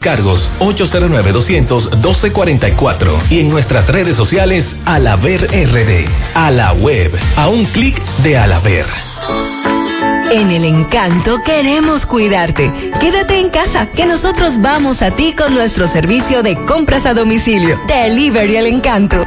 Cargos 809-200-1244 y en nuestras redes sociales Alaver RD. A la web, a un clic de Alaver. En el encanto queremos cuidarte. Quédate en casa, que nosotros vamos a ti con nuestro servicio de compras a domicilio. Delivery el encanto.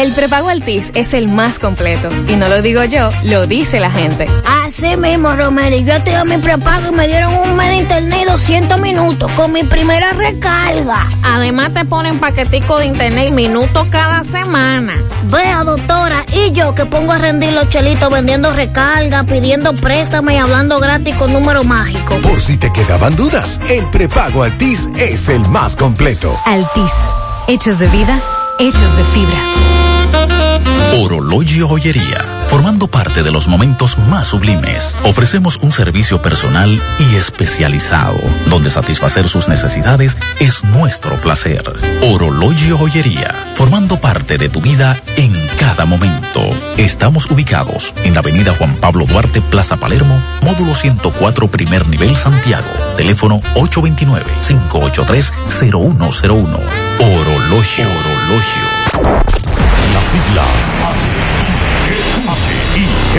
El prepago Altis es el más completo. Y no lo digo yo, lo dice la gente. Así mismo, Romero. Yo activé mi prepago y me dieron un mes de internet y 200 minutos con mi primera recarga. Además, te ponen paquetico de internet y minutos cada semana. Vea, doctora, y yo que pongo a rendir los chelitos vendiendo recarga, pidiendo préstamo y hablando gratis con número mágico. Por si te quedaban dudas, el prepago Altis es el más completo. Altis. Hechos de vida, hechos de fibra. Orologio Joyería. Formando parte de los momentos más sublimes, ofrecemos un servicio personal y especializado, donde satisfacer sus necesidades es nuestro placer. Orologio Joyería. Formando parte de tu vida en cada momento. Estamos ubicados en la avenida Juan Pablo Duarte, Plaza Palermo, módulo 104, primer nivel, Santiago. Teléfono 829-583-0101. Orologio. Orologio. Las siglas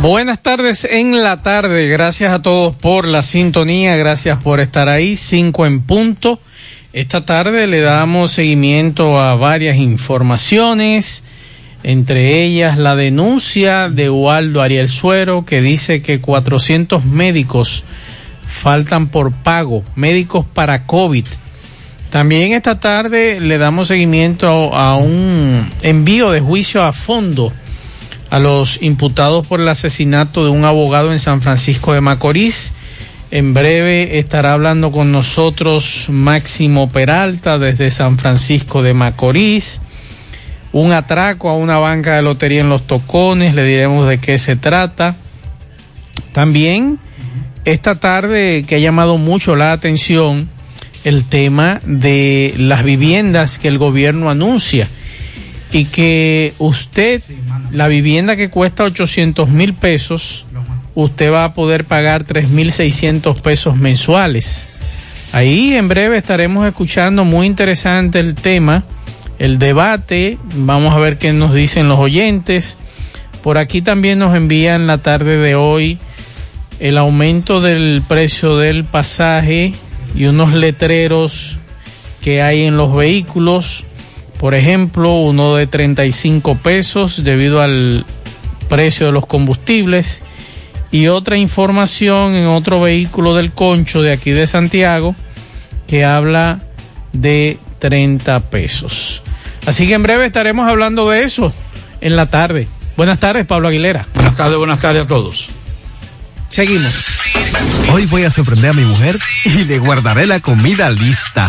Buenas tardes en la tarde. Gracias a todos por la sintonía. Gracias por estar ahí. Cinco en punto. Esta tarde le damos seguimiento a varias informaciones, entre ellas la denuncia de Waldo Ariel Suero que dice que 400 médicos faltan por pago, médicos para COVID. También esta tarde le damos seguimiento a un envío de juicio a fondo a los imputados por el asesinato de un abogado en San Francisco de Macorís. En breve estará hablando con nosotros Máximo Peralta desde San Francisco de Macorís. Un atraco a una banca de lotería en Los Tocones, le diremos de qué se trata. También esta tarde que ha llamado mucho la atención el tema de las viviendas que el gobierno anuncia y que usted, la vivienda que cuesta 800 mil pesos, usted va a poder pagar 3.600 pesos mensuales. Ahí en breve estaremos escuchando muy interesante el tema, el debate, vamos a ver qué nos dicen los oyentes. Por aquí también nos envían la tarde de hoy el aumento del precio del pasaje y unos letreros que hay en los vehículos por ejemplo, uno de 35 pesos debido al precio de los combustibles y otra información en otro vehículo del concho de aquí de Santiago que habla de 30 pesos. Así que en breve estaremos hablando de eso en la tarde. Buenas tardes, Pablo Aguilera. Buenas tardes, buenas tardes a todos. Seguimos. Hoy voy a sorprender a mi mujer y le guardaré la comida lista.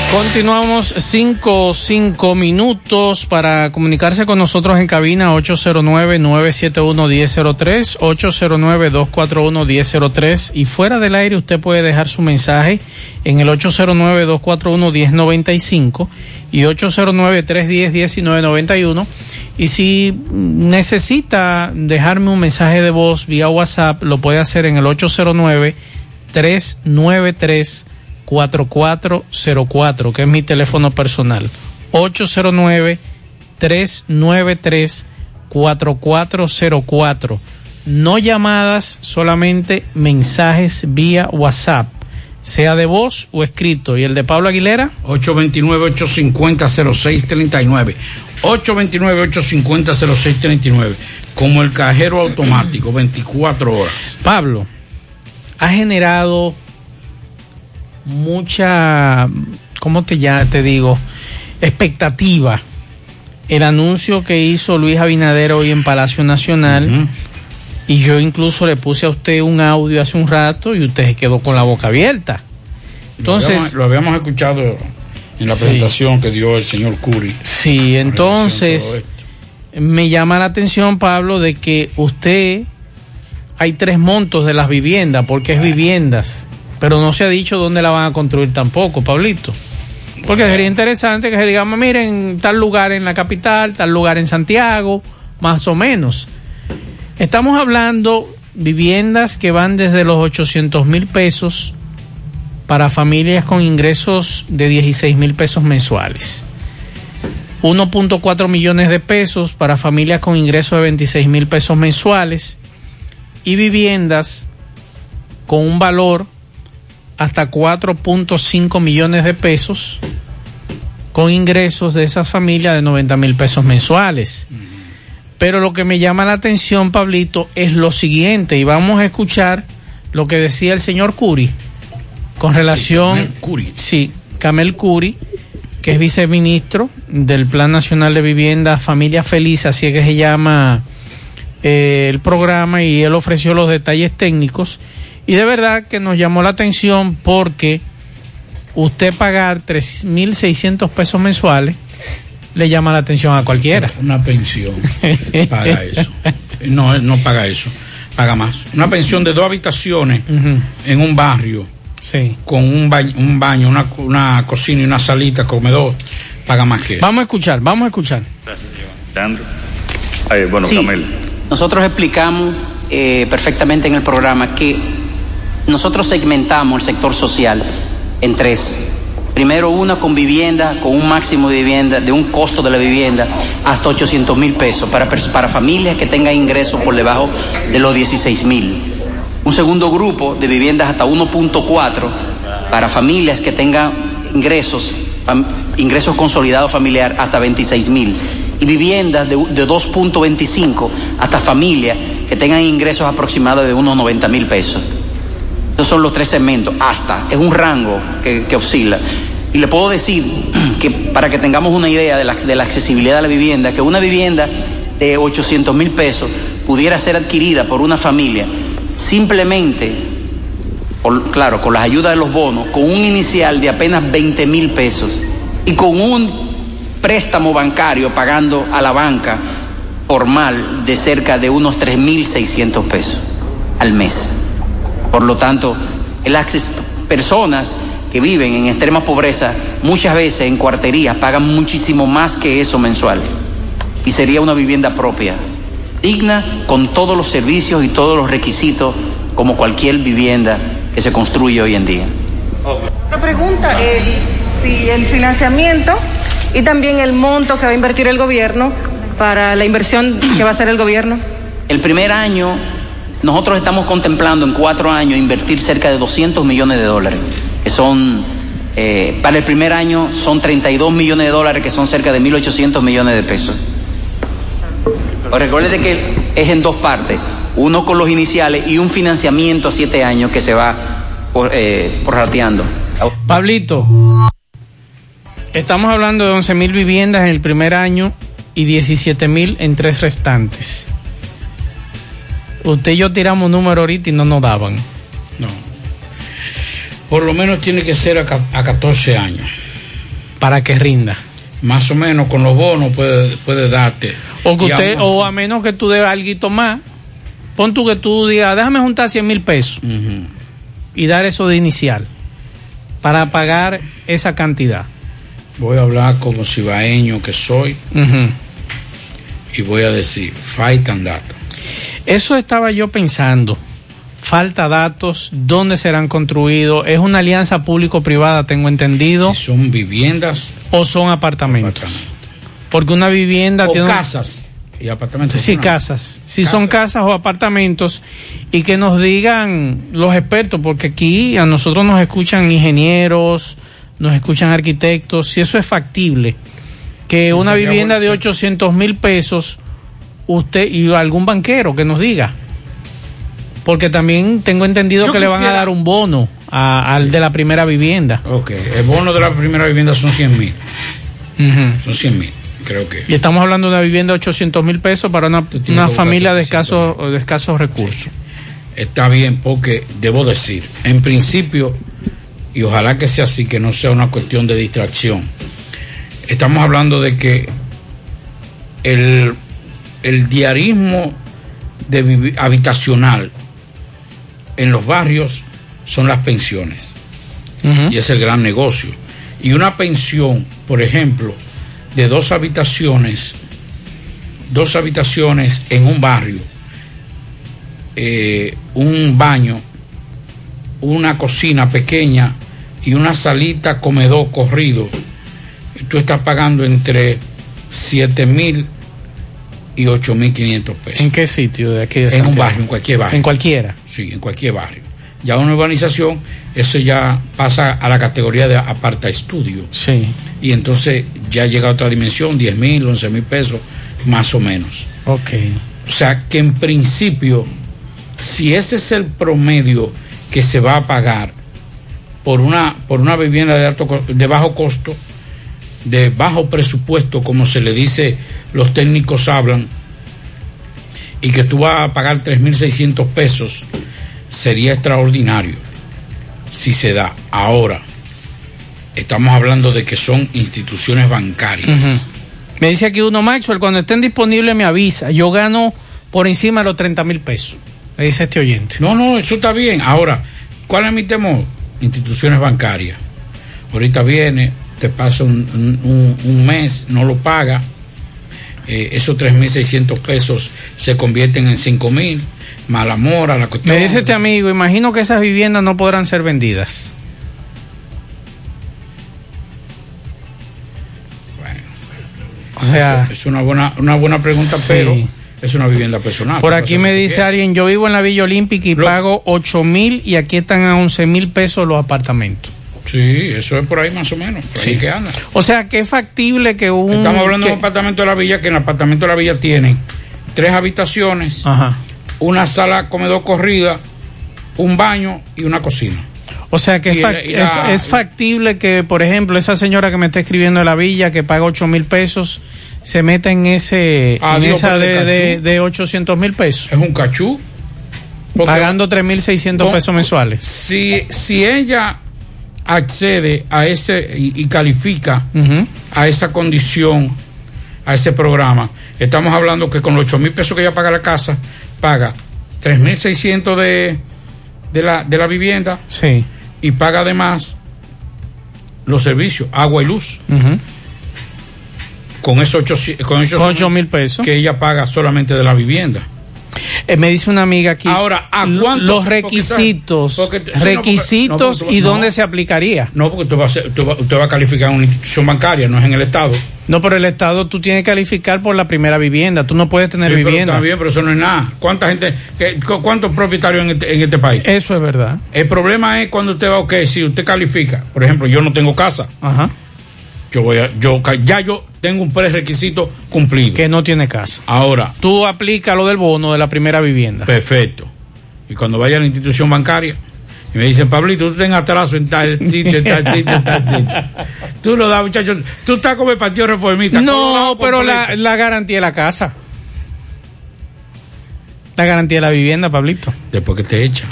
Continuamos cinco, cinco minutos para comunicarse con nosotros en cabina 809-971-1003, 809-241-1003 y fuera del aire usted puede dejar su mensaje en el 809-241-1095 y 809-310-1991 y si necesita dejarme un mensaje de voz vía WhatsApp lo puede hacer en el 809 393 4404, que es mi teléfono personal. 809-393-4404. No llamadas, solamente mensajes vía WhatsApp, sea de voz o escrito. ¿Y el de Pablo Aguilera? 829-850-0639. 829-850-0639. Como el cajero automático, 24 horas. Pablo, ha generado mucha, ¿cómo te, ya te digo? Expectativa. El anuncio que hizo Luis Abinader hoy en Palacio Nacional. Uh -huh. Y yo incluso le puse a usted un audio hace un rato y usted se quedó con la boca abierta. Entonces. Lo habíamos, lo habíamos escuchado en la sí, presentación que dio el señor Curi. Sí, entonces. Me llama la atención, Pablo, de que usted. Hay tres montos de las viviendas, porque es viviendas pero no se ha dicho dónde la van a construir tampoco, Pablito. Porque sería interesante que se digamos, miren, tal lugar en la capital, tal lugar en Santiago, más o menos. Estamos hablando viviendas que van desde los 800 mil pesos para familias con ingresos de 16 mil pesos mensuales. 1.4 millones de pesos para familias con ingresos de 26 mil pesos mensuales y viviendas con un valor hasta 4.5 millones de pesos con ingresos de esas familias de 90 mil pesos mensuales. Pero lo que me llama la atención, Pablito, es lo siguiente, y vamos a escuchar lo que decía el señor Curi con relación... Camel Curi. Sí, Camel Curi, que es viceministro del Plan Nacional de Vivienda Familia Feliz, así es que se llama eh, el programa, y él ofreció los detalles técnicos. Y de verdad que nos llamó la atención porque usted pagar 3.600 pesos mensuales le llama la atención a cualquiera. Una pensión paga eso. No, él no paga eso, paga más. Una pensión de dos habitaciones en un barrio Sí. con un baño, un baño una, una cocina y una salita, comedor, paga más que eso. Vamos a escuchar, vamos a escuchar. Eh, bueno, Sí. Camel. Nosotros explicamos eh, perfectamente en el programa que nosotros segmentamos el sector social en tres. Primero una con vivienda, con un máximo de vivienda, de un costo de la vivienda hasta 800 mil pesos para, para familias que tengan ingresos por debajo de los 16 mil. Un segundo grupo de viviendas hasta 1.4 para familias que tengan ingresos, ingresos consolidados familiar hasta 26 mil. Y viviendas de, de 2.25 hasta familias que tengan ingresos aproximados de unos 90 mil pesos. Esos son los tres segmentos, hasta, es un rango que, oscila. Y le puedo decir que para que tengamos una idea de la, accesibilidad de la vivienda, que una vivienda de 800 mil pesos pudiera ser adquirida por una familia simplemente, claro, con las ayudas de los bonos, con un inicial de apenas 20 mil pesos y con un préstamo bancario pagando a la banca formal de cerca de unos 3.600 pesos al mes. Por lo tanto, el acceso, personas que viven en extrema pobreza, muchas veces en cuarterías, pagan muchísimo más que eso mensual. Y sería una vivienda propia, digna, con todos los servicios y todos los requisitos, como cualquier vivienda que se construye hoy en día. Otra pregunta, si el financiamiento y también el monto que va a invertir el gobierno para la inversión que va a hacer el gobierno. El primer año, nosotros estamos contemplando en cuatro años invertir cerca de 200 millones de dólares, que son, eh, para el primer año son 32 millones de dólares, que son cerca de 1.800 millones de pesos. Recuerde que es en dos partes, uno con los iniciales y un financiamiento a siete años que se va por, eh, prorrateando. Pablito, estamos hablando de 11 mil viviendas en el primer año y 17 mil en tres restantes. Usted y yo tiramos número ahorita y no nos daban. No. Por lo menos tiene que ser a, a 14 años. Para que rinda. Más o menos con los bonos puede, puede darte. O que usted, o a menos que tú debas algo más, pon tú que tú digas, déjame juntar 100 mil pesos y dar eso de inicial para pagar esa cantidad. Voy a hablar como cibaeño que soy y voy a decir, faltan datos. Eso estaba yo pensando. Falta datos, dónde serán construidos. Es una alianza público-privada, tengo entendido. Si son viviendas o son apartamentos. Porque una vivienda o tiene casas y apartamentos. Sí, No. casas. Si son casas o apartamentos y que nos digan los expertos, porque aquí a nosotros nos escuchan ingenieros, nos escuchan arquitectos, si eso es factible, que una vivienda de sí. 800 mil pesos, usted y algún banquero que nos diga. Porque también tengo entendido Yo que le van a dar un bono a- al de la primera vivienda. Ok, el bono de la primera vivienda son 100 mil. Son 100 mil, creo que. Y estamos hablando de una vivienda de 800 mil pesos para una, una familia de escasos, de escasos recursos. Está bien porque debo decir, en principio, y ojalá que sea así, que no sea una cuestión de distracción, estamos hablando de que el, el diarismo de habitacional en los barrios son las pensiones. Y es el gran negocio. Y una pensión, por ejemplo, de dos habitaciones, dos habitaciones en un barrio, eh, un baño, una cocina pequeña y una salita comedor corrido, tú estás pagando entre 7 mil y 8 mil 500 pesos. ¿En qué sitio de aquí de En un barrio, en cualquier barrio. En cualquiera. Sí, en cualquier barrio. Ya una urbanización, eso ya pasa a la categoría de aparta estudio. Sí. Y entonces ya llega a otra dimensión, 10 mil, 11 mil pesos, más o menos. Ok. O sea que en principio, si ese es el promedio que se va a pagar por una, por una vivienda de, alto, de bajo costo, de bajo presupuesto, como se le dice, los técnicos hablan, y que tú vas a pagar 3.600 pesos, sería extraordinario si se da. Ahora, estamos hablando de que son instituciones bancarias. Me dice aquí uno, Maxwell, cuando estén disponibles me avisa. Yo gano por encima de los 30 mil pesos. Me dice este oyente. No, no, eso está bien. Ahora, ¿cuál es mi temor? Instituciones bancarias. Ahorita viene, te pasa un, un- un mes, no lo paga. Eh, esos 3.600 pesos se convierten en 5.000. Mal amor a la cuestión. Me dice este amigo, imagino que esas viviendas no podrán ser vendidas. O sea, es una buena, una buena pregunta, Sí. pero es una vivienda personal. por aquí me dice alguien, yo vivo en la Villa Olímpica y pago 8 mil y aquí están a 11 mil pesos los apartamentos. Sí, eso es por ahí más o menos. Por ahí Sí. que anda. O sea, que es factible que un... Estamos hablando de un apartamento de la villa que en el apartamento de la villa tiene tres habitaciones, Ajá. una sala comedor corrida, un baño y una cocina. O sea que es, fac- la- es- es factible que, por ejemplo, esa señora que me está escribiendo de la villa, que paga 8 mil pesos, se meta en ese Ah, en esa de de, de, cachú. de 800 mil pesos. Es un cachú. Porque- Pagando 3.600 No, pesos mensuales. Si, si ella accede a ese y, y califica a esa condición, a ese programa, estamos hablando que con los 8 mil pesos que ella paga la casa, paga 3.600 de, de, la, de la vivienda Sí. y paga además los servicios, agua y luz, esos 8 con esos Con 8 mil pesos. que ella paga solamente de la vivienda. Eh, me dice una amiga aquí. Ahora, ¿a cuántos- Los requisitos. porque- porque- requisitos no, porque tú- y dónde se aplicaría. No, porque usted va, a ser- usted va- usted va a calificar en una institución bancaria, no es en el Estado. No, pero el Estado tú tienes que calificar por la primera vivienda. Tú no puedes tener Sí, vivienda. Está bien, pero eso no es nada. ¿Cuánta gente, qué- cu- cuántos propietarios en este, en este país? Eso es verdad. El problema es cuando usted va, ok, si usted califica, por ejemplo, yo no tengo casa, Ajá. Yo voy a, yo, ya yo tengo un prerequisito cumplido. Que no tiene casa. Ahora, Tú aplicas lo del bono de la primera vivienda. perfecto. Y cuando vaya a la institución bancaria, y me dicen, Pablito, tú tengas atraso en tal sitio, en tal sitio, en tal sitio. Tú lo das, muchachos. Tú estás como el partido reformista. No, pero la, garantía de la casa. La garantía de la vivienda, Pablito. Después que te echan.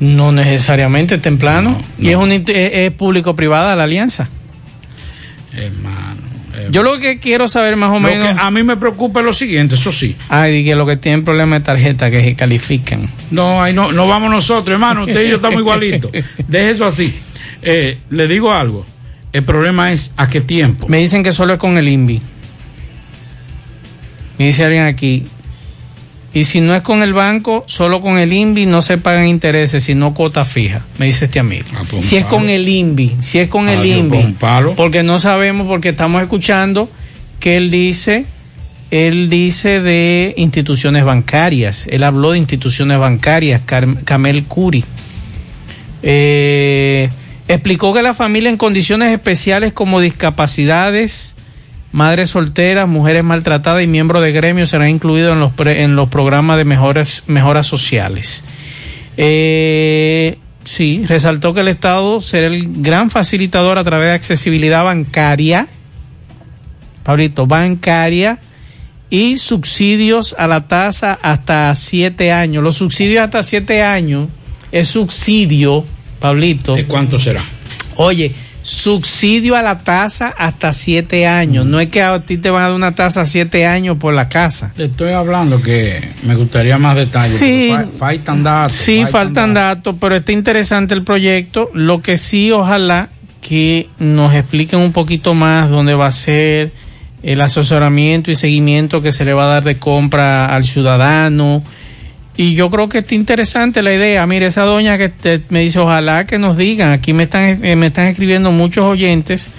No necesariamente temprano. Y es, un, es público-privada la alianza. Hermano. Yo lo que quiero saber más o Lo menos. que a mí me preocupa es lo siguiente, eso sí. Ay, que lo que tienen problemas de tarjeta que se califican. No, ahí no, no vamos nosotros, hermano. Usted y yo estamos igualitos. Deje eso así. Eh, le digo algo. El problema es a qué tiempo. Me dicen que solo es con el INVI. Me dice alguien aquí. Y si no es con el banco, solo con el INVI no se pagan intereses, sino cuota fija, me dice este amigo. pues, si es palo. con el INVI, si es con el Adiós, pues, INVI, porque no sabemos, porque estamos escuchando que él dice, él dice de instituciones bancarias, él habló de instituciones bancarias, Car- Camel Curi. Eh, explicó que la familia en condiciones especiales como discapacidades, madres solteras, mujeres maltratadas y miembros de gremios serán incluidos en los, pre- en los programas de mejoras, mejoras sociales. Eh, sí, resaltó que el Estado será el gran facilitador a través de accesibilidad bancaria, Pablito, bancaria y subsidios a la tasa hasta siete años. Los subsidios hasta siete años es subsidio, Pablito. ¿De cuánto será? Oye, subsidio a la tasa hasta siete años. No es que a ti te van a dar una tasa siete años por la casa. Le estoy hablando que me gustaría más detalles. Sí. Faltan datos. Sí, faltan datos, pero está interesante el proyecto. Lo que sí, ojalá que nos expliquen un poquito más dónde va a ser el asesoramiento y seguimiento que se le va a dar de compra al ciudadano. Y yo creo que está interesante la idea. Mire, esa doña que te- me dice, ojalá que nos digan, aquí me están, eh, me están escribiendo muchos oyentes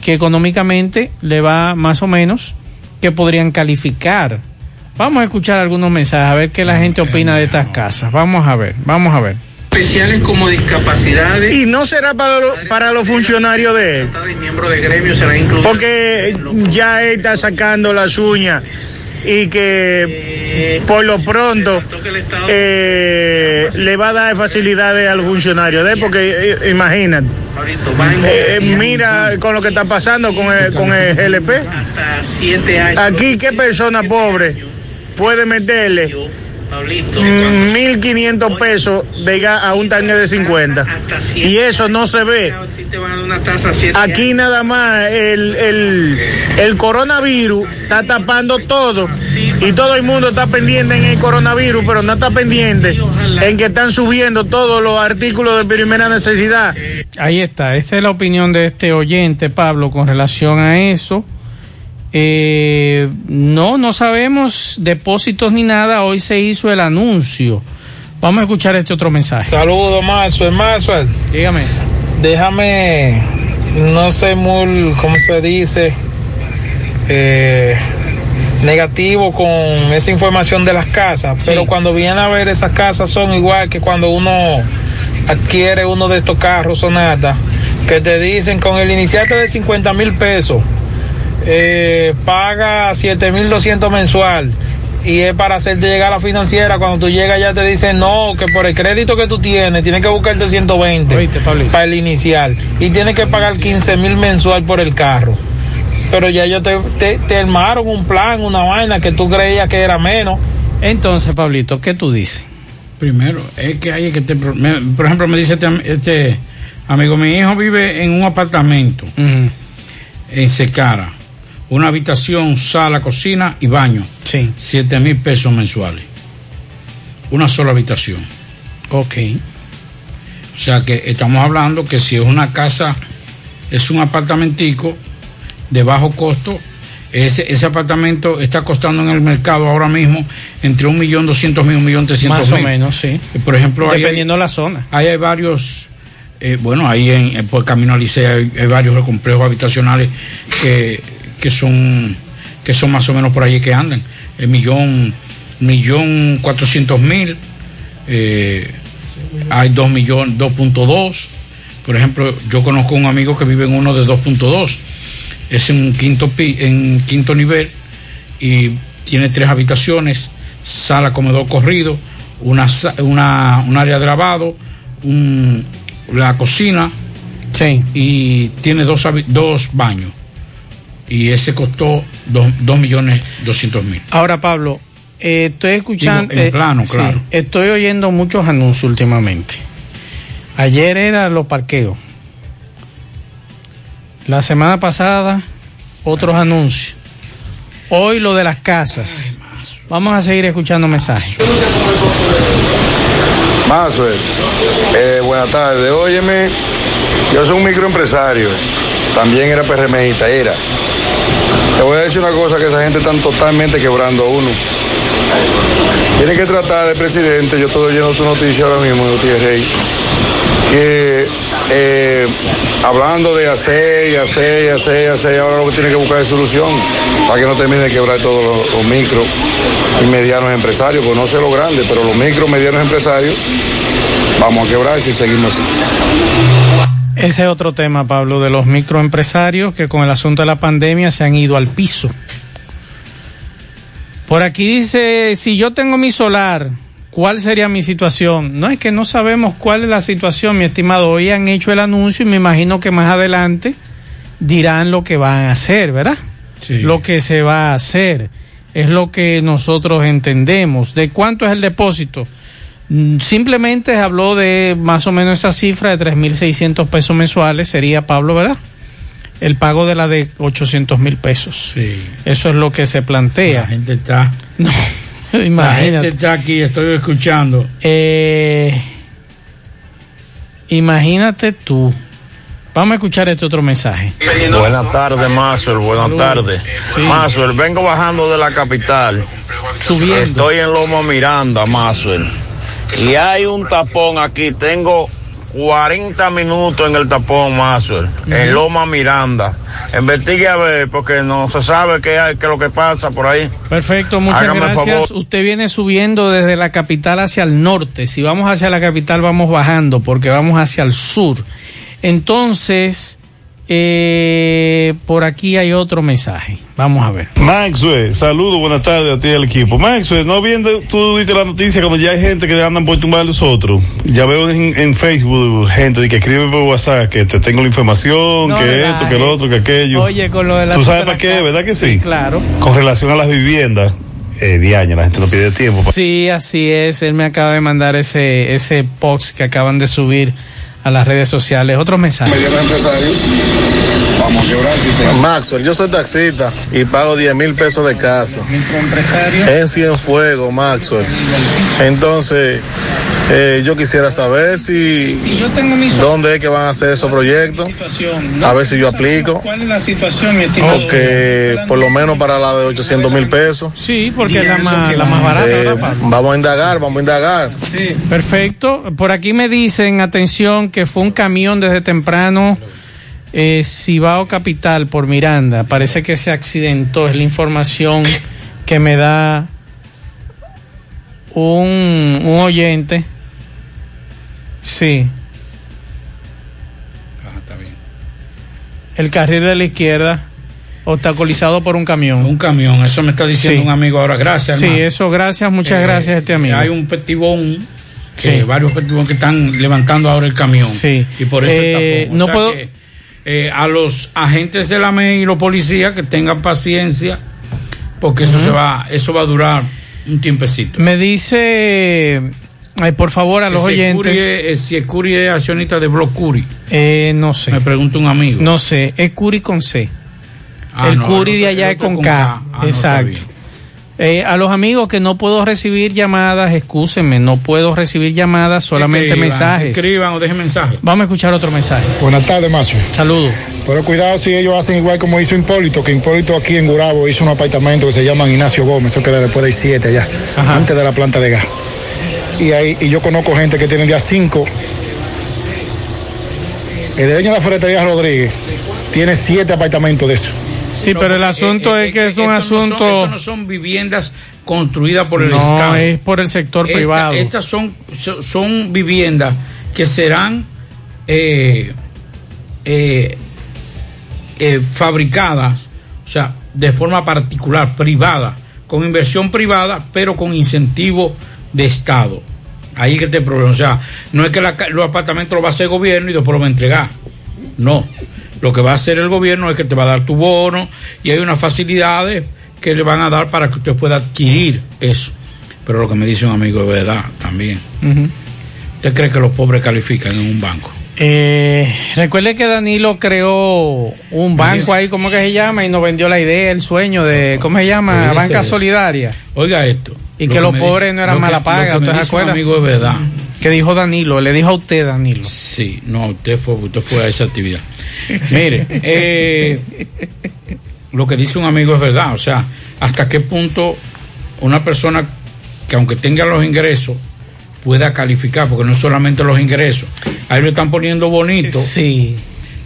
que económicamente le va más o menos que podrían calificar. Vamos a escuchar algunos mensajes, a ver qué la gente opina de estas casas. Vamos a ver, vamos a ver. especiales como discapacidades. Y no será para, lo- para los funcionarios de él. De gremio. Porque ya él está sacando las uñas y que por lo pronto eh, le va a dar facilidades a los funcionarios de él, porque eh, imagínate. eh, mira con lo que está pasando con el, con el GLP. Aquí, ¿qué persona pobre puede meterle 1.500 pesos de gas a un tanque de 50? Y eso no se ve. Aquí nada más el, el, el coronavirus está tapando todo y todo el mundo está pendiente en el coronavirus, pero no está pendiente en que están subiendo todos los artículos de primera necesidad. Ahí está, esta es la opinión de este oyente, Pablo, con relación a eso. Eh, no, no sabemos depósitos ni nada. Hoy se hizo el anuncio. Vamos a escuchar este otro mensaje. Saludos, Maxwell. Maxwell. Dígame. Déjame, no sé muy, ¿cómo se dice? Eh, negativo con esa información de las casas, pero cuando viene a ver esas casas son igual que cuando uno adquiere uno de estos carros sonata, que te dicen con el iniciante de 50 mil pesos, eh, paga 7 mil 200 mensual y es para hacerte llegar a la financiera. Cuando tú llegas ya te dicen no, que por el crédito que tú tienes, tienes que buscarte 120 para el inicial y tienes que pagar 15 mil mensual por el carro. Pero ya ellos te, te, te armaron un plan, una vaina que tú creías que era menos. Entonces, Pablito, ¿qué tú dices? Primero, es que hay que te, me- por ejemplo, me dice este, este amigo, mi hijo vive en un apartamento en Secara, una habitación, sala, cocina y baño. Sí. Siete mil pesos mensuales. Una sola habitación. Ok. O sea que estamos hablando que si es una casa, es un apartamentico de bajo costo, ese, ese apartamento está costando en el mercado ahora mismo entre un millón doscientos mil, un millón trescientos Más o menos, sí. Por ejemplo, hay- Dependiendo de la zona. Ahí hay varios, eh, bueno, ahí en, en- por Camino al Liceo hay, hay varios complejos habitacionales que, que son que son más o menos por ahí que andan. El millón, millón cuatrocientos mil, eh, hay dos millones, 2.2. Por ejemplo, yo conozco un amigo que vive en uno de 2.2. Es en un quinto en quinto nivel y tiene tres habitaciones, sala, comedor corrido, una, una, un área de lavado, un- la cocina y tiene dos, dos baños. Y ese costó dos, dos millones doscientos mil. Ahora, Pablo, eh, estoy escuchando. Digo, en eh, plano, sí, claro. estoy oyendo muchos anuncios últimamente. Ayer era los parqueos. La semana pasada, otros anuncios. Hoy lo de las casas. Vamos a seguir escuchando mensajes. Maxwell, eh, buenas tardes. Óyeme, yo soy un microempresario. También era PRMista, era. Te voy a decir una cosa que esa gente están totalmente quebrando a uno. Tiene que tratar de presidente, yo estoy oyendo tu noticia ahora mismo, Gutiérrez que eh, hablando de hacer y hacer y hacer y hacer, ahora lo que tiene que buscar es solución para que no termine de quebrar todos los, los micro y medianos empresarios, pues no sé los grandes, pero los micro medianos empresarios vamos a quebrar si seguimos así. Ese es otro tema, Pablo, de los microempresarios que con el asunto de la pandemia se han ido al piso. Por aquí dice, si yo tengo mi solar, ¿cuál sería mi situación? No es que no sabemos cuál es la situación, mi estimado. Hoy han hecho el anuncio y me imagino que más adelante dirán lo que van a hacer, ¿verdad? Lo que se va a hacer. Es lo que nosotros entendemos. ¿De cuánto es el depósito? Mm, Simplemente habló de más o menos esa cifra de 3.600 pesos mensuales, sería Pablo, ¿verdad? El pago de la de 800 mil pesos. Sí. Eso es lo que se plantea. La gente está. No, La gente imagínate. está aquí, estoy escuchando. Eh, imagínate tú. Vamos a escuchar este otro mensaje. Buenas tardes, Maxwell. Buenas tardes. Sí. Vengo bajando de la capital. Subiendo. Estoy en Loma Miranda, Maxwell. Y hay un tapón aquí. Tengo 40 minutos en el tapón, Maxwell, en Loma Miranda. Investigue a ver, porque no se sabe qué, hay, qué es lo que pasa por ahí. Perfecto, muchas Hágame gracias. Usted viene subiendo desde la capital hacia el norte. Si vamos hacia la capital, vamos bajando porque vamos hacia el sur. Entonces, eh, por aquí hay otro mensaje. Vamos a ver. Maxwell, saludos, buenas tardes a ti y al equipo. Maxwell, no viendo, tú diste la noticia como ya hay gente que andan por tumbar a los otros. Ya veo en, en Facebook gente que escribe por WhatsApp que te tengo la información, No que esto, que lo otro, que aquello. Oye, con lo de la ¿Tú sabes para qué, verdad que sí? claro. Con relación a las viviendas, eh, Diaña, la gente no pide tiempo. Sí, así es. Él me acaba de mandar ese, ese post que acaban de subir a las redes sociales. Otros mensajes. Vamos a llorar Maxwell, yo soy taxista y pago 10 mil pesos de casa. En Cienfuegos, Maxwell. Entonces, eh, yo quisiera saber si yo tengo dónde es que van a hacer esos proyectos. A ver si yo aplico. ¿Cuál es la situación, mi estimado? Porque por lo menos para la de 800 mil pesos. Sí, porque es la más, la más barata. Eh, vamos a indagar, vamos a indagar. Perfecto. Por aquí me dicen, atención, que fue un camión desde temprano, eh, Cibao Capital, por Miranda. Parece que se accidentó, es la información que me da un, un oyente. Sí. El carril de la izquierda, obstaculizado por un camión. Un camión, eso me está diciendo Sí. un amigo ahora. Gracias, Sí, hermano. eso, gracias, muchas Eh, gracias a este amigo. Hay un petibón, que Sí. varios petibón que están levantando ahora el camión. Sí. Y por eso Eh, el tapón. O no sea puedo- que, eh, a los agentes de la MEI y los policías que tengan paciencia, porque eso se va, eso va a durar un tiempecito. Me dice, ay, por favor, a Que los si oyentes. Es- eh, si el Curi es accionista de Block Curi. Eh, no sé. Me pregunta un amigo. No sé, es Curi con C. Ah, el no, Curi de allá es con con K. K. Ah, Exacto. Eh, a los amigos que no puedo recibir llamadas, excúsenme, no puedo recibir llamadas, solamente Escriban, mensajes. Escriban o dejen mensajes. Vamos a escuchar otro mensaje. Buenas tardes, Macho. Saludos. Pero cuidado si ellos hacen igual como hizo Hipólito, que Hipólito aquí en Gurabo hizo un apartamento que se llama Ignacio Gómez, eso queda después de 7 allá, antes de la planta de gas. Y ahí y yo conozco gente que tiene ya 5. El dueño de la ferretería Rodríguez tiene 7 apartamentos de eso. Sí, pero el asunto es que es un no son- asunto. estos no son viviendas construidas por el No, Estado. es por el sector Esta- privado. Estas son, son- viviendas que serán eh, eh, eh, fabricadas, o sea, de forma particular, privada, con inversión privada, pero con incentivo de Estado. Ahí que el problema. O sea, no es que la los apartamentos los va a hacer el gobierno y después los va a entregar. No. Lo que va a hacer el gobierno es que te va a dar tu bono y hay unas facilidades que le van a dar para que usted pueda adquirir eso. Pero lo que me dice un amigo es verdad también. Ujú. ¿Usted cree que los pobres califican en un banco? Eh, recuerde que Danilo creó un banco ahí, ¿cómo que se llama? Y nos vendió la idea, el sueño de, ¿cómo se llama? Banca de eso. Solidaria. Oiga esto. Y Lo que, que los pobres dice- no eran mala paga, ¿usted se acuerda? amigo es verdad. Que dijo Danilo, le dijo a usted Danilo. Sí, no, usted fue, usted fue a esa actividad. Mire, eh, lo que dice un amigo es verdad, o sea, hasta qué punto una persona que aunque tenga los ingresos pueda calificar, porque no es solamente los ingresos, ahí lo están poniendo bonito. Sí.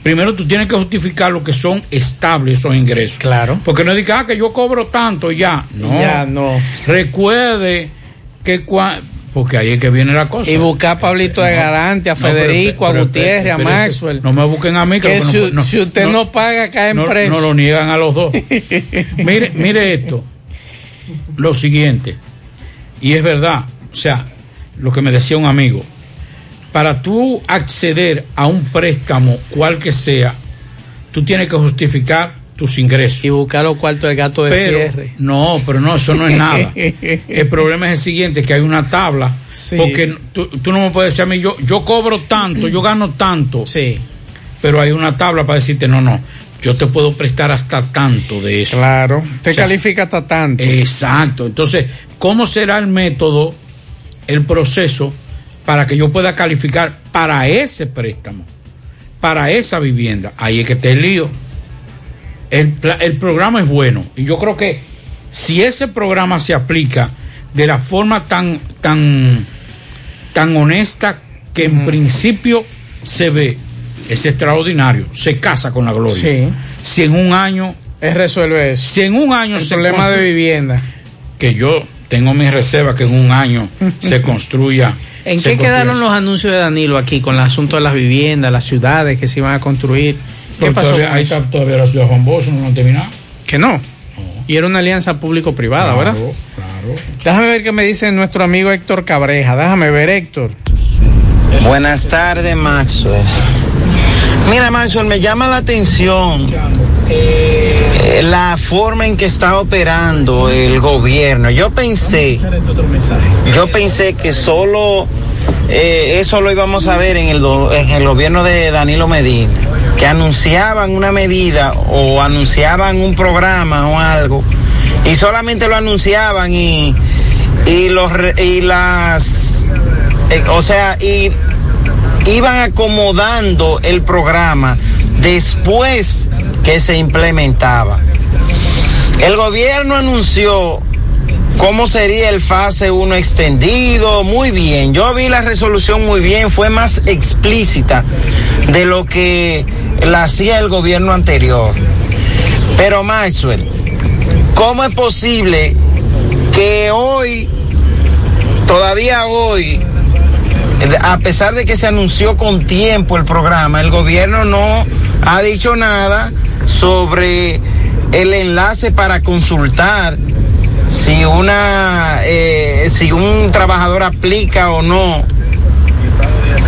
Primero tú tienes que justificar lo que son estables esos ingresos. Claro. Porque no digas ah, que yo cobro tanto y ya. No. Ya, no. Recuerde que cua- porque ahí es que viene la cosa. Y buscar a Pablito de Garante, a No, Federico, pero a Gutiérrez, a Maxwell. No me busquen a mí, que Que no- si usted no, paga, cae en no, preso. no lo niegan a los dos. mire, mire esto. Lo siguiente. Y es verdad. O sea, lo que me decía un amigo. Para tú acceder a un préstamo, cual que sea, tú tienes que justificar tus ingresos. Y buscar los cuartos del gato de Pero, cierre. no, pero no, eso no es nada. El problema es el siguiente, que hay una tabla. Sí. Porque tú, tú no me puedes decir a mí, yo, yo cobro tanto, yo gano tanto. Sí. Pero hay una tabla para decirte, no, no, yo te puedo prestar hasta tanto de eso. Claro. Te O sea, califica hasta tanto. Exacto. Entonces, ¿cómo será el método, el proceso, para que yo pueda calificar para ese préstamo, para esa vivienda? Ahí es que el lío. El, el programa es bueno. Y yo creo que si ese programa se aplica de la forma tan, tan, tan honesta que en principio se ve, es extraordinario, se casa con la gloria. Sí. Si en un año... Es resuelve eso. Si en un año El se problema de vivienda. Que yo tengo mis reservas que en un año se construya. ¿En se qué quedaron los anuncios de Danilo aquí con el asunto de las viviendas, las ciudades que se iban a construir? ¿Qué pasó? todavía- está todavía la ciudad de Juan Bosch, no lo han terminado. Que no. Y era una alianza público-privada, Claro, ¿verdad? Claro. Déjame ver qué me dice nuestro amigo Héctor Cabreja. Déjame ver, Héctor. Buenas tardes, Maxwell. Mira, Maxwell, me llama la atención eh, la forma en que está operando el gobierno. Yo pensé, yo pensé que solo eh, eso lo íbamos a ver en el, en el gobierno de Danilo Medina, que anunciaban una medida o anunciaban un programa o algo y solamente lo anunciaban y y los y las eh, o sea y iban acomodando el programa después que se implementaba. El gobierno anunció cómo sería el fase 1 extendido, muy bien. Yo vi la resolución muy bien, fue más explícita de lo que la hacía el gobierno anterior. Pero Maxwell, ¿cómo es posible que hoy, todavía hoy, a pesar de que se anunció con tiempo el programa, el gobierno no ha dicho nada sobre el enlace para consultar si una eh, si un trabajador aplica o no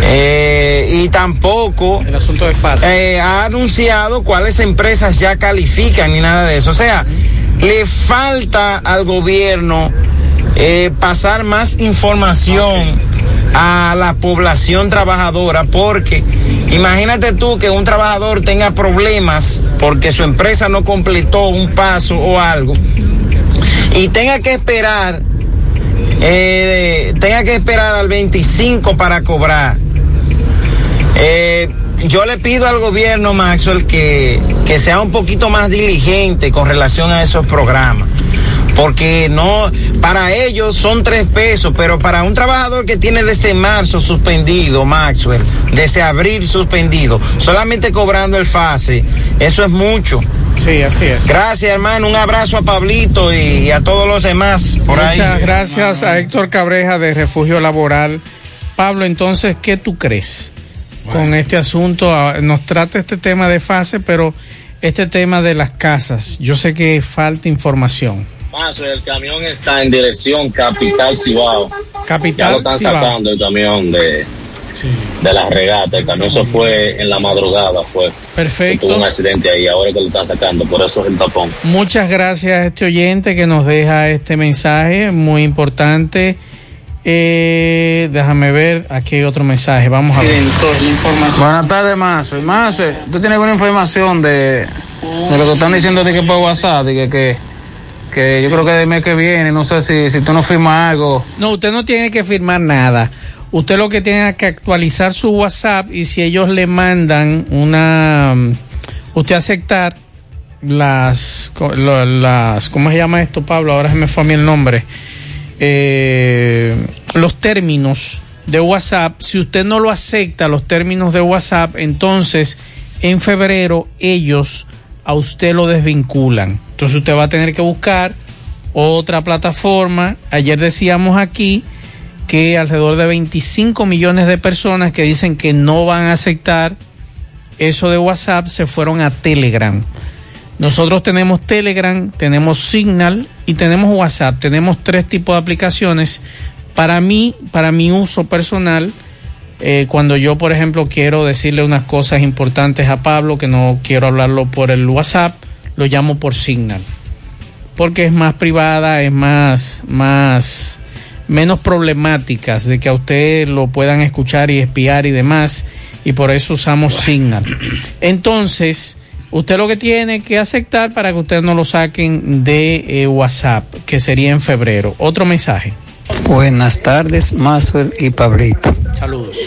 Eh, y tampoco el asunto de fase. ha anunciado cuáles empresas ya califican ni nada de eso o sea le falta al gobierno eh, pasar más información a la población trabajadora porque imagínate tú que un trabajador tenga problemas porque su empresa no completó un paso o algo y tenga que esperar eh, tenga que esperar al 25 para cobrar eh, yo le pido al gobierno Maxwell que, que sea un poquito más diligente con relación a esos programas porque no, para ellos son tres pesos, pero para un trabajador que tiene desde marzo suspendido, Maxwell, desde abril suspendido, solamente cobrando el fase, eso es mucho. Sí, así es. Gracias, hermano, un abrazo a Pablito y a todos los demás por ahí. Muchas gracias a Héctor Cabreja de Refugio Laboral. Pablo, entonces, ¿qué tú crees con este asunto? Ah, Nos trata este tema de fase, pero este tema de las casas, yo sé que falta información. Paso, el camión está en dirección Capital Cibao. Capital Ya lo están Cibao. sacando el camión de, de la regata. El camión se fue en la madrugada, fue. Perfecto. Tuvo un accidente ahí, ahora que lo están sacando, por eso es el tapón. Muchas gracias a este oyente que nos deja este mensaje muy importante. Eh, déjame ver, aquí hay otro mensaje. Vamos a ver. Buenas tardes, Mazo. Mazo, ¿tú tienes alguna información de, de lo que están diciendo de que por WhatsApp? De que, que, que yo creo que el mes que viene, no sé si, si tú no firmas algo. No, usted no tiene que firmar nada. Usted lo que tiene que actualizar su WhatsApp y si ellos le mandan una, mm, usted aceptar las, las, ¿cómo se llama esto, Pablo? Ahora se me fue a mí el nombre. Eh, los términos de WhatsApp. Si usted no lo acepta, los términos de WhatsApp, entonces en febrero ellos a usted lo desvinculan. Entonces usted va a tener que buscar otra plataforma. Ayer decíamos aquí que alrededor de 25 millones de personas que dicen que no van a aceptar eso de WhatsApp se fueron a Telegram. Nosotros tenemos Telegram, tenemos Signal y tenemos WhatsApp. Tenemos tres tipos de aplicaciones. Para mí, para mi uso personal, eh, cuando yo, por ejemplo, quiero decirle unas cosas importantes a Pablo, que no quiero hablarlo por el WhatsApp, lo llamo por Signal. Porque es más privada, es más, más, menos problemáticas de que a usted lo puedan escuchar y espiar y demás. Y por eso usamos Signal. Entonces, usted lo que tiene que aceptar para que usted no lo saquen de eh, WhatsApp, que sería en febrero. Otro mensaje. Buenas tardes, Maxwell y Pablito. Saludos.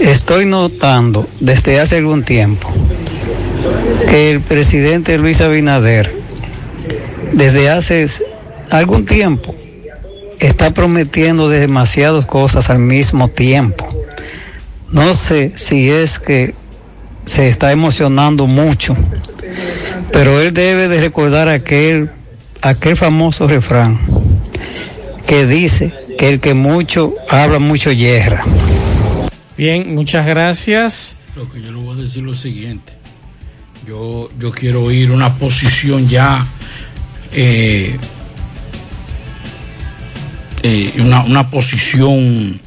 Estoy notando desde hace algún tiempo que el presidente Luis Abinader, desde hace algún tiempo, está prometiendo demasiadas cosas al mismo tiempo. No sé si es que se está emocionando mucho, pero él debe de recordar aquel, aquel famoso refrán que dice que el que mucho habla, mucho yerra. Bien, muchas gracias. Lo que yo le voy a decir lo siguiente. Yo, yo quiero oír una posición ya, eh, eh, una, una posición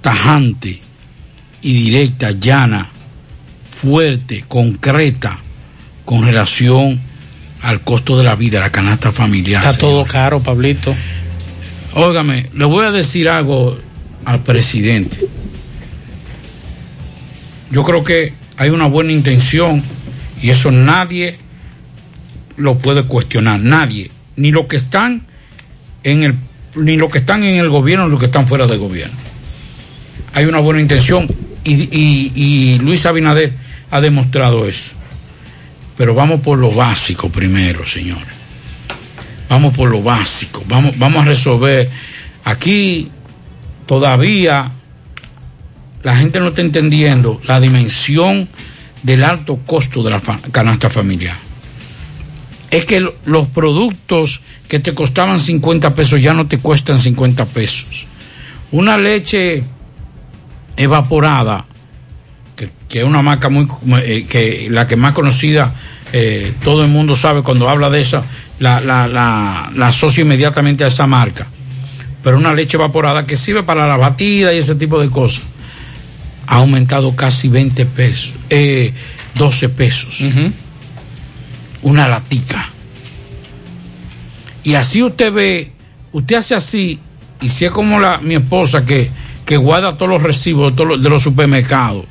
tajante y directa, llana, fuerte, concreta, con relación al costo de la vida, la canasta familiar. Está todo caro, Pablito. Óigame, le voy a decir algo al presidente. Yo creo que hay una buena intención y eso nadie lo puede cuestionar, nadie, ni los que están en el ni los que están en el gobierno ni los que están fuera del gobierno. Hay una buena intención y, y, Luis Abinader ha demostrado eso. Pero vamos por lo básico primero, señores. Vamos por lo básico. Vamos, vamos a resolver. Aquí todavía la gente no está entendiendo la dimensión del alto costo de la canasta familiar. Es que lo- los productos que te costaban 50 pesos ya no te cuestan 50 pesos. Una leche evaporada, que, que es una marca muy, eh, que la que más conocida, eh, todo el mundo sabe cuando habla de esa, la, la, la, la asocio inmediatamente a esa marca. Pero una leche evaporada que sirve para la batida y ese tipo de cosas, ha aumentado casi 20 pesos, eh, 12 pesos. Una latica. Y así usted ve, usted hace así, y si es como la, mi esposa que, que guarda todos los recibos de, todos los- de los supermercados.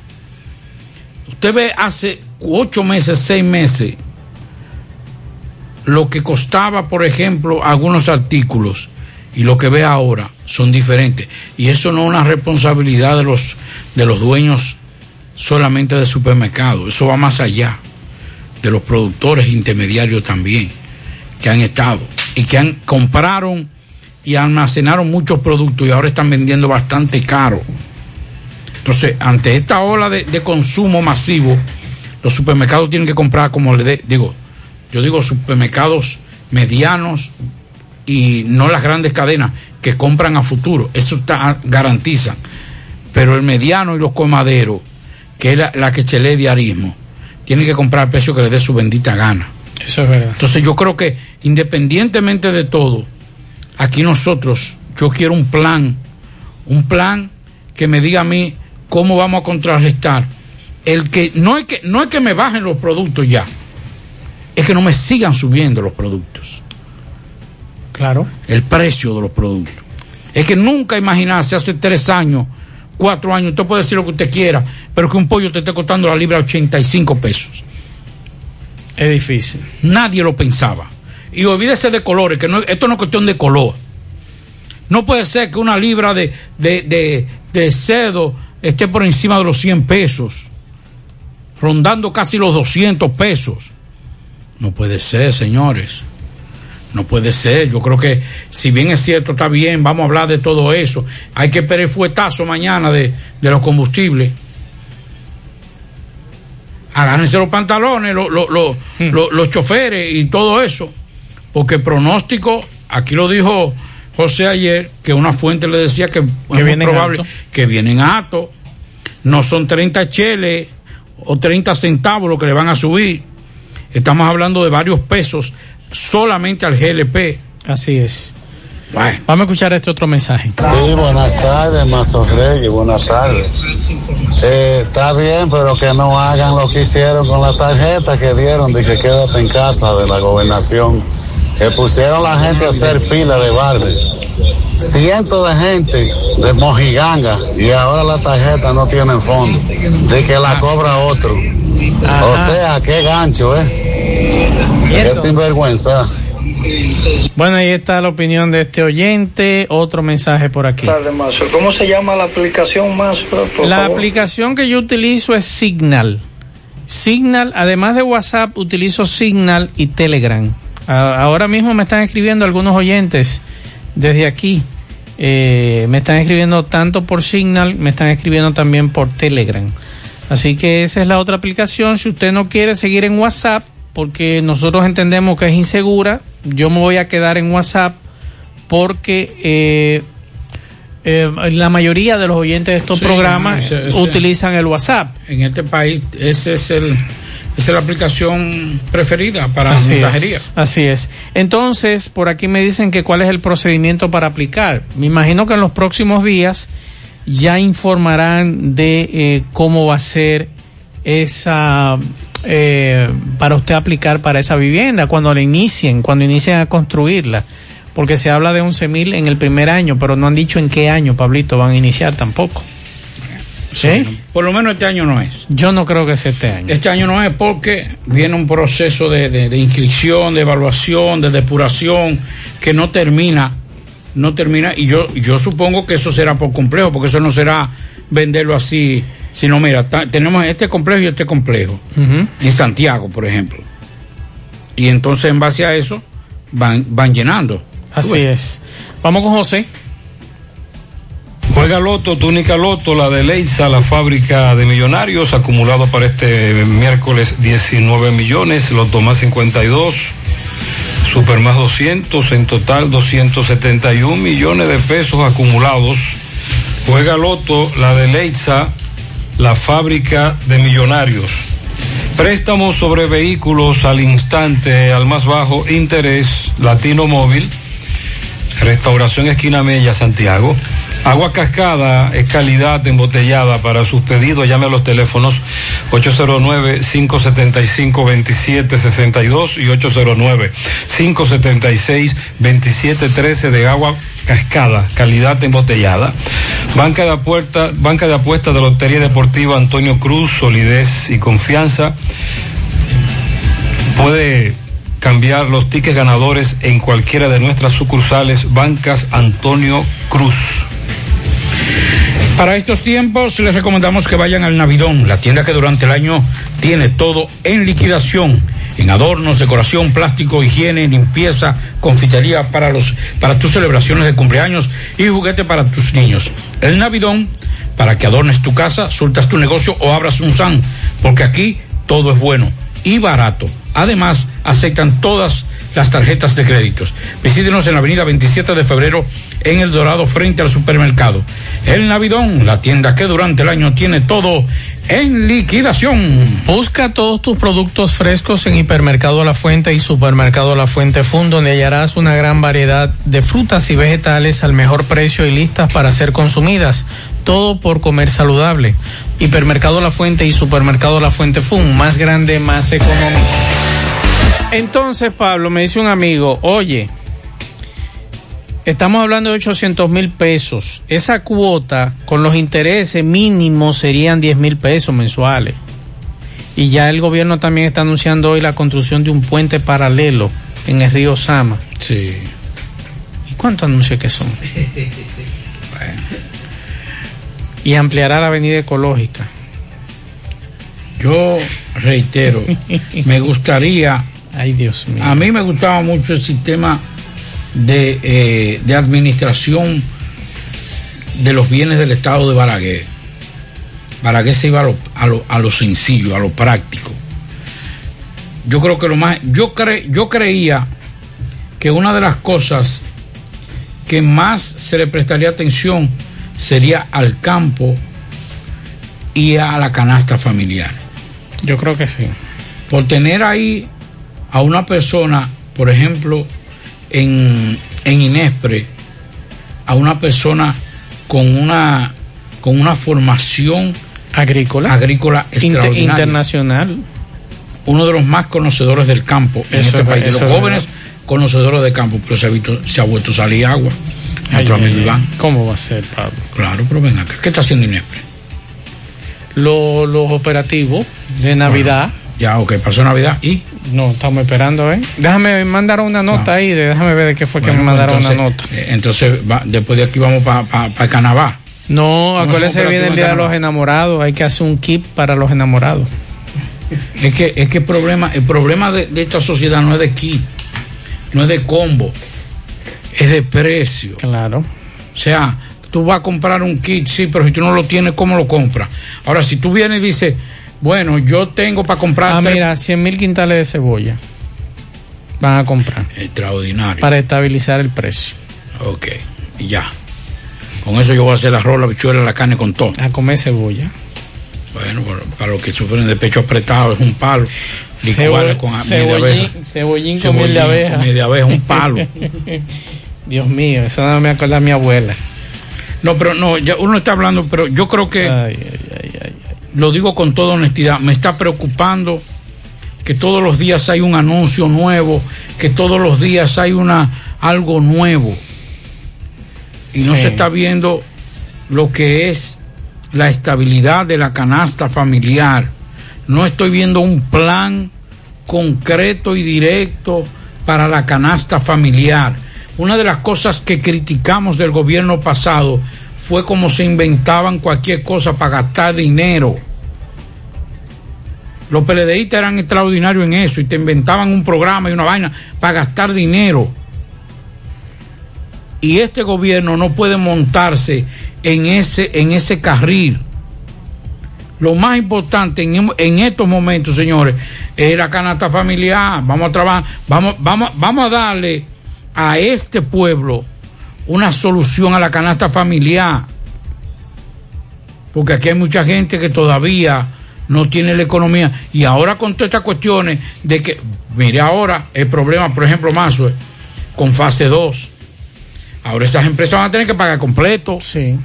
Usted ve hace ocho meses, seis meses, lo que costaba, por ejemplo, algunos artículos y lo que ve ahora son diferentes. Y eso no es una responsabilidad de los, de los dueños solamente de supermercados, eso va más allá de los productores intermediarios también que han estado y que han compraron y almacenaron muchos productos y ahora están vendiendo bastante caro. Entonces, ante esta ola de, consumo masivo, los supermercados tienen que comprar, como le de- digo, yo digo supermercados medianos y no las grandes cadenas que compran a futuro, eso está, garantiza. Pero el mediano y los comaderos, que es la, la que chele diarismo, tienen que comprar al precio que les dé su bendita gana. Eso es verdad. Entonces yo creo que independientemente de todo, aquí nosotros, yo quiero un plan, un plan que me diga a mí cómo vamos a contrarrestar el que no es que no es que me bajen los productos ya, es que no me sigan subiendo los productos. Claro. El precio de los productos. Es que nunca imaginarse hace tres años, cuatro años, usted puede decir lo que usted quiera, pero que un pollo te esté costando la libra 85 pesos. Es difícil. Nadie lo pensaba. Y olvídese de colores, que no, esto no es cuestión de color. No puede ser que una libra de, de, de, de cedo esté por encima de los 100 pesos, rondando casi los 200 pesos. No puede ser, señores. No puede ser. Yo creo que, si bien es cierto, está bien, vamos a hablar de todo eso. Hay que esperar el fuetazo mañana de, de los combustibles. Agárrense los pantalones, lo- lo- lo- Hmm. lo- los choferes y todo eso. Porque pronóstico, aquí lo dijo José ayer, que una fuente le decía que, es muy vienen probable alto. que vienen alto. No son 30 cheles o 30 centavos lo que le van a subir. Estamos hablando de varios pesos solamente al GLP. Así es. Bueno. Vamos a escuchar este otro mensaje. Sí, buenas tardes, Mazo Reyes, buenas tardes. Eh, está bien, pero que no hagan lo que hicieron con la tarjeta que dieron de que quédate en casa de la gobernación. Que pusieron la gente a hacer fila de barde. Cientos de gente de mojiganga y ahora la tarjeta no tiene fondo. De que la cobra otro. O sea, qué gancho, ¿eh? Qué sinvergüenza. Bueno, ahí está la opinión de este oyente. Otro mensaje por aquí. ¿Cómo se llama la aplicación más? La favor? aplicación que yo utilizo es Signal. Signal, además de WhatsApp, utilizo Signal y Telegram. Ahora mismo me están escribiendo algunos oyentes desde aquí Eh, me están escribiendo tanto por Signal, me están escribiendo también por Telegram. Así que esa es la otra aplicación. Si usted no quiere seguir en WhatsApp, porque nosotros entendemos que es insegura, yo me voy a quedar en WhatsApp porque eh, eh, la mayoría de los oyentes de estos Sí, programas ese- ese- utilizan el WhatsApp. En este país, ese es el, esa es la aplicación preferida para Así mensajería. es, así es. Entonces, por aquí me dicen que cuál es el procedimiento para aplicar. Me imagino que en los próximos días ya informarán de eh, cómo va a ser esa eh, para usted aplicar para esa vivienda cuando la inicien, cuando inicien a construirla. Porque se habla de 11 mil en el primer año, pero no han dicho en qué año, Pablito, van a iniciar tampoco. ¿Sí? Por lo menos este año no es. Yo no creo que sea este año. Este año no es porque viene un proceso de, de- de inscripción, de evaluación, de depuración, que no termina, no termina, y yo, yo supongo que eso será por complejo, porque eso no será venderlo así, sino mira, ta- tenemos este complejo y este complejo, en Santiago, por ejemplo. Y entonces en base a eso van, van llenando. Así es. Vamos con José. Juega Loto, túnica Loto, la de Leitza, la fábrica de millonarios, acumulado para este miércoles 19 millones, Loto más 52, Super más 200, en total 271 millones de pesos acumulados. Juega Loto, la de Leitza, la fábrica de millonarios. Préstamos sobre vehículos al instante, al más bajo interés, Latino Móvil, Restauración Esquina Mella, Santiago. Agua cascada es calidad embotellada. Para sus pedidos, llame a los teléfonos 809-575-2762 y 809-576-2713 de agua cascada, calidad embotellada. Banca de, Banca de apuestas de Lotería Deportiva Antonio Cruz, solidez y confianza. Puede cambiar los tickets ganadores en cualquiera de nuestras sucursales Bancas Antonio Cruz. Para estos tiempos les recomendamos que vayan al Navidón, la tienda que durante el año tiene todo en liquidación, en adornos, decoración, plástico, higiene, limpieza, confitería para los para tus celebraciones de cumpleaños y juguete para tus niños. El Navidón para que adornes tu casa, surtas tu negocio o abras un SAN, porque aquí todo es bueno y barato. Además, aceptan todas las tarjetas de créditos. Visítenos en la avenida 27 de febrero en El Dorado frente al supermercado. El Navidón, la tienda que durante el año tiene todo en liquidación. Busca todos tus productos frescos en Hipermercado La Fuente y Supermercado La Fuente Fund, donde hallarás una gran variedad de frutas y vegetales al mejor precio y listas para ser consumidas. Todo por comer saludable. Hipermercado La Fuente y Supermercado La Fuente Fund, más grande, más económico. Entonces, Pablo, me dice un amigo, oye, estamos hablando de 800 mil pesos. Esa cuota con los intereses mínimos serían 10 mil pesos mensuales. Y ya el gobierno también está anunciando hoy la construcción de un puente paralelo en el río Sama. Sí. ¿Y cuánto anuncios que son? Y ampliará la avenida ecológica. Yo reitero, me gustaría. Ay, Dios mío. A mí me gustaba mucho el sistema de, eh, de administración de los bienes del Estado de Balaguer. Balaguer se iba a lo, a lo, a lo sencillo, a lo práctico. Yo creo que lo más. Yo, cre, yo creía que una de las cosas que más se le prestaría atención sería al campo y a la canasta familiar. Yo creo que sí. Por tener ahí a una persona, por ejemplo, en, en Inespre, a una persona con una con una formación agrícola agrícola Inter- internacional. Uno de los más conocedores del campo en Eso este es- país, de los es jóvenes conocedores del campo, pero se ha, visto- se ha vuelto a salir agua. Nuestro Ay, amigo ay, Iván. ¿Cómo va a ser, Pablo? Claro, pero ven acá. ¿Qué está haciendo Inespre? Lo- los operativos de Navidad. Ya, ok, pasó Navidad y. No, estamos esperando, ¿eh? Déjame mandar una nota ahí, de- déjame ver de qué fue que me mandaron entonces, una nota. eh, Entonces, va- después de aquí vamos para pa, pa Canadá. No, acuérdense viene el Día de los. Enamorados, hay que hacer un kit para los enamorados. Es que, es que el problema, el problema de, de esta sociedad no es de kit, no es de combo, es de precio. Claro. O sea, tú vas a comprar un kit, sí, pero si tú no lo tienes, ¿cómo lo compras? Ahora, si tú vienes y dices, bueno, yo tengo para comprar... Ah, tres- mira, 100 mil quintales de cebolla van a comprar Extraordinario. para estabilizar el precio. Ok, y ya. Con eso yo voy a hacer el arroz, la bichuela, la carne con todo. A comer cebolla. Bueno, para, los que sufren de pecho apretado es un palo. Cebo- con abeja. cebollín, cebollín con miel de Cebollín abeja. con miel de abeja, un palo. Dios mío, eso no me acuerda a mi abuela. No, pero no, ya uno está hablando, pero yo creo que lo digo con toda honestidad, me está preocupando que todos los días hay un anuncio nuevo, que todos los días hay una algo nuevo y no Sí. se está viendo lo que es la estabilidad de la canasta familiar. No estoy viendo un plan concreto y directo para la canasta familiar. Una de las cosas que criticamos del gobierno pasado fue cómo se inventaban cualquier cosa para gastar dinero. Los PLDistas eran extraordinarios en eso y te inventaban un programa y una vaina para gastar dinero. Y este gobierno no puede montarse en ese, en ese carril. Lo más importante en, en estos momentos, señores, es la canasta familiar. Vamos a trabajar, vamos, vamos, vamos a darle a este pueblo una solución a la canasta familiar. Porque aquí hay mucha gente que todavía no tiene la economía. Y ahora con todas estas cuestiones de que, mire ahora, el problema, por ejemplo, más con fase 2. Ahora esas empresas van a tener que pagar completo. Sí.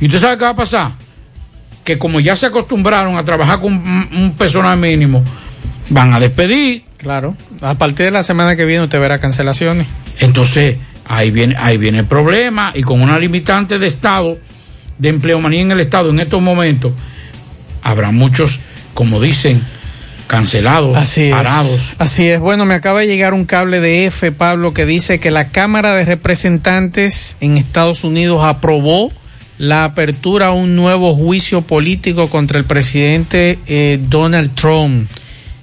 ¿Y usted sabe qué va a pasar? Que como ya se acostumbraron a trabajar con un personal mínimo, van a despedir. Claro. A partir de la semana que viene usted verá cancelaciones. Entonces, ahí viene, ahí viene el problema. Y con una limitante de Estado, de empleomanía en el Estado en estos momentos, habrá muchos, como dicen, cancelados, Así parados. es. Así es. Bueno, me acaba de llegar un cable de F, Pablo, que dice que la Cámara de Representantes en Estados Unidos aprobó la apertura a un nuevo juicio político contra el presidente eh, Donald Trump.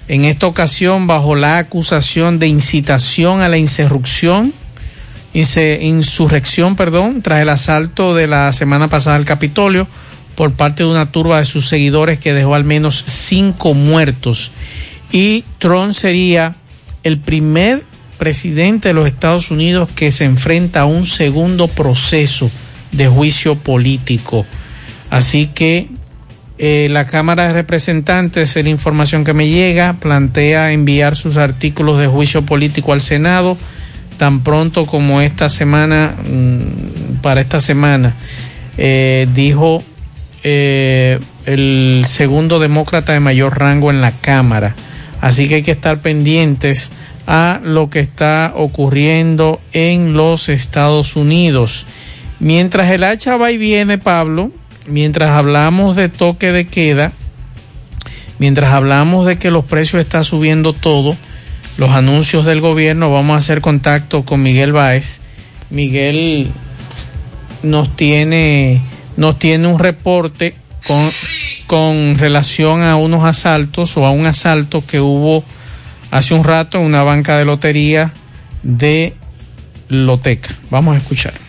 En esta ocasión, bajo la acusación de incitación a la insurrección, insurrección, perdón, tras el asalto de la semana pasada al Capitolio por parte de una turba de sus seguidores que dejó al menos cinco muertos. Y Trump sería el primer presidente de los Estados Unidos que se enfrenta a un segundo proceso de juicio político. Así que eh, la Cámara de Representantes, en la información que me llega, plantea enviar sus artículos de juicio político al Senado tan pronto como esta semana, mm, para esta semana, eh, dijo eh, el segundo demócrata de mayor rango en la Cámara. Así que hay que estar pendientes a lo que está ocurriendo en los Estados Unidos. Mientras el hacha va y viene, Pablo, mientras hablamos de toque de queda, mientras hablamos de que los precios están subiendo todo, los anuncios del gobierno, vamos a hacer contacto con Miguel Báez. Miguel nos tiene, nos tiene un reporte con, con relación a unos asaltos o a un asalto que hubo hace un rato en una banca de lotería de Loteca. Vamos a escuchar.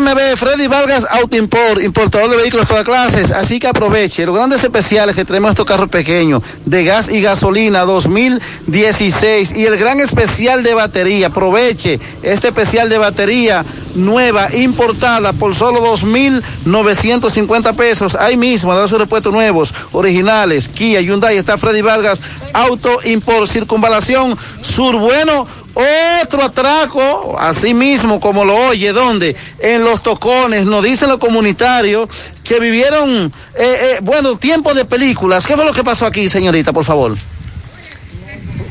MB Freddy Vargas Auto Import, importador de vehículos de todas clases, así que aproveche los grandes especiales que tenemos estos carros pequeños de gas y gasolina 2016 y el gran especial de batería, aproveche este especial de batería nueva, importada por solo 2.950 pesos, ahí mismo, de sus repuestos nuevos, originales, Kia, Hyundai, está Freddy Vargas Auto Import, circunvalación sur bueno, otro atraco, así mismo como lo oye, ¿dónde? En los tocones, nos dicen los comunitarios que vivieron, eh, eh, bueno, tiempo de películas. ¿Qué fue lo que pasó aquí, señorita, por favor?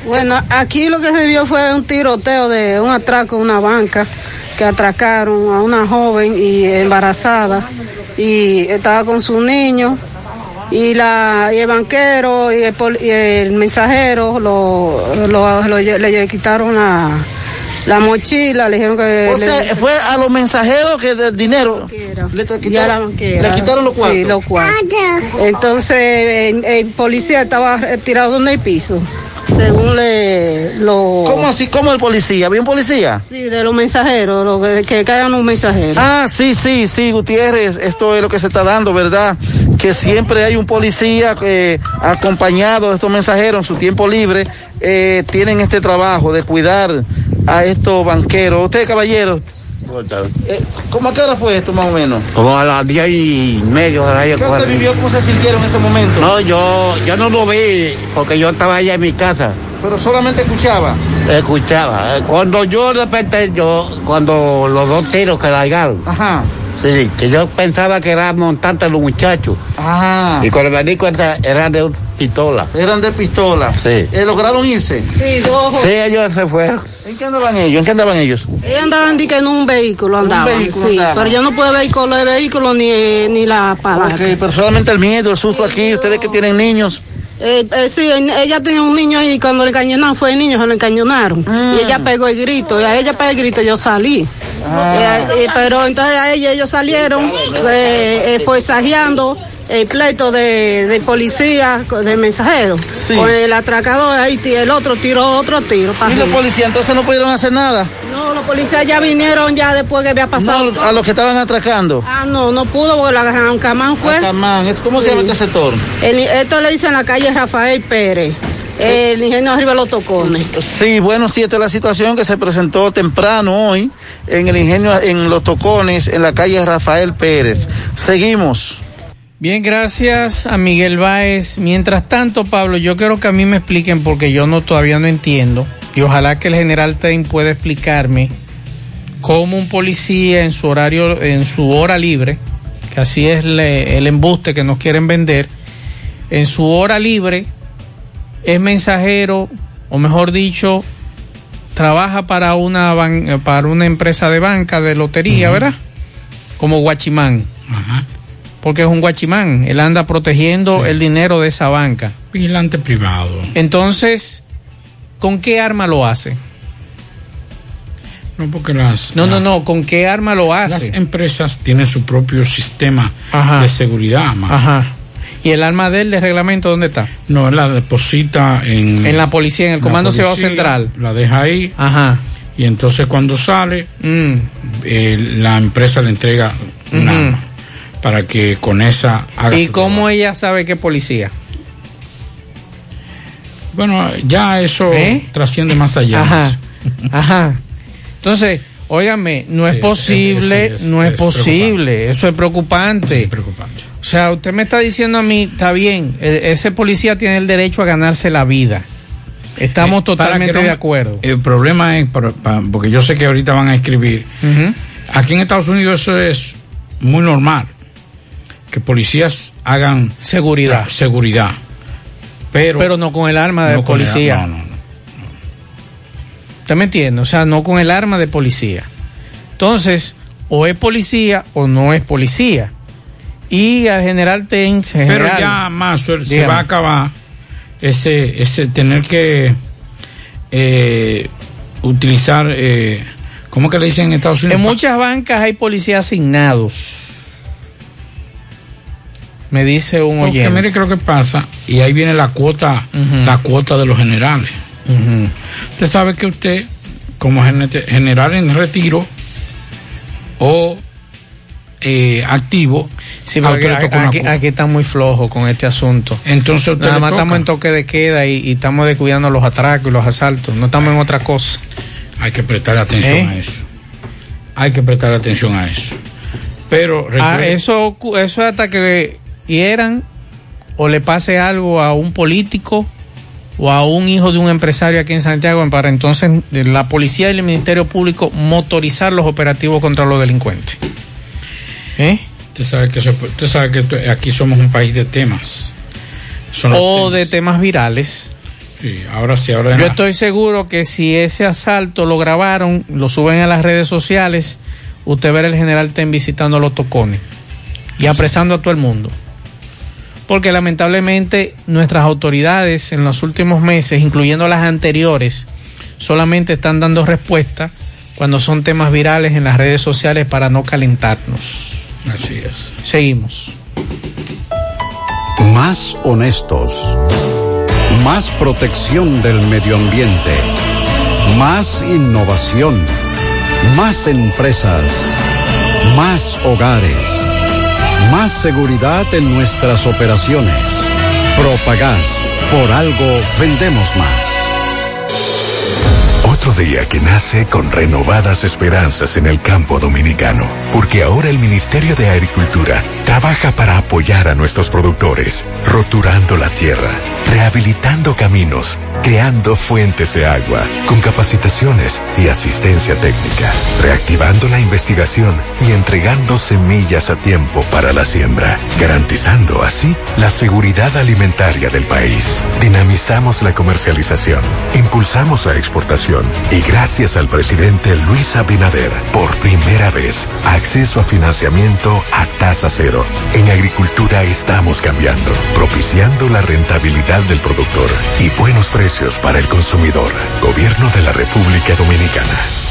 Bueno, aquí lo que se vio fue un tiroteo de un atraco en una banca que atracaron a una joven y embarazada y estaba con su niño y la y el banquero y el, pol- y el mensajero lo, lo- lo- le quitaron la, la mochila, le dijeron que O sea, le- fue a los mensajeros que del dinero le, y a la quitaron, banquera. le quitaron los cuartos. Sí, los cuartos. Entonces el, el policía estaba tirado en el piso. Según le lo... ¿Cómo así? ¿Cómo el policía? ¿Había un policía? Sí, de los mensajeros, lo que, que caigan los mensajeros. Ah, sí, sí, sí, Gutiérrez, esto es lo que se está dando, ¿verdad? Que siempre hay un policía eh, acompañado de estos mensajeros en su tiempo libre, eh, tienen este trabajo de cuidar a estos banqueros. Usted, caballero, eh, ¿cómo a qué hora fue esto más o menos? Como a las diez y media la ¿Qué usted vivió? ¿Cómo se sintieron en ese momento? No, yo, yo no lo vi porque yo estaba allá en mi casa. Pero solamente escuchaba. Escuchaba. Cuando yo desperté, yo, cuando los dos tiros que largaron. Ajá. Sí, que yo pensaba que eran montantes los muchachos. Ajá. Y cuando me di cuenta, eran de pistola. Eran de pistola. Sí. Eh, ¿Lograron irse? Sí, dos. Sí, ellos se fueron. ¿En qué andaban ellos? ¿En qué andaban ellos? Ellos andaban en un vehículo andaban. vehículo sí, andaban. pero yo no puedo ver color de vehículo ni, ni la palanca. Ok, pero solamente el miedo, el susto aquí, ustedes que tienen niños. Eh, eh, sí, ella tenía un niño ahí cuando le encañonaron, fue el niño, se lo encañonaron. Mm. Y ella pegó el grito, y a ella pegó el grito, yo salí. Ah. Eh, eh, pero entonces a ella ellos salieron eh, eh, forzajeando el pleito de, de policía, de mensajero. Con el atracador ahí, el otro tiró otro tiro. para ¿Y los policías entonces no pudieron hacer nada? No, los policías ya vinieron ya después que había pasado. No, a los que estaban atracando. Ah, no, no pudo porque lo agarraron. Camán fue. Camán, ¿cómo se llama este sector? El- esto le dicen en la calle Rafael Pérez. El ingenio arriba de los tocones. Sí, bueno, sí, esta es la situación que se presentó temprano hoy en el ingenio, en Los Tocones, en la calle Rafael Pérez. Seguimos. Bien, gracias a Miguel Báez. Mientras tanto, Pablo, yo quiero que a mí me expliquen porque yo no todavía no entiendo y ojalá que el general Tein pueda explicarme cómo un policía en su horario, en su hora libre, que así es le- el embuste que nos quieren vender, en su hora libre es mensajero, o mejor dicho, trabaja para una ban- para una empresa de banca de lotería, ¿verdad? Como guachimán. Porque es un guachimán, él anda protegiendo el dinero de esa banca. Vigilante privado. Entonces, ¿con qué arma lo hace? No, porque las, No, no, no, ¿con qué arma lo las hace? empresas tienen su propio sistema Ajá. de seguridad. ma. Ajá. ¿Y el arma de él de reglamento dónde está? No, él la deposita en... En la policía, en el Comando policía, Central. La deja ahí. Ajá. Y entonces cuando sale, Mm. eh, la empresa le entrega un arma para que con esa haga ¿Y cómo ella sabe que es policía? Bueno, ya eso ¿Eh? trasciende más allá. Ajá. Ajá. Entonces, óigame, no Sí, es posible, es- no es, es posible, eso es preocupante. preocupante. O sea, usted me está diciendo a mí, está bien, e- ese policía tiene el derecho a ganarse la vida. Estamos Eh, totalmente no- de acuerdo. El problema es, porque yo sé que ahorita van a escribir, aquí en Estados Unidos eso es muy normal, que policías hagan seguridad. seguridad. Pero, Pero no con el arma de no el- policía. no, no, no. ¿Usted me entiende? O sea, no con el arma de policía. Entonces, o es policía o no es policía. Y al general Tenz, Pero general, ya más se dígame. va a acabar ese, ese tener que eh, utilizar, eh, ¿cómo que le dicen en Estados Unidos? En muchas bancas hay policías asignados. Me dice un Porque oyente. mire qué es lo que pasa, y ahí viene la cuota, la cuota de los generales. Usted sabe que usted, como general en retiro o eh, activo, Sí, porque aquí, aquí- están muy flojos con este asunto. Entonces usted Nada más toca. estamos en toque de queda y, y estamos descuidando los atracos y los asaltos. No estamos en otra cosa. Hay que prestar atención ¿Eh? a eso. Hay que prestar atención a eso. Pero Ah, eso, eso hasta que hieran o le pase algo a un político o a un hijo de un empresario aquí en Santiago para entonces eh, la policía y el Ministerio Público motorizar los operativos contra los delincuentes. ¿Eh? Usted sabe que, eso- usted sabe que aquí somos un país de temas. Son O temas. de temas virales. Sí, ahora sí, ahora Yo estoy seguro que si ese asalto lo grabaron, lo suben a las redes sociales, usted verá el general Ten visitando los tocones y apresando a todo el mundo. Porque lamentablemente nuestras autoridades en los últimos meses, incluyendo las anteriores, solamente están dando respuesta cuando son temas virales en las redes sociales para no calentarnos. Así es. Seguimos. Más honestos. Más protección del medio ambiente. Más innovación. Más empresas. Más hogares. Más seguridad en nuestras operaciones. Propagás. Por algo vendemos más. Otro día que nace con renovadas esperanzas en el campo dominicano, porque ahora el Ministerio de Agricultura trabaja para apoyar a nuestros productores, roturando la tierra, rehabilitando caminos, creando fuentes de agua, con capacitaciones y asistencia técnica, reactivando la investigación y entregando semillas a tiempo para la siembra, garantizando así la seguridad alimentaria del país. Dinamizamos la comercialización, impulsamos la exportación y gracias al presidente Luis Abinader, por primera vez, acceso a financiamiento a tasa cero. En agricultura estamos cambiando, propiciando la rentabilidad del productor y buenos precios para el consumidor. Gobierno de la República Dominicana.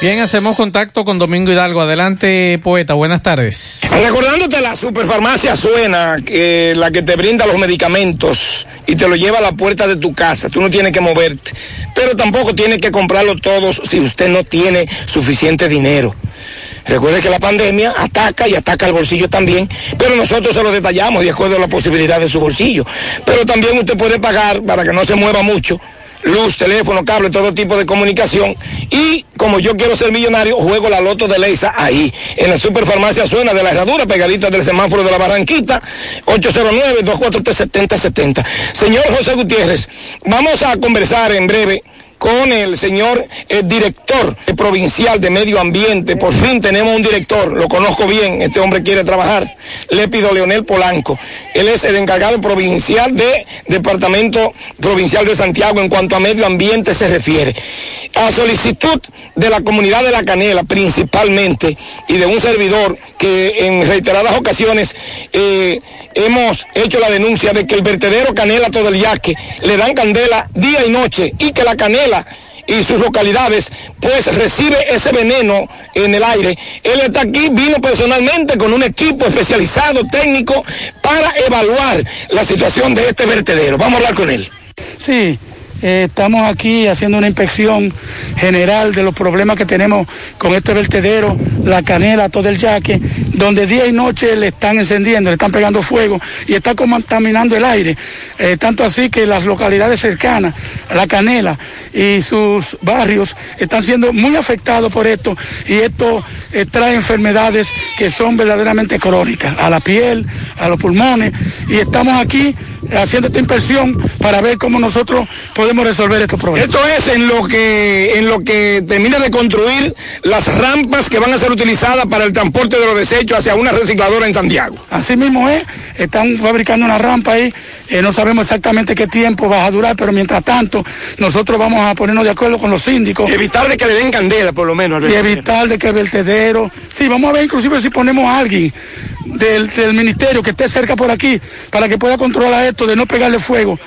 Bien, hacemos contacto con Domingo Hidalgo. Adelante, poeta. Buenas tardes. Recordándote la superfarmacia Suena, que la que te brinda los medicamentos y te lo lleva a la puerta de tu casa. Tú no tienes que moverte, pero tampoco tienes que comprarlo todos si usted no tiene suficiente dinero. Recuerde que la pandemia ataca y ataca el bolsillo también, pero nosotros se lo detallamos de acuerdo a la posibilidad de su bolsillo. Pero también usted puede pagar para que no se mueva mucho luz, teléfono, cable, todo tipo de comunicación. Y como yo quiero ser millonario, juego la loto de Leisa ahí, en la superfarmacia Suena de la Herradura, pegadita del semáforo de la Barranquita, 809-243-7070. Señor José Gutiérrez, vamos a conversar en breve con el señor eh, director provincial de medio ambiente. Por fin tenemos un director, lo conozco bien, este hombre quiere trabajar. Le pido Leonel Polanco. Él es el encargado provincial de Departamento Provincial de Santiago en cuanto a medio ambiente se refiere. A solicitud de la comunidad de La Canela principalmente y de un servidor que en reiteradas ocasiones eh, hemos hecho la denuncia de que el vertedero Canela todo el yaque le dan candela día y noche y que la canela y sus localidades, pues recibe ese veneno en el aire. Él está aquí, vino personalmente con un equipo especializado, técnico, para evaluar la situación de este vertedero. Vamos a hablar con él. Sí, eh, estamos aquí haciendo una inspección general de los problemas que tenemos con este vertedero, la canela, todo el yaque, donde día y noche le están encendiendo, le están pegando fuego y está contaminando el aire. Eh, tanto así que las localidades cercanas, la canela y sus barrios están siendo muy afectados por esto y esto eh, trae enfermedades que son verdaderamente crónicas a la piel, a los pulmones y estamos aquí haciendo esta inspección para ver cómo nosotros podemos resolver estos problemas. Esto es en lo que en lo que termina de construir las rampas que van a ser utilizadas para el transporte de los desechos hacia una recicladora en Santiago. Así mismo es, están fabricando una rampa ahí, eh, no sabemos exactamente qué tiempo va a durar, pero mientras tanto nosotros vamos a ponernos de acuerdo con los síndicos. Y evitar de que le den candela, por lo menos. Y evitar de que el vertedero, sí, vamos a ver inclusive si ponemos a alguien del, del ministerio que esté cerca por aquí para que pueda controlar esto de no pegarle fuego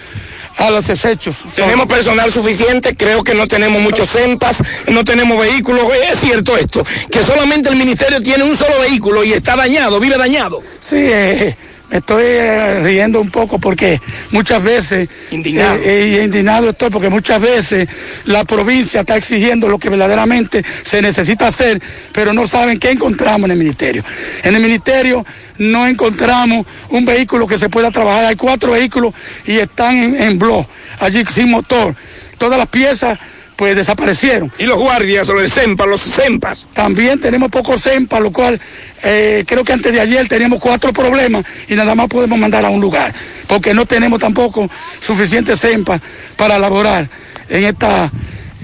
a los desechos. Tenemos personal suficiente, creo que no tenemos muchos CEMPAS, no tenemos vehículos. Es cierto esto, que solamente el ministerio tiene un solo vehículo y está dañado, vive dañado. Sí, eh, me estoy eh, riendo un poco porque muchas veces, Indignado. eh, eh, indignado estoy porque muchas veces la provincia está exigiendo lo que verdaderamente se necesita hacer, pero no saben qué encontramos en el ministerio. En el ministerio no encontramos un vehículo que se pueda trabajar. Hay cuatro vehículos y están en, en blog, allí sin motor. Todas las piezas pues desaparecieron. Y los guardias, o los CEMPAS, los CEMPAS. También tenemos pocos CEMPAS, lo cual eh, creo que antes de ayer teníamos cuatro problemas y nada más podemos mandar a un lugar, porque no tenemos tampoco suficientes CEMPAS para elaborar en esta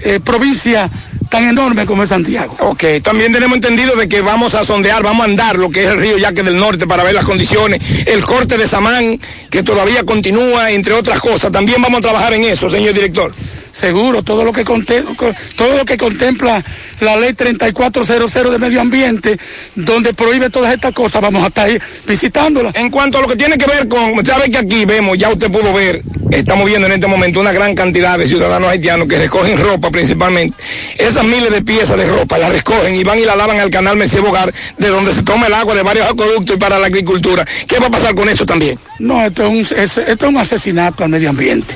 eh, provincia tan enorme como es Santiago. Ok, también tenemos entendido de que vamos a sondear, vamos a andar lo que es el río Yaque del Norte para ver las condiciones, el corte de Samán, que todavía continúa, entre otras cosas. También vamos a trabajar en eso, señor director. Seguro, todo lo que todo lo que contempla la ley 3400 de medio ambiente, donde prohíbe todas estas cosas, vamos a estar ahí visitándola. En cuanto a lo que tiene que ver con, sabe que aquí vemos, ya usted pudo ver, estamos viendo en este momento una gran cantidad de ciudadanos haitianos que recogen ropa principalmente. Esas miles de piezas de ropa las recogen y van y la lavan al canal Mesía Bogar, de donde se toma el agua de varios acueductos y para la agricultura. ¿Qué va a pasar con eso también? No, esto es un, esto es un asesinato al medio ambiente.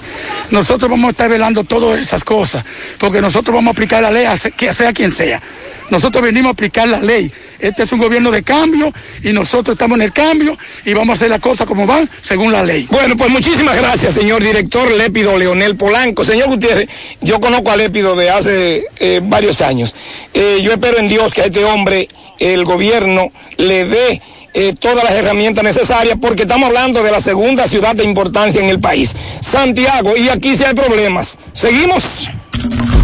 Nosotros vamos a estar velando todas esas cosas, porque nosotros vamos a aplicar la ley, que sea quien sea. Nosotros venimos a aplicar la ley. Este es un gobierno de cambio y nosotros estamos en el cambio y vamos a hacer las cosas como van según la ley. Bueno, pues muchísimas gracias, señor director Lépido Leonel Polanco. Señor Gutiérrez, yo conozco a Lépido de hace eh, varios años. Eh, yo espero en Dios que a este hombre el gobierno le dé eh, todas las herramientas necesarias porque estamos hablando de la segunda ciudad de importancia en el país, Santiago, y aquí sí hay problemas. ¿Seguimos?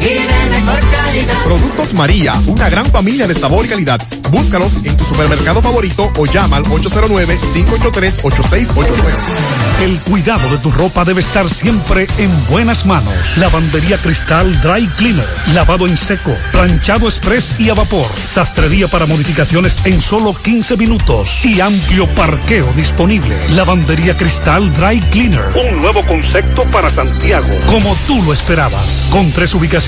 y de mejor calidad. Productos María, una gran familia de sabor y calidad. Búscalos en tu supermercado favorito o llama al 809-583-8689. El cuidado de tu ropa debe estar siempre en buenas manos. Lavandería Cristal Dry Cleaner, lavado en seco, planchado express y a vapor, sastrería para modificaciones en solo 15 minutos y amplio parqueo disponible. Lavandería Cristal Dry Cleaner, un nuevo concepto para Santiago, como tú lo esperabas, con tres ubicaciones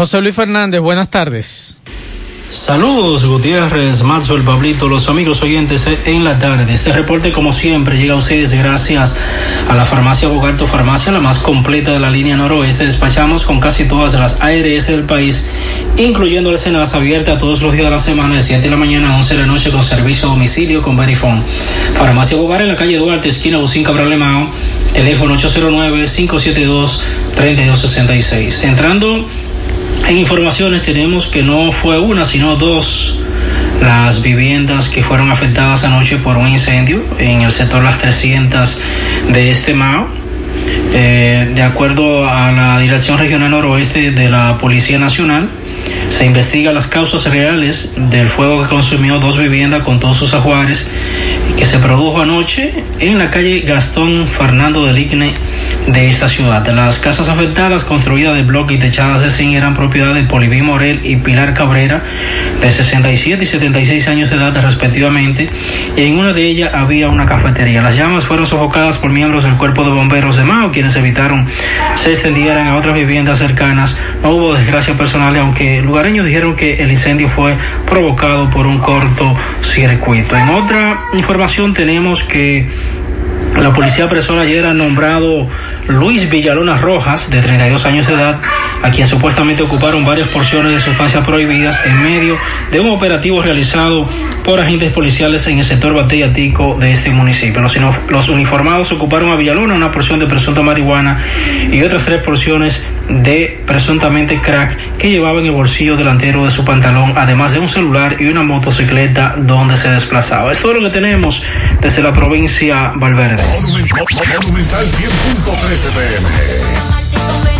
José Luis Fernández, buenas tardes. Saludos Gutiérrez, el Pablito, los amigos oyentes en la tarde. Este reporte como siempre llega a ustedes gracias a la farmacia Bogarto Farmacia, la más completa de la línea noroeste. Despachamos con casi todas las ARS del país, incluyendo la cenas abierta todos los días de la semana de 7 de la mañana a 11 de la noche con servicio a domicilio con Verifone. Farmacia Bogar en la calle Duarte, esquina Bucín Cabral Lemao, teléfono 809-572-3266. Entrando en informaciones tenemos que no fue una, sino dos las viviendas que fueron afectadas anoche por un incendio en el sector Las 300 de este Mao. Eh, de acuerdo a la Dirección Regional Noroeste de la Policía Nacional, se investiga las causas reales del fuego que consumió dos viviendas con todos sus ajuares que se produjo anoche en la calle Gastón Fernando del Igne de esta ciudad. Las casas afectadas, construidas de bloque y techadas de zinc, eran propiedad de Poliví Morel y Pilar Cabrera, de 67 y 76 años de edad respectivamente, y en una de ellas había una cafetería. Las llamas fueron sofocadas por miembros del cuerpo de bomberos de Mao, quienes evitaron se extendieran a otras viviendas cercanas. No hubo desgracia personal, aunque lugareños dijeron que el incendio fue provocado por un corto circuito. En otra información tenemos que la policía apresó ayer ha nombrado Luis Villalona Rojas, de 32 años de edad, a quien supuestamente ocuparon varias porciones de sustancias prohibidas en medio de un operativo realizado por agentes policiales en el sector Batellatico de este municipio. Los, los uniformados ocuparon a Villalona una porción de presunta marihuana y otras tres porciones de presuntamente crack que llevaba en el bolsillo delantero de su pantalón, además de un celular y una motocicleta donde se desplazaba. Es todo lo que tenemos desde la provincia Valverde. Malta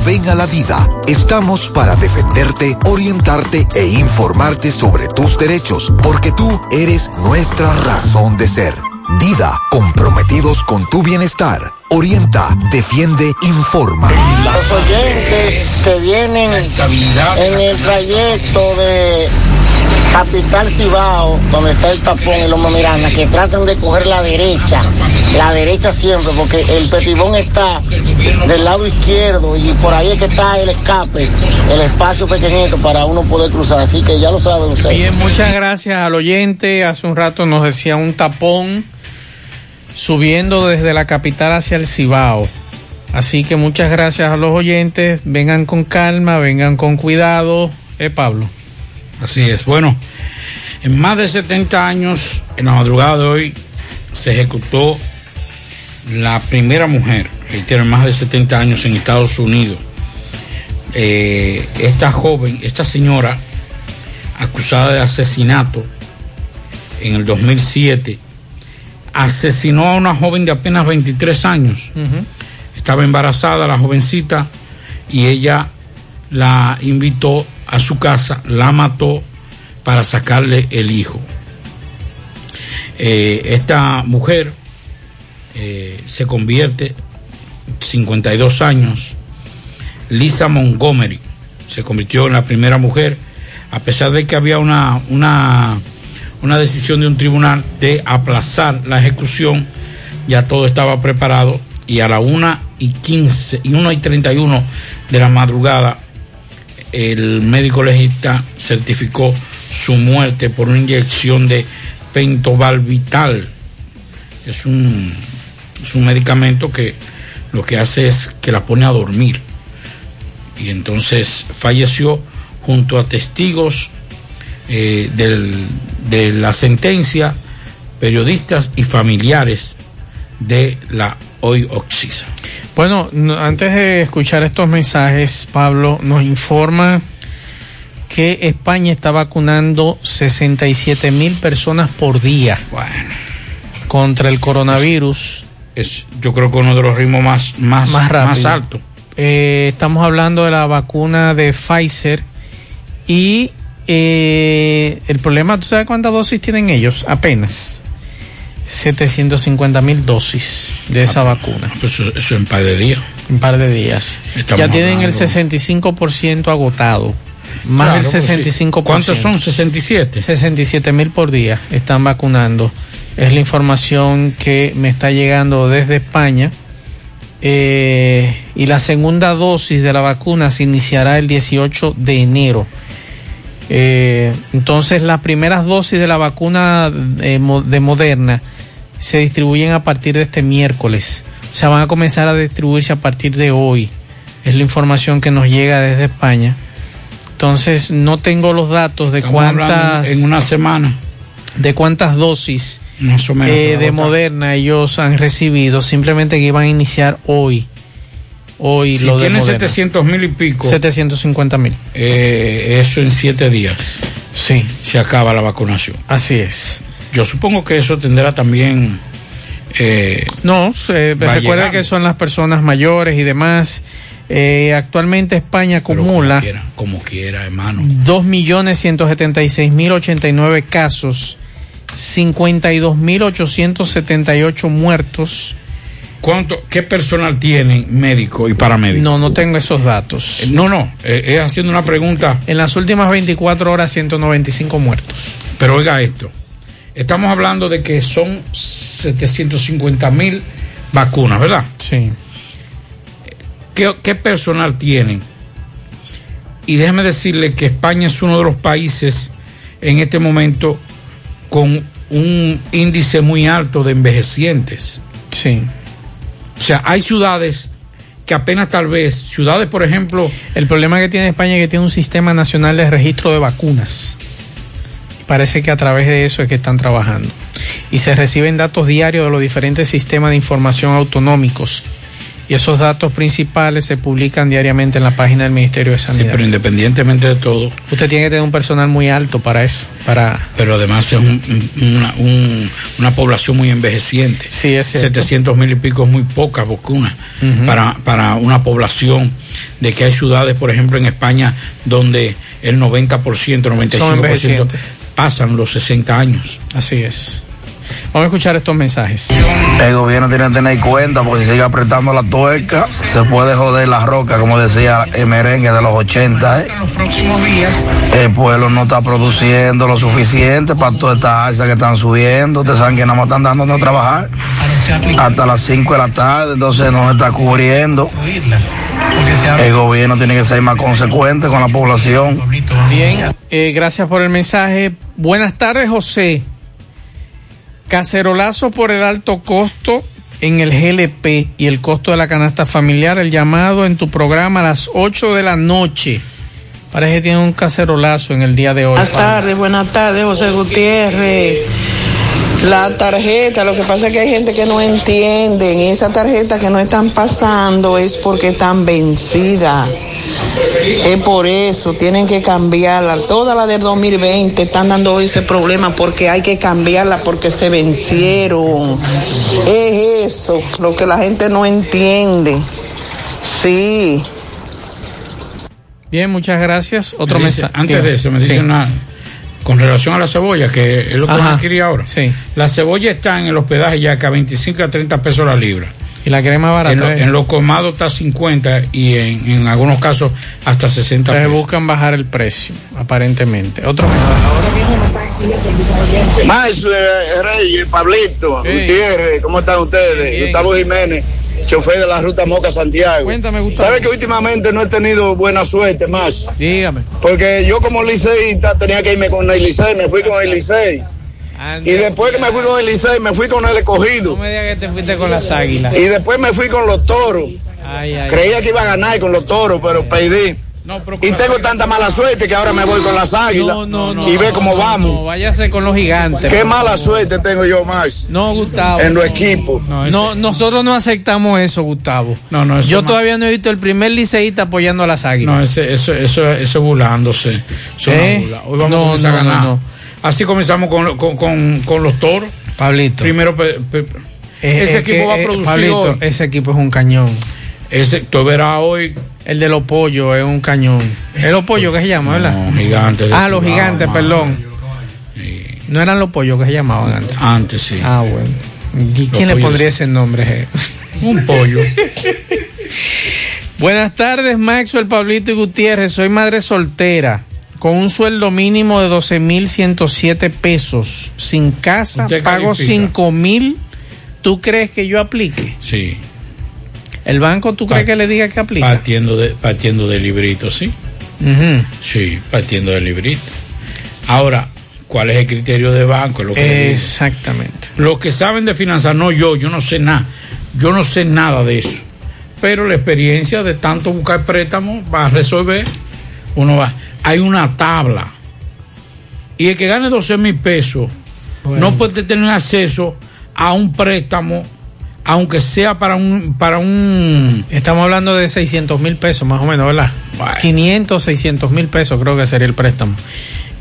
ven a la vida. Estamos para defenderte, orientarte e informarte sobre tus derechos, porque tú eres nuestra razón de ser. Dida, comprometidos con tu bienestar. Orienta, defiende, informa. Los oyentes que vienen en el trayecto de Capital Cibao, donde está el tapón y Loma Miranda, que traten de coger la derecha, la derecha siempre, porque el petibón está del lado izquierdo y por ahí es que está el escape, el espacio pequeñito para uno poder cruzar. Así que ya lo saben ustedes. Bien, muchas gracias al oyente. Hace un rato nos decía un tapón subiendo desde la capital hacia el Cibao. Así que muchas gracias a los oyentes. Vengan con calma, vengan con cuidado. Eh, Pablo. Así es. Bueno, en más de 70 años, en la madrugada de hoy, se ejecutó la primera mujer, reitero, en más de 70 años en Estados Unidos. Eh, esta joven, esta señora, acusada de asesinato en el 2007, asesinó a una joven de apenas 23 años. Estaba embarazada la jovencita y ella la invitó a su casa, la mató para sacarle el hijo. Eh, esta mujer eh, se convierte, 52 años, Lisa Montgomery, se convirtió en la primera mujer, a pesar de que había una, una, una decisión de un tribunal de aplazar la ejecución, ya todo estaba preparado y a la una y 15 y 1 y 31 de la madrugada el médico legista certificó su muerte por una inyección de pentobarbital. Es un, un medicamento que lo que hace es que la pone a dormir. Y entonces falleció junto a testigos eh, de la sentencia, periodistas y familiares de la hoy Oxisa. Bueno, no- antes de escuchar estos mensajes, Pablo nos informa que España está vacunando 67 mil personas por día contra el coronavirus. Es, yo creo que uno de los ritmos más, más, más más altos. Eh, estamos hablando de la vacuna de Pfizer y eh, el problema, ¿tú sabes cuántas dosis tienen ellos? Apenas 750 mil dosis de esa vacuna. Pues eso, eso en par de días. Un par de días. Estamos ya tienen el hablando- 65% agotado. Más Claro, del pues sí. 65%. ¿Cuántos son? 67. 67 mil por día están vacunando. Es la información que me está llegando desde España. Eh, y la segunda dosis de la vacuna se iniciará el 18 de enero. Eh, entonces, las primeras dosis de la vacuna de, Mo- de Moderna se distribuyen a partir de este miércoles. O sea, van a comenzar a distribuirse a partir de hoy. Es la información que nos llega desde España. Entonces, no tengo los datos de Estamos cuántas en una semana. de cuántas dosis Más o menos. eh, de. Moderna ellos han recibido, simplemente que iban a iniciar hoy. Hoy Si lo tiene Moderna. 700 mil y pico, 750 mil. eh, eso en siete días. Sí. Se acaba la vacunación. Así es. Yo supongo que eso tendrá también. eh, No, se- recuerda que son las personas mayores y demás. Eh, actualmente España acumula como quiera, como quiera, hermano. 2.176.089 casos, 52.878 muertos. ¿Cuánto, ¿Qué personal tienen médico y paramédico? No, no tengo esos datos. No, no, eh, es haciendo una pregunta, En las últimas 24 horas, 195 muertos. pero oiga esto. Estamos hablando de que son 750 mil vacunas, ¿verdad? Sí. ¿Qué, qué personal tienen? Y déjeme decirle que España es uno de los países en este momento con un índice muy alto de envejecientes. Sí. O sea, hay ciudades que apenas tal vez, ciudades por ejemplo, El problema que tiene España es que tiene un sistema nacional de registro de vacunas. Parece que a través de eso es que están trabajando. Y se reciben datos diarios de los diferentes sistemas de información autonómicos. Y esos datos principales se publican diariamente en la página del Ministerio de sí, Sanidad. pero independientemente de todo, Usted tiene que tener un personal muy alto para eso, para pero además es un- un- una, un- una población muy envejeciente. Sí, es cierto. 700 mil y pico es muy pocas vacunas Ujú. para, para una población de que hay ciudades, por ejemplo, en España, donde el 90%, 95% envejecientes. Pasan los 60 años. Así es. Vamos a escuchar estos mensajes. El gobierno tiene que tener cuenta porque si sigue apretando la tuerca se puede joder la roca, como decía el merengue de los 80. ¿eh? los próximos días. El pueblo no está produciendo lo suficiente para todas estas alzas que están subiendo. Ustedes saben que nada más están dándonos a trabajar hasta las 5 de la tarde, entonces no se está cubriendo. El gobierno tiene que ser más consecuente con la población. Bien, eh, gracias por el mensaje. Buenas tardes, José. Cacerolazo por el alto costo en el GLP y el costo de la canasta familiar. El llamado en tu programa a las 8 de la noche. Parece que tiene un cacerolazo en el día de hoy. Buenas tardes, buenas tardes, José Gutiérrez. La tarjeta, lo que pasa es que hay gente que no entienden. y Esa tarjeta que no están pasando es porque están vencidas. Es por eso, tienen que cambiarla. Toda la del 2020 están dando ese problema porque hay que cambiarla porque se vencieron. Es eso, lo que la gente no entiende. Sí. Bien, muchas gracias. Otro mensaje. Antes de eso, me dice Sí. una. Con relación a la cebolla, que es lo que Ajá. van a adquirir ahora. Sí. La cebolla está en el hospedaje ya que a 25 a 30 pesos la libra. Y la crema barata. En, lo, ¿eh? en los colmados está 50 y en, en algunos casos hasta 60 Entonces pesos. buscan bajar el precio, aparentemente. Otro mensaje. Más Reyes, Pablito, Gutiérrez, ¿cómo están ustedes? Gustavo Jiménez, chofer de la ruta Moca Santiago. Cuéntame, Gustavo. ¿Sabe que últimamente no he tenido buena suerte más? Dígame. Porque yo como liceísta tenía que irme con el Licey, me fui con el Licey. Y después que me fui con el Licey, me fui con el escogido. No me digas que te fuiste con las águilas. Y después me fui con los toros. Ay, ay, Creía que iba a ganar con los toros, pero perdí. Y tengo tanta mala suerte que ahora me voy con las águilas. y ve cómo vamos. No, váyase con los gigantes. Qué mala suerte tengo yo, Max. No, Gustavo. En los equipos. No, nosotros no aceptamos eso, Gustavo. No, no, eso Yo no. todavía no he visto el primer liceísta apoyando a las águilas. No, ese, eso, eso, eso es burlándose. Eso es ¿Eh? burla. Hoy vamos No, a comenzar no, a ganar. no, no. Así comenzamos con, con, con, con los toros. Pablito. Primero, pe- pe- Es- ese es que, equipo va a eh, producir Pablito, hoy. Ese equipo es un cañón. Ese, tú verás hoy. El de los pollos es un cañón. Es los pollos que se llama, ¿verdad? No, gigantes de Ah, los gigantes, más. perdón. No eran los pollos que se llamaban antes. Antes sí. Ah, bueno. ¿Y quién le pondría ese nombre? Un pollo. Buenas tardes, Maxwell, Pablito y Gutiérrez. Soy madre soltera con un sueldo mínimo de 12.107 pesos. Sin casa, pago califica. 5.000. ¿Tú crees que yo aplique? Sí. ¿El banco tú crees que le diga que aplique? Partiendo de, partiendo de librito, sí. Sí, partiendo del librito. Ahora, ¿cuál es el criterio de banco? Lo que Exactamente. Los que saben de finanzas, no yo, yo no sé nada. Yo no sé nada de eso. Pero la experiencia de tanto buscar préstamos va a resolver. Uno va. Hay una tabla. Y el que gane 12 mil pesos no puede tener acceso a un préstamo, aunque sea para un. Para un Estamos hablando de 600 mil pesos, más o menos, ¿verdad? 500, 600 mil pesos creo que sería el préstamo.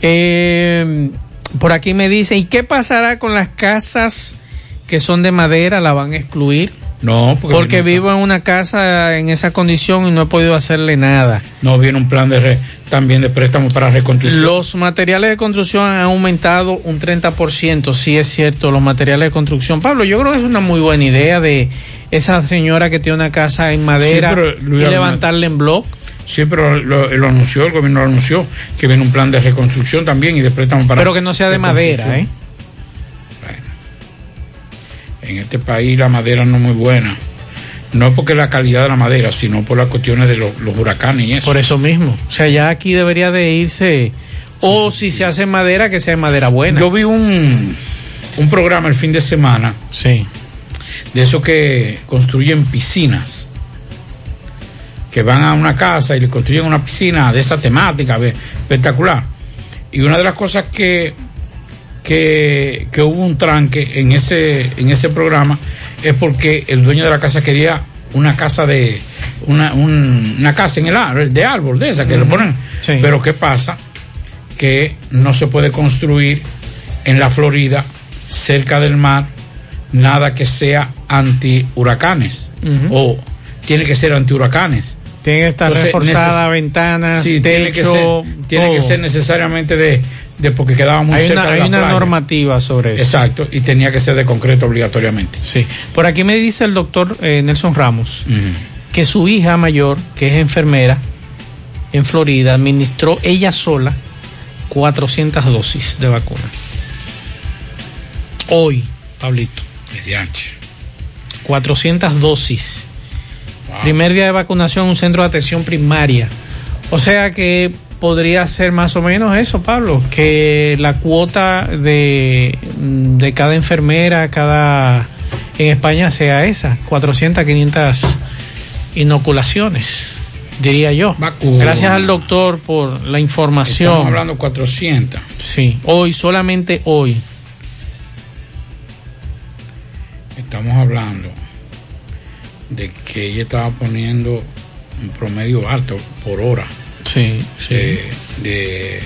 Eh, por aquí me dice, ¿y qué pasará con las casas que son de madera? ¿La van a excluir? No, porque, vivo en una casa en esa condición y no he podido hacerle nada. no viene un plan de re- también de préstamo para reconstrucción. Los materiales de construcción han aumentado un 30%, sí es cierto, los materiales de construcción. Pablo, yo creo que es una muy buena idea de esa señora que tiene una casa en madera Sí, pero, y Luis levantarla en bloque. Sí, pero lo, lo anunció, el gobierno lo anunció, que viene un plan de reconstrucción también y de préstamo para. Pero que no sea de madera, ¿eh? En este país la madera no es muy buena. No porque la calidad de la madera, sino por las cuestiones de los, los huracanes y eso. Por eso mismo. O sea, ya aquí debería de irse. O si se hace madera, que sea madera buena. Yo vi un, un programa el fin de semana. Sí. De esos que construyen piscinas. Que van a una casa y le construyen una piscina de esa temática espectacular. Y una de las cosas que, que, que hubo un tranque en ese, en ese programa es porque el dueño de la casa quería una casa de una, un- una casa en el árbol, de árbol, de esa que le ponen. Sí. Pero ¿qué pasa? Que no se puede construir en la Florida, cerca del mar, nada que sea anti huracanes. O tiene que ser anti huracanes. Tiene que estar Entonces, reforzada, ventanas, Sí, tiene que ser, tiene que ser necesariamente de, de porque quedaba muy Hay cerca una, de hay la una playa. normativa sobre eso. Exacto, y tenía que ser de concreto obligatoriamente. Sí. Por aquí me dice el doctor eh, Nelson Ramos que su hija mayor, que es enfermera en Florida, administró ella sola 400 dosis de vacuna. Hoy, Pablito. Mediante. 400 dosis. Primer día de vacunación en un centro de atención primaria. O sea que podría ser más o menos eso, Pablo, que la cuota de, de cada enfermera, cada en España sea esa, 400, 500 inoculaciones, diría yo. Gracias al doctor por la información. Estamos hablando 400. Sí, hoy, solamente hoy. Estamos hablando de que ella estaba poniendo un promedio alto por hora Sí, sí. de, de,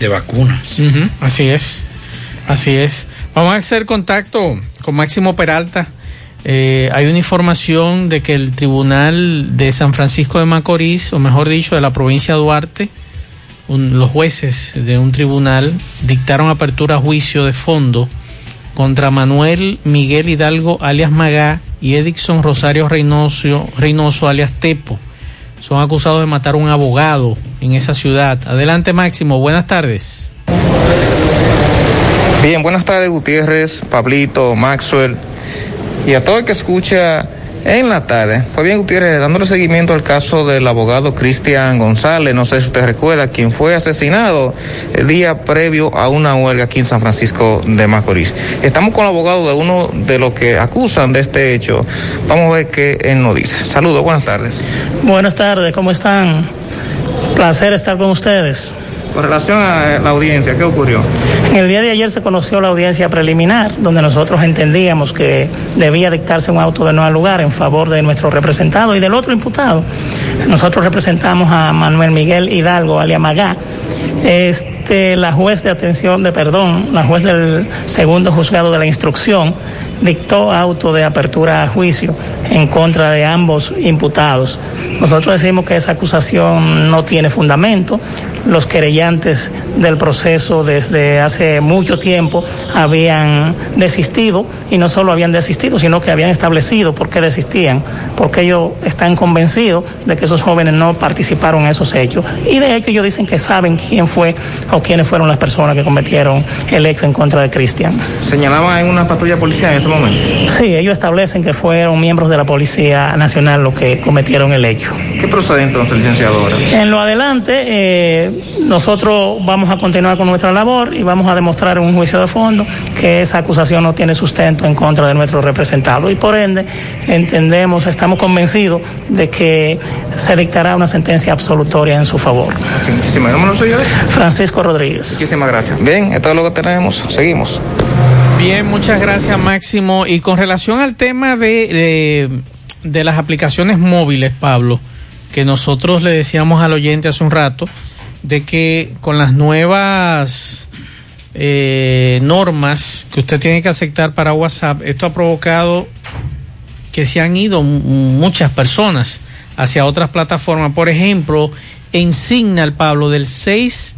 de vacunas. Así es, así es. Vamos a hacer contacto con Máximo Peralta. Eh, hay una información de que el Tribunal de San Francisco de Macorís, o mejor dicho, de la provincia de Duarte, un- los jueces de un tribunal dictaron apertura a juicio de fondo contra Manuel Miguel Hidalgo alias Magá y Edixon Rosario Reynoso, Reynoso alias Tepo. Son acusados de matar a un abogado en esa ciudad. Adelante Máximo, buenas tardes. Bien, buenas tardes Gutiérrez, Pablito, Maxwell y a todo el que escucha en la tarde. Pues bien, Gutiérrez, dándole seguimiento al caso del abogado Cristian González, no sé si usted recuerda, quien fue asesinado el día previo a una huelga aquí en San Francisco de Macorís. Estamos con el abogado de uno de los que acusan de este hecho. Vamos a ver qué él nos dice. Saludos, buenas tardes. Buenas tardes, ¿cómo están? Placer estar con ustedes. Con relación a la audiencia, ¿qué ocurrió? En el día de ayer se conoció la audiencia preliminar, donde nosotros entendíamos que debía dictarse un auto de no lugar en favor de nuestro representado y del otro imputado. Nosotros representamos a Manuel Miguel Hidalgo, alias. Este, la juez de atención de perdón, la juez del segundo juzgado de la instrucción, dictó auto de apertura a juicio en contra de ambos imputados. Nosotros decimos que esa acusación no tiene fundamento. Los querellantes del proceso desde hace mucho tiempo habían desistido y no solo habían desistido, sino que habían establecido por qué desistían, porque ellos están convencidos de que esos jóvenes no participaron en esos hechos. Y de hecho ellos dicen que saben quién fue o quiénes fueron las personas que cometieron el hecho en contra de Cristian. Señalaban en una patrulla policial ese momento. Sí, ellos establecen que fueron miembros de la Policía Nacional los que cometieron el hecho. ¿Qué procede entonces, licenciado? ahora? En lo adelante, eh, nosotros vamos a continuar con nuestra labor y vamos a demostrar en un juicio de fondo que esa acusación no tiene sustento en contra de nuestro representado y por ende entendemos, estamos convencidos de que se dictará una sentencia absolutoria en su favor. Muchísimas gracias. Francisco Rodríguez. Muchísimas gracias. Bien, esto es lo que tenemos. Seguimos. Bien, muchas gracias Máximo. Y con relación al tema de, de, de las aplicaciones móviles, Pablo, que nosotros le decíamos al oyente hace un rato, de que con las nuevas eh, normas que usted tiene que aceptar para WhatsApp, esto ha provocado que se han ido muchas personas hacia otras plataformas. Por ejemplo, en Signal, Pablo, del 6,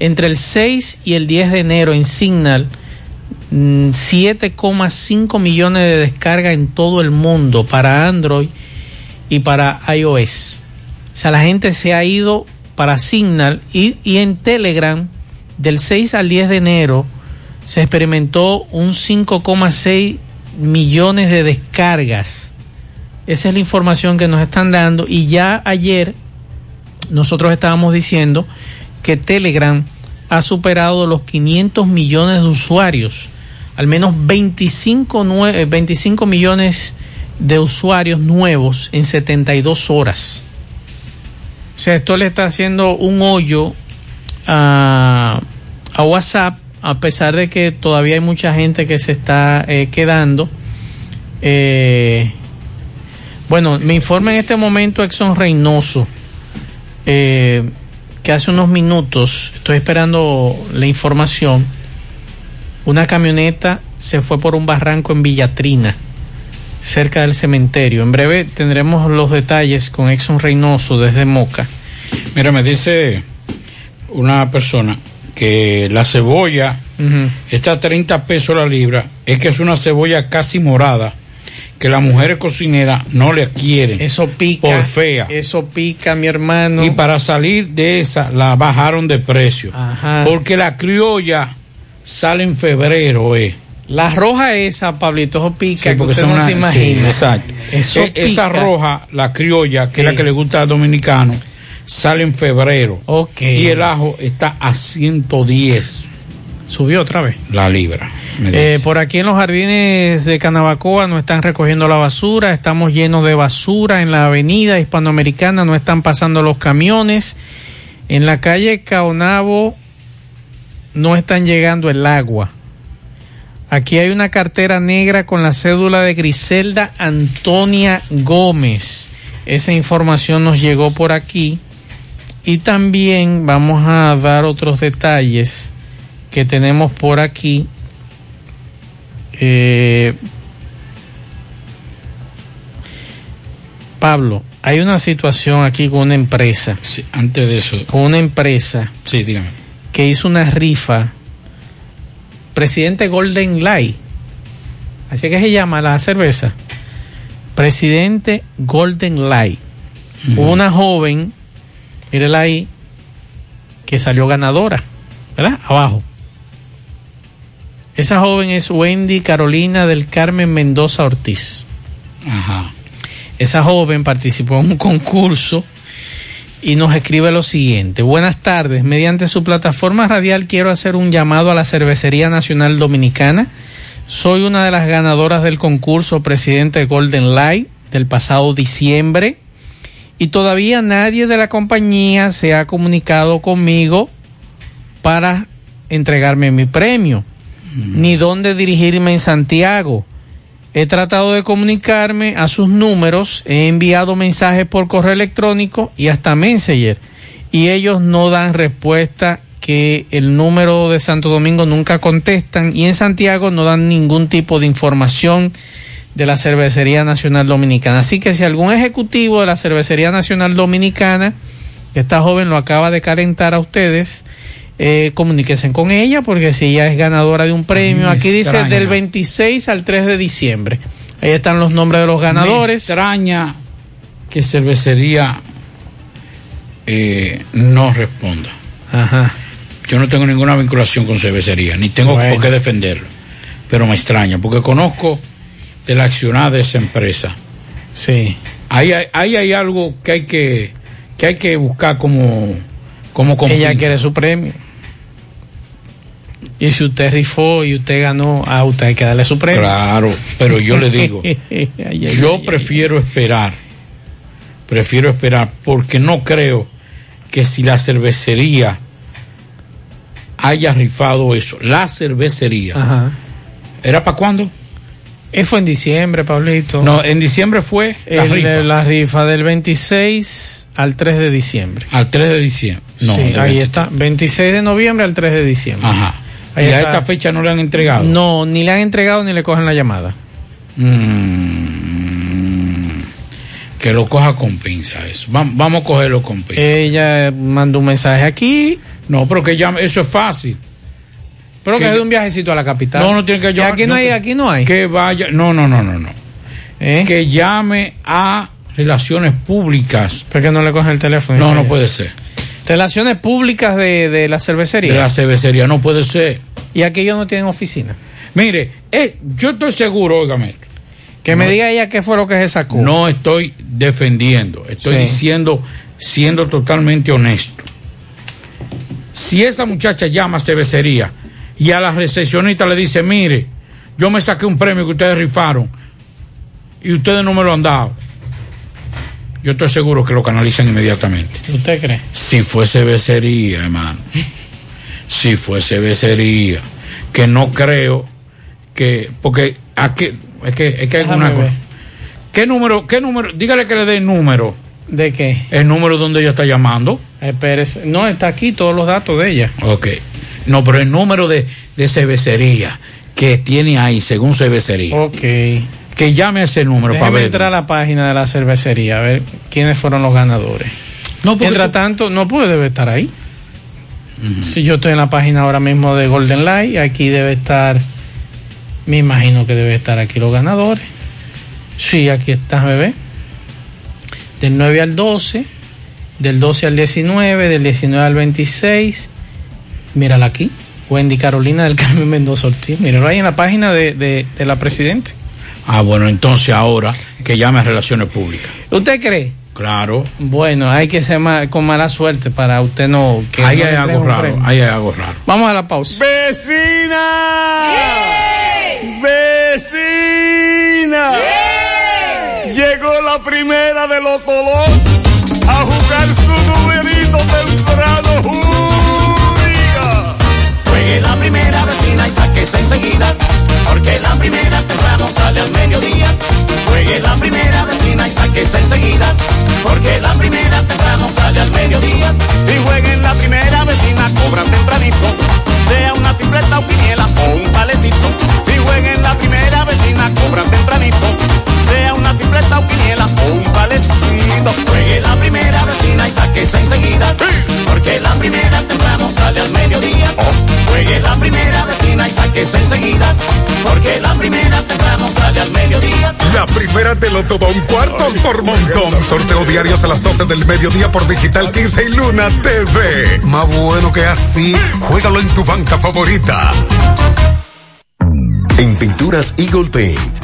entre el 6 y el 10 de enero en Signal, 7,5 millones de descargas en todo el mundo para Android y para iOS. O sea, la gente se ha ido para Signal y, en Telegram del 6 al 10 de enero se experimentó un 5,6 millones de descargas. Esa es la información que nos están dando y ya ayer nosotros estábamos diciendo que Telegram ha superado los 500 millones de usuarios, al menos 25, 25 millones de usuarios nuevos en 72 horas. O sea, esto le está haciendo un hoyo a, WhatsApp, a pesar de que todavía hay mucha gente que se está eh, quedando. Eh, bueno, me informa en este momento Exxon Reynoso eh, que hace unos minutos, estoy esperando la información, una camioneta se fue por un barranco en Villatrina, cerca del cementerio. En breve tendremos los detalles con Exxon Reynoso desde Moca. Mira, me dice una persona que la cebolla uh -huh. está a 30 pesos la libra, es que es una cebolla casi morada que las mujeres cocineras no le quieren. Eso pica. Por fea. Eso pica, mi hermano. Y para salir de esa, la bajaron de precio. Ajá. Porque la criolla sale en febrero, eh. La roja esa, Pablito, pica, sí, porque usted no se imagina. Sí, exacto. Eso e esa roja, la criolla, que es la que le gusta al dominicano, sale en febrero. Ok. Y el ajo está a 110 Subió otra vez. la libra. Eh, por aquí en los jardines de Canabacoa no están recogiendo la basura, estamos llenos de basura en la avenida hispanoamericana, no están pasando los camiones. En la calle Caonabo no están llegando el agua. Aquí hay una cartera negra con la cédula de Griselda Antonia Gómez. Esa información nos llegó por aquí. Y también vamos a dar otros detalles que tenemos por aquí. Eh, Pablo, hay una situación aquí con una empresa. Sí, antes de eso. Con una empresa Sí, dígame. que hizo una rifa. Presidente Golden Light. Así que se llama la cerveza. Presidente Golden Light. Hubo una joven, mírela ahí, que salió ganadora, ¿verdad? Abajo. Esa joven es Wendy Carolina del Carmen Mendoza Ortiz. Ajá. Esa joven participó en un concurso y nos escribe lo siguiente. Buenas tardes. Mediante su plataforma radial quiero hacer un llamado a la Cervecería Nacional Dominicana. Soy una de las ganadoras del concurso Presidente Golden Light del pasado diciembre y todavía nadie de la compañía se ha comunicado conmigo para entregarme mi premio, ni dónde dirigirme en Santiago. He tratado de comunicarme a sus números, he enviado mensajes por correo electrónico y hasta Messenger, y ellos no dan respuesta que el número de Santo Domingo nunca contestan y en Santiago no dan ningún tipo de información de la Cervecería Nacional Dominicana. Así que si algún ejecutivo de la Cervecería Nacional Dominicana, esta joven lo acaba de calentar a ustedes, eh, comuníquense con ella porque si ella es ganadora de un premio, me aquí dice del 26 al 3 de diciembre. Ahí están los nombres de los Me ganadores. extraña que cervecería eh, no responda. Ajá. Yo no tengo ninguna vinculación con cervecería, ni tengo Bueno. por qué defenderlo. Pero me extraña, porque conozco de la accionada de esa empresa. Sí. Ahí hay, ahí hay algo que hay que, que hay que buscar como, como Ella quiere su premio. Y si usted rifó y usted ganó, a usted hay que darle su premio. Claro, pero yo le digo, yo prefiero esperar, prefiero esperar porque no creo que si la cervecería haya rifado eso, la cervecería, Ajá. ¿era para cuándo? Eso fue en diciembre, Pablito. No, en diciembre fue la El- rifa. la rifa del 26 al 3 de diciembre. Al 3 de diciembre. No, Sí, ahí 20. está. 26 de noviembre al 3 de diciembre. Ajá. Y a esta fecha no le han entregado. No, ni le han entregado ni le cogen la llamada. Mm, que lo coja con pinza eso. Va- vamos a cogerlo con pinza. Ella mandó un mensaje aquí. No, pero que llame, eso es fácil. Pero que, Que- de un viajecito a la capital. No, no tiene que Y llamar. aquí no, hay, que- aquí no hay. Que vaya, no, no, no, no, no. ¿Eh? Que llame a Relaciones Públicas. Porque no le cogen el teléfono. No, no ella. puede ser. Relaciones públicas de, de la cervecería. De la cervecería, no puede ser. Y aquí ellos no tienen oficina. Mire, eh, yo estoy seguro, óigame. Que me diga ella qué fue lo que se sacó. No estoy defendiendo, estoy Sí. diciendo, siendo totalmente honesto. Si esa muchacha llama a cervecería y a la recepcionista le dice, mire, yo me saqué un premio que ustedes rifaron y ustedes no me lo han dado, yo estoy seguro que lo canalizan inmediatamente. ¿Usted cree? Si fue cervecería, hermano. Si fue cervecería. Que no creo que. Porque aquí. Es que, es que hay alguna ver. cosa. ¿Qué número? ¿Qué número? Dígale que le dé el número. ¿De qué? El número donde ella está llamando. Espérese. No, está aquí todos los datos de ella. Ok. No, pero el número de, de cervecería que tiene ahí, según cervecería. Ok. Que llame a ese número para Déjeme ver. entrar a la página de la cervecería a ver quiénes fueron los ganadores. No, Mientras tú- tanto, no puede debe estar ahí. Si yo estoy en la página ahora mismo de Golden Light, aquí debe estar, me imagino que debe estar aquí los ganadores. Sí, aquí está, bebé. Del 9 al 12, del 12 al 19, del 19 al 26. Mírala aquí. Wendy Carolina del Carmen Mendoza Ortiz. Míralo ahí en la página de, de, de la Presidente. Ah, bueno, entonces ahora que llame a Relaciones Públicas. ¿Usted cree? Claro. Bueno, hay que ser ma- con mala suerte para usted no. Que ahí no hay algo raro. Ahí hay algo raro. Vamos a la pausa. ¡Vecina! ¡Vecina! Llegó la primera de los Tolón a jugar su numerito temprano. ¡Júriga! Juegue la primera vecina y sáquese enseguida, porque la primera temprano sale al mediodía. Juegue la primera vecina y sáquese enseguida, porque la primera temprano sale al mediodía. Si jueguen la primera vecina, cobran tempranito. Sea una tripleta o quiniela o un palecito. Si jueguen la primera vecina, cobran tempranito. Sea una tripleta o quiniela o un palecito. Juegue la primera vecina y sáquese La primera te lo todo un cuarto por montón. Sorteo diarios a las 12 del mediodía por Digital 15 y Luna TV. Más bueno que así, juégalo en tu banca favorita. En Pinturas Eagle Paint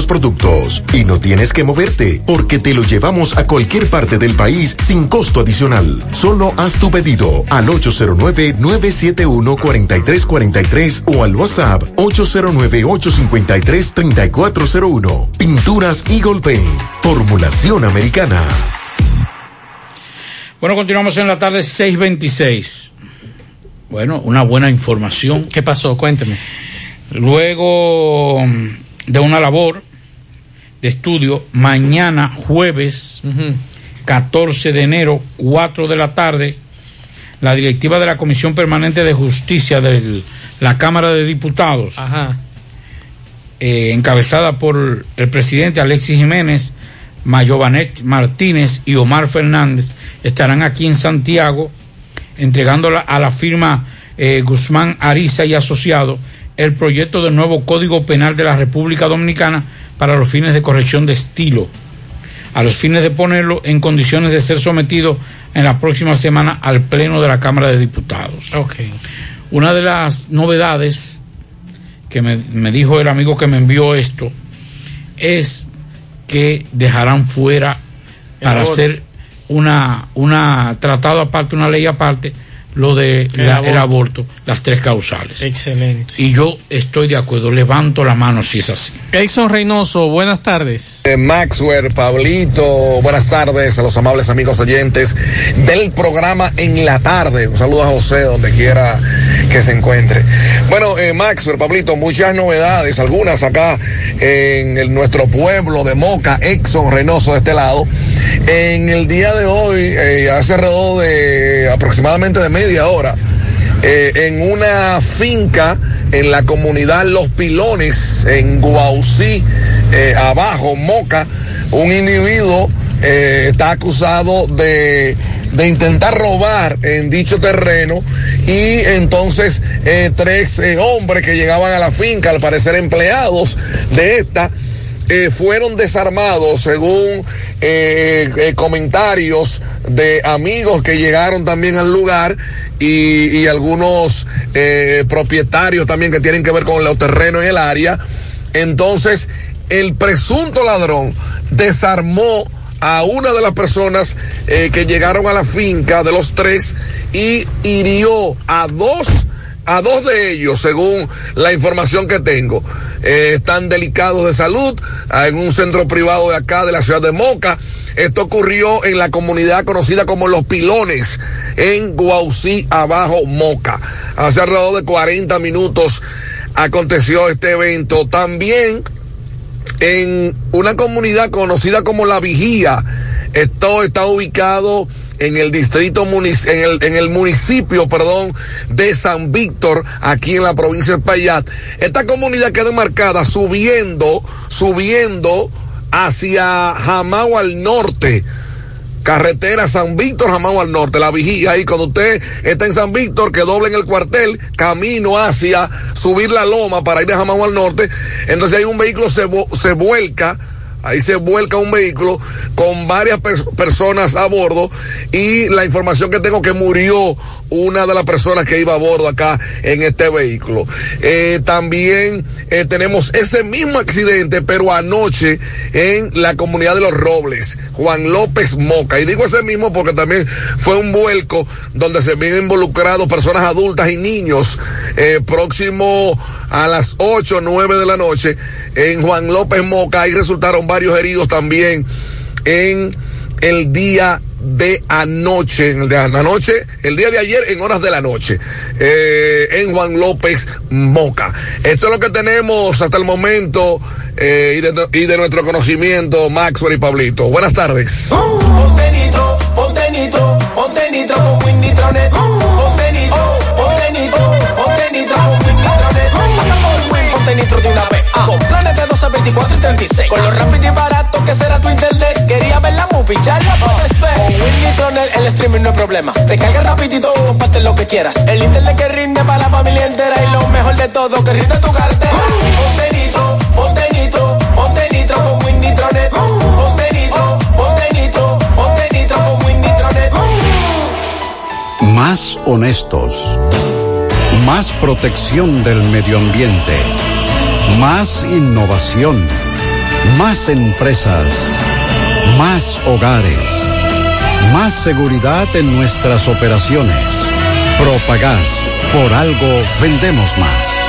productos. Y no tienes que moverte, porque te lo llevamos a cualquier parte del país sin costo adicional. Solo haz tu pedido al 809-971-4343 o al WhatsApp 809-853-3401. Pinturas Eagle Paint, formulación americana. Bueno, continuamos en la tarde 626. Bueno, una buena información. ¿Qué pasó? Cuénteme. Luego de una labor de estudio, mañana jueves 14 de enero, 4 de la tarde, la directiva de la Comisión Permanente de Justicia de la Cámara de Diputados Ajá. eh, encabezada por el presidente Alexis Jiménez, Mayobanet Martínez y Omar Fernández, estarán aquí en Santiago entregándola a la firma eh, Guzmán Ariza y Asociado el proyecto del nuevo Código Penal de la República Dominicana para los fines de corrección de estilo, a los fines de ponerlo en condiciones de ser sometido en la próxima semana al Pleno de la Cámara de Diputados. Una de las novedades que me, me dijo el amigo que me envió esto es que dejarán fuera para hacer una, una tratado aparte, una ley aparte, lo de El la- aborto. el aborto, las tres causales. Excelente. Y yo estoy de acuerdo, levanto la mano si es así. Exxon Reynoso, buenas tardes. Eh, Maxwell, Pablito, buenas tardes a los amables amigos oyentes del programa en la tarde. Un saludo a José donde quiera que se encuentre. Bueno, eh, Maxwell, Pablito, muchas novedades, algunas acá en el- nuestro pueblo de Moca, Exxon Reynoso de este lado. En el día de hoy, eh, hace alrededor de aproximadamente de media hora, eh, en una finca en la comunidad Los Pilones, en Guaucí, eh, abajo, Moca, un individuo eh, está acusado de, de intentar robar en dicho terreno y entonces eh, tres hombres que llegaban a la finca, al parecer empleados de esta, eh, fueron desarmados según eh, eh, comentarios de amigos que llegaron también al lugar y, algunos propietarios también que tienen que ver con los terrenos en el área. Entonces, el presunto ladrón desarmó a una de las personas que llegaron a la finca de los tres y hirió a dos a dos de ellos, según la información que tengo. Eh, están delicados de salud ah, en un centro privado de acá, de la ciudad de Moca. Esto ocurrió en la comunidad conocida como Los Pilones, en Guaucí, abajo Moca. Hace alrededor de 40 minutos aconteció este evento. También en una comunidad conocida como La Vigía. Esto está ubicado en el distrito en el, en el municipio, perdón, de San Víctor, aquí en la provincia de Payat. Esta comunidad queda marcada subiendo, subiendo hacia Jamao al norte. Carretera San Víctor, Jamao al norte, la vigía ahí cuando usted está en San Víctor, que doble en el cuartel, camino hacia subir la loma para ir a Jamao al norte, entonces hay un vehículo se, se vuelca, ahí se vuelca un vehículo con varias pers- personas a bordo y la información que tengo que murió una de las personas que iba a bordo acá en este vehículo. Eh, también eh, tenemos ese mismo accidente, pero anoche en la comunidad de los Robles, Juan López Moca. Y digo ese mismo porque también fue un vuelco donde se ven involucrados personas adultas y niños eh, próximo a las 8 o 9 de la noche en Juan López Moca. Ahí resultaron varios heridos también en el día de anoche, en el de anoche, el día de ayer en horas de la noche, eh, en Juan López Moca. Esto es lo que tenemos hasta el momento eh, y, de, y de nuestro conocimiento, Maxwell y Pablito. Buenas tardes. Con planes de 12, 24 y 36. Con lo rápido y barato que será tu internet. Quería ver la movie, ya la puedes ver. Con Win Nitronet el streaming no es problema. Te carga rapidito comparte lo que quieras. El internet que rinde para la familia entera. Y lo mejor de todo, que rinde tu cartera. Ponte nitro, ponte nitro, ponte nitro con Win Nitronet. Ponte nitro, ponte nitro, ponte nitro con Win Nitronet. Más honestos. Más protección del medio ambiente. Más innovación. Más empresas. Más hogares. Más seguridad en nuestras operaciones. Propagás. Por algo vendemos más.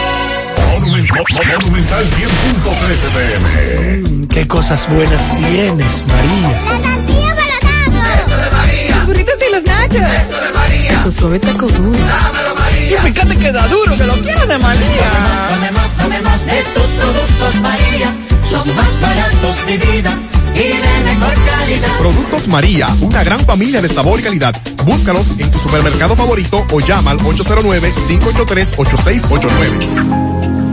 Monumental 100.13 pm. Qué cosas buenas tienes, María. Burritos y los nachos. Eso de María. Tu suave taco duro. Dámelo, María. Y fíjate que da duro, que lo quiero de María. Tomemos, tomemos de tus productos María. Son más baratos de vida y de mejor calidad. Productos María, una gran familia de sabor y calidad. Búscalos en tu supermercado favorito o llama al 809-583-8689.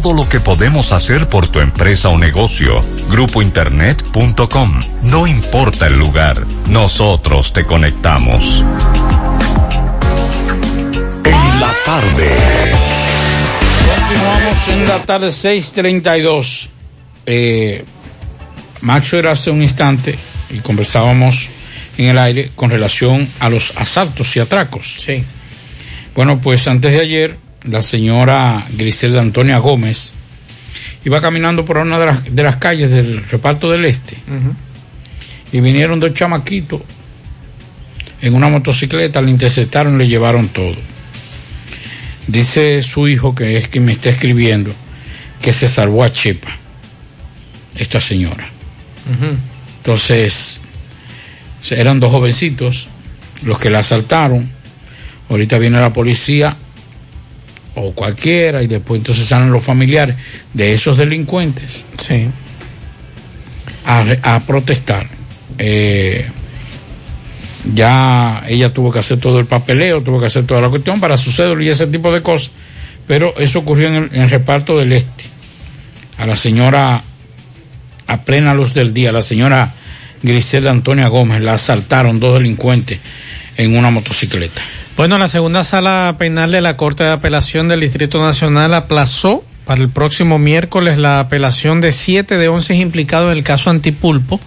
lo que podemos hacer por tu empresa o negocio. Grupointernet.com. No importa el lugar, nosotros te conectamos. En la tarde. Continuamos en la tarde 6:32. Eh, Maxo era hace un instante y conversábamos en el aire con relación a los asaltos y atracos. Sí. Bueno, pues antes de ayer, la señora Griselda Antonia Gómez iba caminando por una de las, calles del reparto del este y vinieron dos chamaquitos en una motocicleta, le interceptaron, le llevaron todo. Dice su hijo, que es quien me está escribiendo, que se salvó a Chepa, esta señora. Entonces, eran dos jovencitos los que la asaltaron. Ahorita viene la policía o cualquiera y después entonces salen los familiares de esos delincuentes Sí. a, protestar. Eh, ya ella tuvo que hacer todo el papeleo, tuvo que hacer toda la cuestión para su cédula y ese tipo de cosas, pero eso ocurrió en el, en el reparto del este. A la señora, a plena luz del día, la señora Griselda Antonia Gómez, la asaltaron dos delincuentes en una motocicleta. Bueno, la segunda sala penal de la Corte de Apelación del Distrito Nacional aplazó para el próximo miércoles la apelación de siete de once implicados en el caso Antipulpo,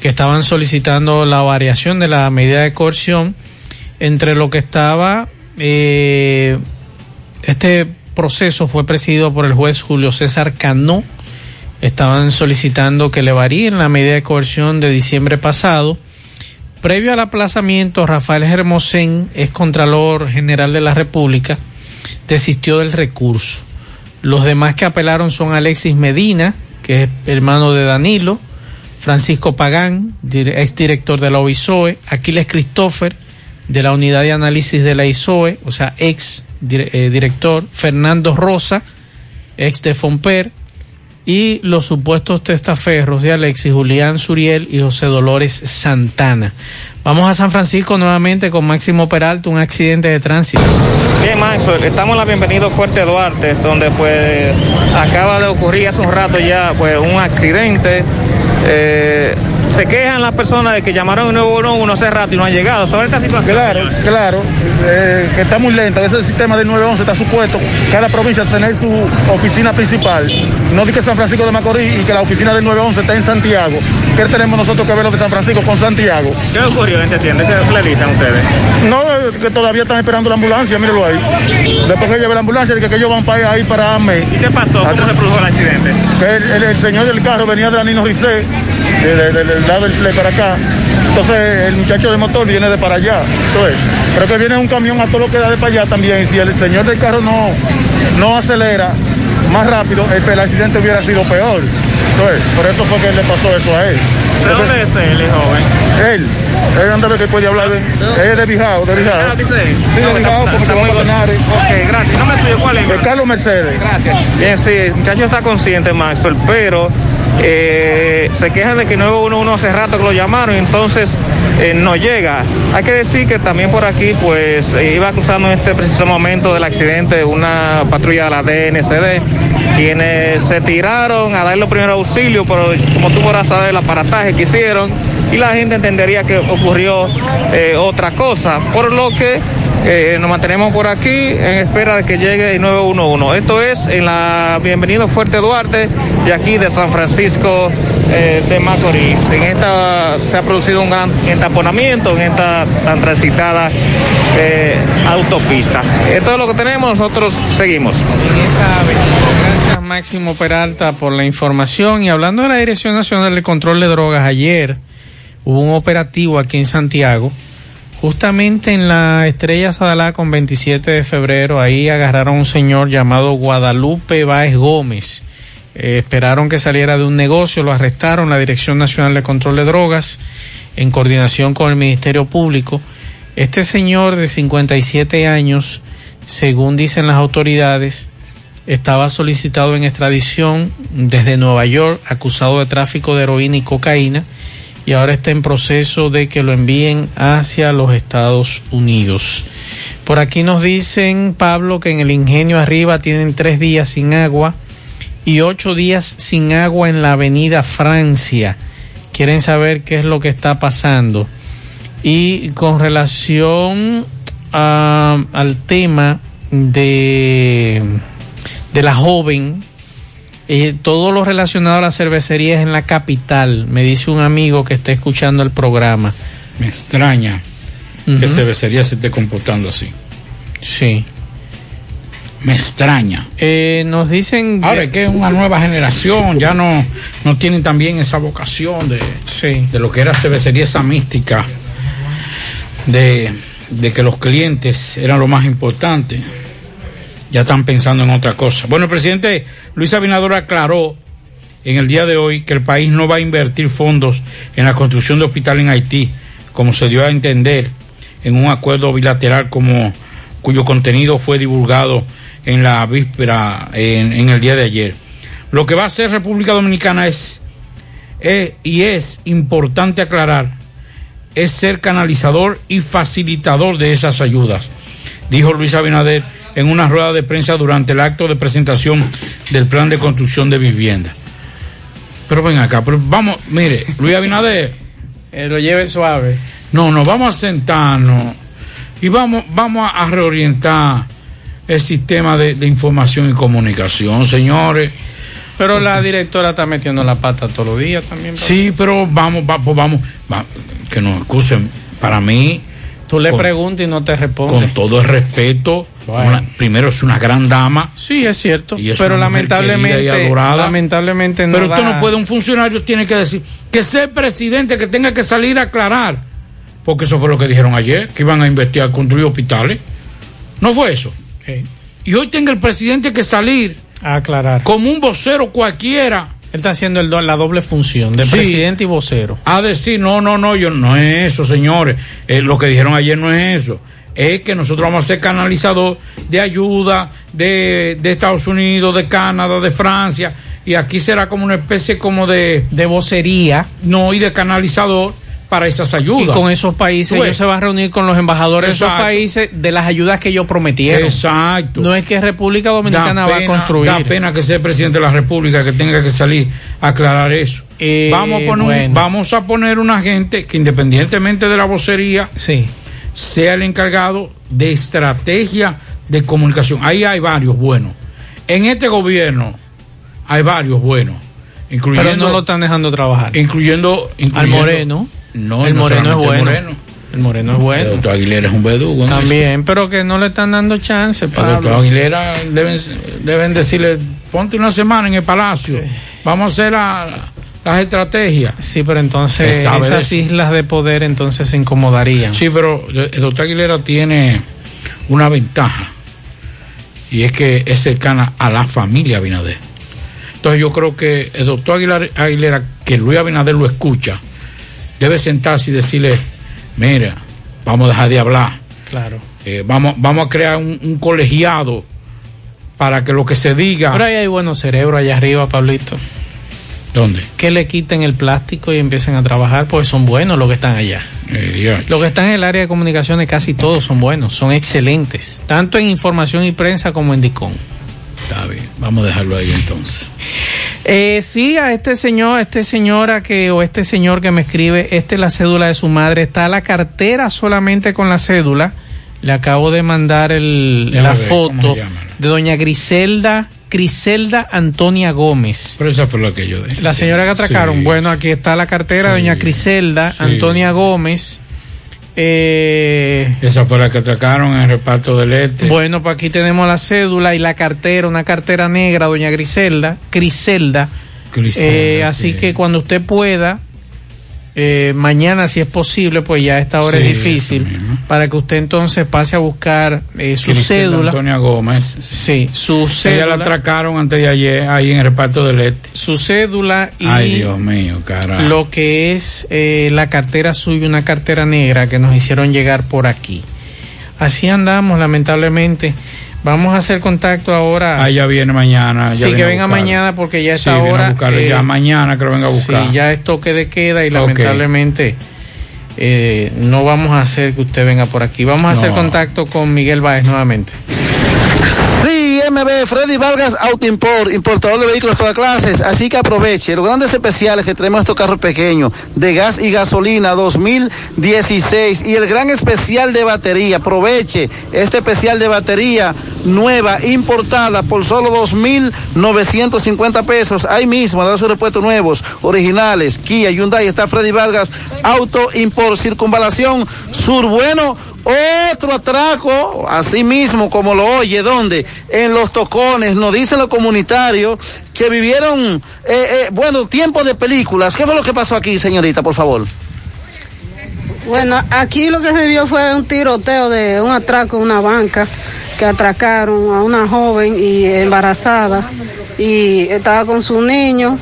que estaban solicitando la variación de la medida de coerción entre lo que estaba eh, este proceso fue presidido por el juez Julio César Cano estaban solicitando que le varíen la medida de coerción de diciembre pasado Previo al aplazamiento, Rafael Hermosén, ex Contralor General de la República, desistió del recurso. Los demás que apelaron son Alexis Medina, que es hermano de Danilo, Francisco Pagán, ex director de la OISOE, Aquiles Christopher, de la Unidad de Análisis de la ISOE, o sea, ex eh, director, Fernando Rosa, ex de Fomper, y los supuestos testaferros de Alexis Julián Suriel y José Dolores Santana. Vamos a San Francisco nuevamente con Máximo Peralta, un accidente de tránsito. Bien, Maxwell, estamos en la Bienvenido Fuerte Duarte, donde pues acaba de ocurrir hace un rato ya pues un accidente. Eh, se quejan las personas de que llamaron al 911 hace rato y no han llegado. Sobre esta situación. Claro, claro, eh, que está muy lenta. Ese sistema del 911 está supuesto cada provincia tener su oficina principal. No di que San Francisco de Macorís y que la oficina del 911 está en Santiago. ¿Qué tenemos nosotros que ver lo de San Francisco con Santiago? ¿Qué ocurrió en este tienda? ¿Qué le dicen ustedes? No, eh, que todavía están esperando la ambulancia, míralo ahí. Después que lleve la ambulancia, que, que ellos van para ahí para AME. ¿Y qué pasó? ¿Cómo se produjo el accidente? El, el- el señor del carro venía de la Nino Ricé, del lado del play para acá. Entonces el muchacho de motor viene de para allá. Entonces, pero que viene un camión a todo lo que da de para allá también. Y si el señor del carro no, no acelera más rápido, el, el accidente hubiera sido peor. Entonces, por eso fue que le pasó eso a él. ¿De dónde es él, el joven? Él, él anda que puede hablar, de- él es de Bijao, de Bijao. Ah. Sí, de Bijao, porque está se va muy a ganar. Ok, gracias. No me suyo, ¿cuál es? De Carlos Mercedes. Gracias. Bien, sí, el muchacho está consciente, Maxwell, pero eh, se quejan de que 911 hace rato que lo llamaron, entonces eh, no llega. Hay que decir que también por aquí, pues, iba cruzando en este preciso momento del accidente una patrulla de la DNCD, quienes se tiraron a dar los primeros auxilios, pero como tú podrás saber, el aparataje que hicieron, y la gente entendería que ocurrió eh, otra cosa, por lo que eh, nos mantenemos por aquí en espera de que llegue el 911. Esto es en la Bienvenido Fuerte Duarte de aquí de San Francisco eh, de Macorís. En esta se ha producido un gran entaponamiento en esta tan transitada eh, autopista. Esto es lo que tenemos, nosotros seguimos. Gracias Máximo Peralta por la información. Y hablando de la Dirección Nacional de Control de Drogas, ayer hubo un operativo aquí en Santiago Justamente en la Estrella Sadalá con 27 de febrero, ahí agarraron a un señor llamado Guadalupe Báez Gómez. Eh, esperaron que saliera de un negocio, lo arrestaron la Dirección Nacional de Control de Drogas en coordinación con el Ministerio Público. Este señor de 57 años, según dicen las autoridades, estaba solicitado en extradición desde Nueva York, acusado de tráfico de heroína y cocaína y ahora está en proceso de que lo envíen hacia los Estados Unidos. Por aquí nos dicen, Pablo, que en el ingenio arriba tienen tres días sin agua y ocho días sin agua en la avenida Francia. Quieren saber qué es lo que está pasando. Y con relación a, al tema de, de la joven eh, todo lo relacionado a las cervecerías en la capital, me dice un amigo que está escuchando el programa. Me extraña que cervecería se esté comportando así. Sí. Me extraña. Eh, nos dicen... Ahora es que es una nueva generación, ya no, no tienen también esa vocación de, de lo que era cervecería, esa mística de, de que los clientes eran lo más importante ya están pensando en otra cosa. Bueno, el presidente Luis Abinader aclaró en el día de hoy que el país no va a invertir fondos en la construcción de hospital en Haití, como se dio a entender en un acuerdo bilateral como cuyo contenido fue divulgado en la víspera, en, el día de ayer. Lo que va a hacer República Dominicana es, es, y es importante aclarar, es ser canalizador y facilitador de esas ayudas, dijo Luis Abinader en una rueda de prensa durante el acto de presentación del plan de construcción de vivienda. Pero ven acá, pero vamos, mire, Luis Abinader. Eh, lo lleve suave. No, no, vamos a sentarnos y vamos, vamos a reorientar el sistema de, información y comunicación, señores. Pero la directora está metiendo la pata todos los días también. Sí, pero vamos, pues vamos, vamos, que nos excusen. Para mí, Tú le preguntas y no te responde. Con todo el respeto, primero es una gran dama. Sí, es cierto. pero lamentablemente, lamentablemente no. Pero esto no puede, un funcionario tiene que decir que sea presidente que tenga que salir a aclarar. Porque eso fue lo que dijeron ayer, que iban a investigar, construir hospitales. No fue eso. Y hoy tenga el presidente que salir a aclarar. Como un vocero cualquiera él está haciendo el, la doble función de presidente y vocero. A decir, no, no, no, yo no es eso, señores. Eh, lo que dijeron ayer no es eso. Es que nosotros vamos a ser canalizador de ayuda de, de Estados Unidos, de Canadá, de Francia. Y aquí será como una especie como de... De vocería. No, y de canalizador para esas ayudas. Y con esos países ellos se van a reunir con los embajadores de esos países de las ayudas que ellos prometieron. Exacto. No es que República Dominicana va a construir. Da pena que sea el presidente de la República que tenga que salir a aclarar eso. Eh, vamos, a poner vamos a poner una gente que independientemente de la vocería, sí. Sea el encargado de estrategia de comunicación. Ahí hay varios buenos. En este gobierno hay varios buenos. Incluyendo, Pero no lo están dejando trabajar. Incluyendo, incluyendo al Moreno. No, el Moreno es bueno. El Moreno es bueno. El doctor Aguilera es un verdugo. También, pero que no le están dando chance. El doctor Aguilera deben, deben decirle, ponte una semana en el palacio. Vamos a hacer las estrategias. Sí, pero entonces esas islas de poder entonces se incomodarían. Sí, pero el doctor Aguilera tiene una ventaja y es que es cercana a la familia Abinader. Entonces yo creo que el doctor Aguilera, Aguilera que Luis Abinader lo escucha, debe sentarse y decirle, mira, vamos a dejar de hablar. Claro. Eh, vamos, vamos a crear un, colegiado para que lo que se diga. Pero ahí hay buenos cerebros allá arriba, Pablito. ¿Dónde? Que le quiten el plástico y empiecen a trabajar, pues son buenos los que están allá. Eh, los que están en el área de comunicaciones casi todos son buenos, son excelentes, tanto en información y prensa como en DICON. Está bien, vamos a dejarlo ahí entonces. Eh, sí, a este señor, a este señora que, o este señor que me escribe, esta es la cédula de su madre, está la cartera solamente con la cédula. Le acabo de mandar el, la foto de doña Griselda, Griselda Antonia Gómez. Pero esa fue la que yo dije. La señora que atracaron. bueno, aquí está la cartera doña Griselda Antonia Gómez. Eh, Esa fue la que atracaron en el reparto del este. Bueno, pues aquí tenemos la cédula y la cartera, una cartera negra, doña Griselda, Griselda. Eh, así que cuando usted pueda, eh, mañana si es posible, pues ya a esta hora es difícil, para que usted entonces pase a buscar eh, su cédula. Antonia Gómez. Sí, su Ella cédula. la atracaron antes de ayer ahí en el reparto del este. Su cédula y Ay, Dios mío, carajo. lo que es eh, la cartera suya, una cartera negra que nos hicieron llegar por aquí. Así andamos, lamentablemente. Vamos a hacer contacto ahora. Ah, ya viene mañana. ya sí, que venga mañana porque ya Sí, está buscarlo ya mañana que lo venga a buscar. Sí, ya es toque de queda y lamentablemente eh, no vamos a hacer que usted venga por aquí. Vamos a hacer contacto con Miguel Báez nuevamente. MB, Freddy Vargas Auto Import, importador de vehículos todas clases. Así que aproveche los grandes especiales que tenemos estos carros pequeños de gas y gasolina 2016 y el gran especial de batería. Aproveche este especial de batería nueva, importada por solo 2.950 pesos. Ahí mismo, a dar sus repuestos nuevos, originales, Kia, Hyundai. Está Freddy Vargas Auto Import, circunvalación sur. Bueno, otro atraco, así mismo como lo oye, ¿dónde? En los tocones, nos dicen los comunitarios que vivieron, eh, eh, bueno, tiempo de películas. ¿Qué fue lo que pasó aquí, señorita, por favor? Bueno, aquí lo que se vio fue un tiroteo de un atraco en una banca que atracaron a una joven y embarazada y estaba con su niño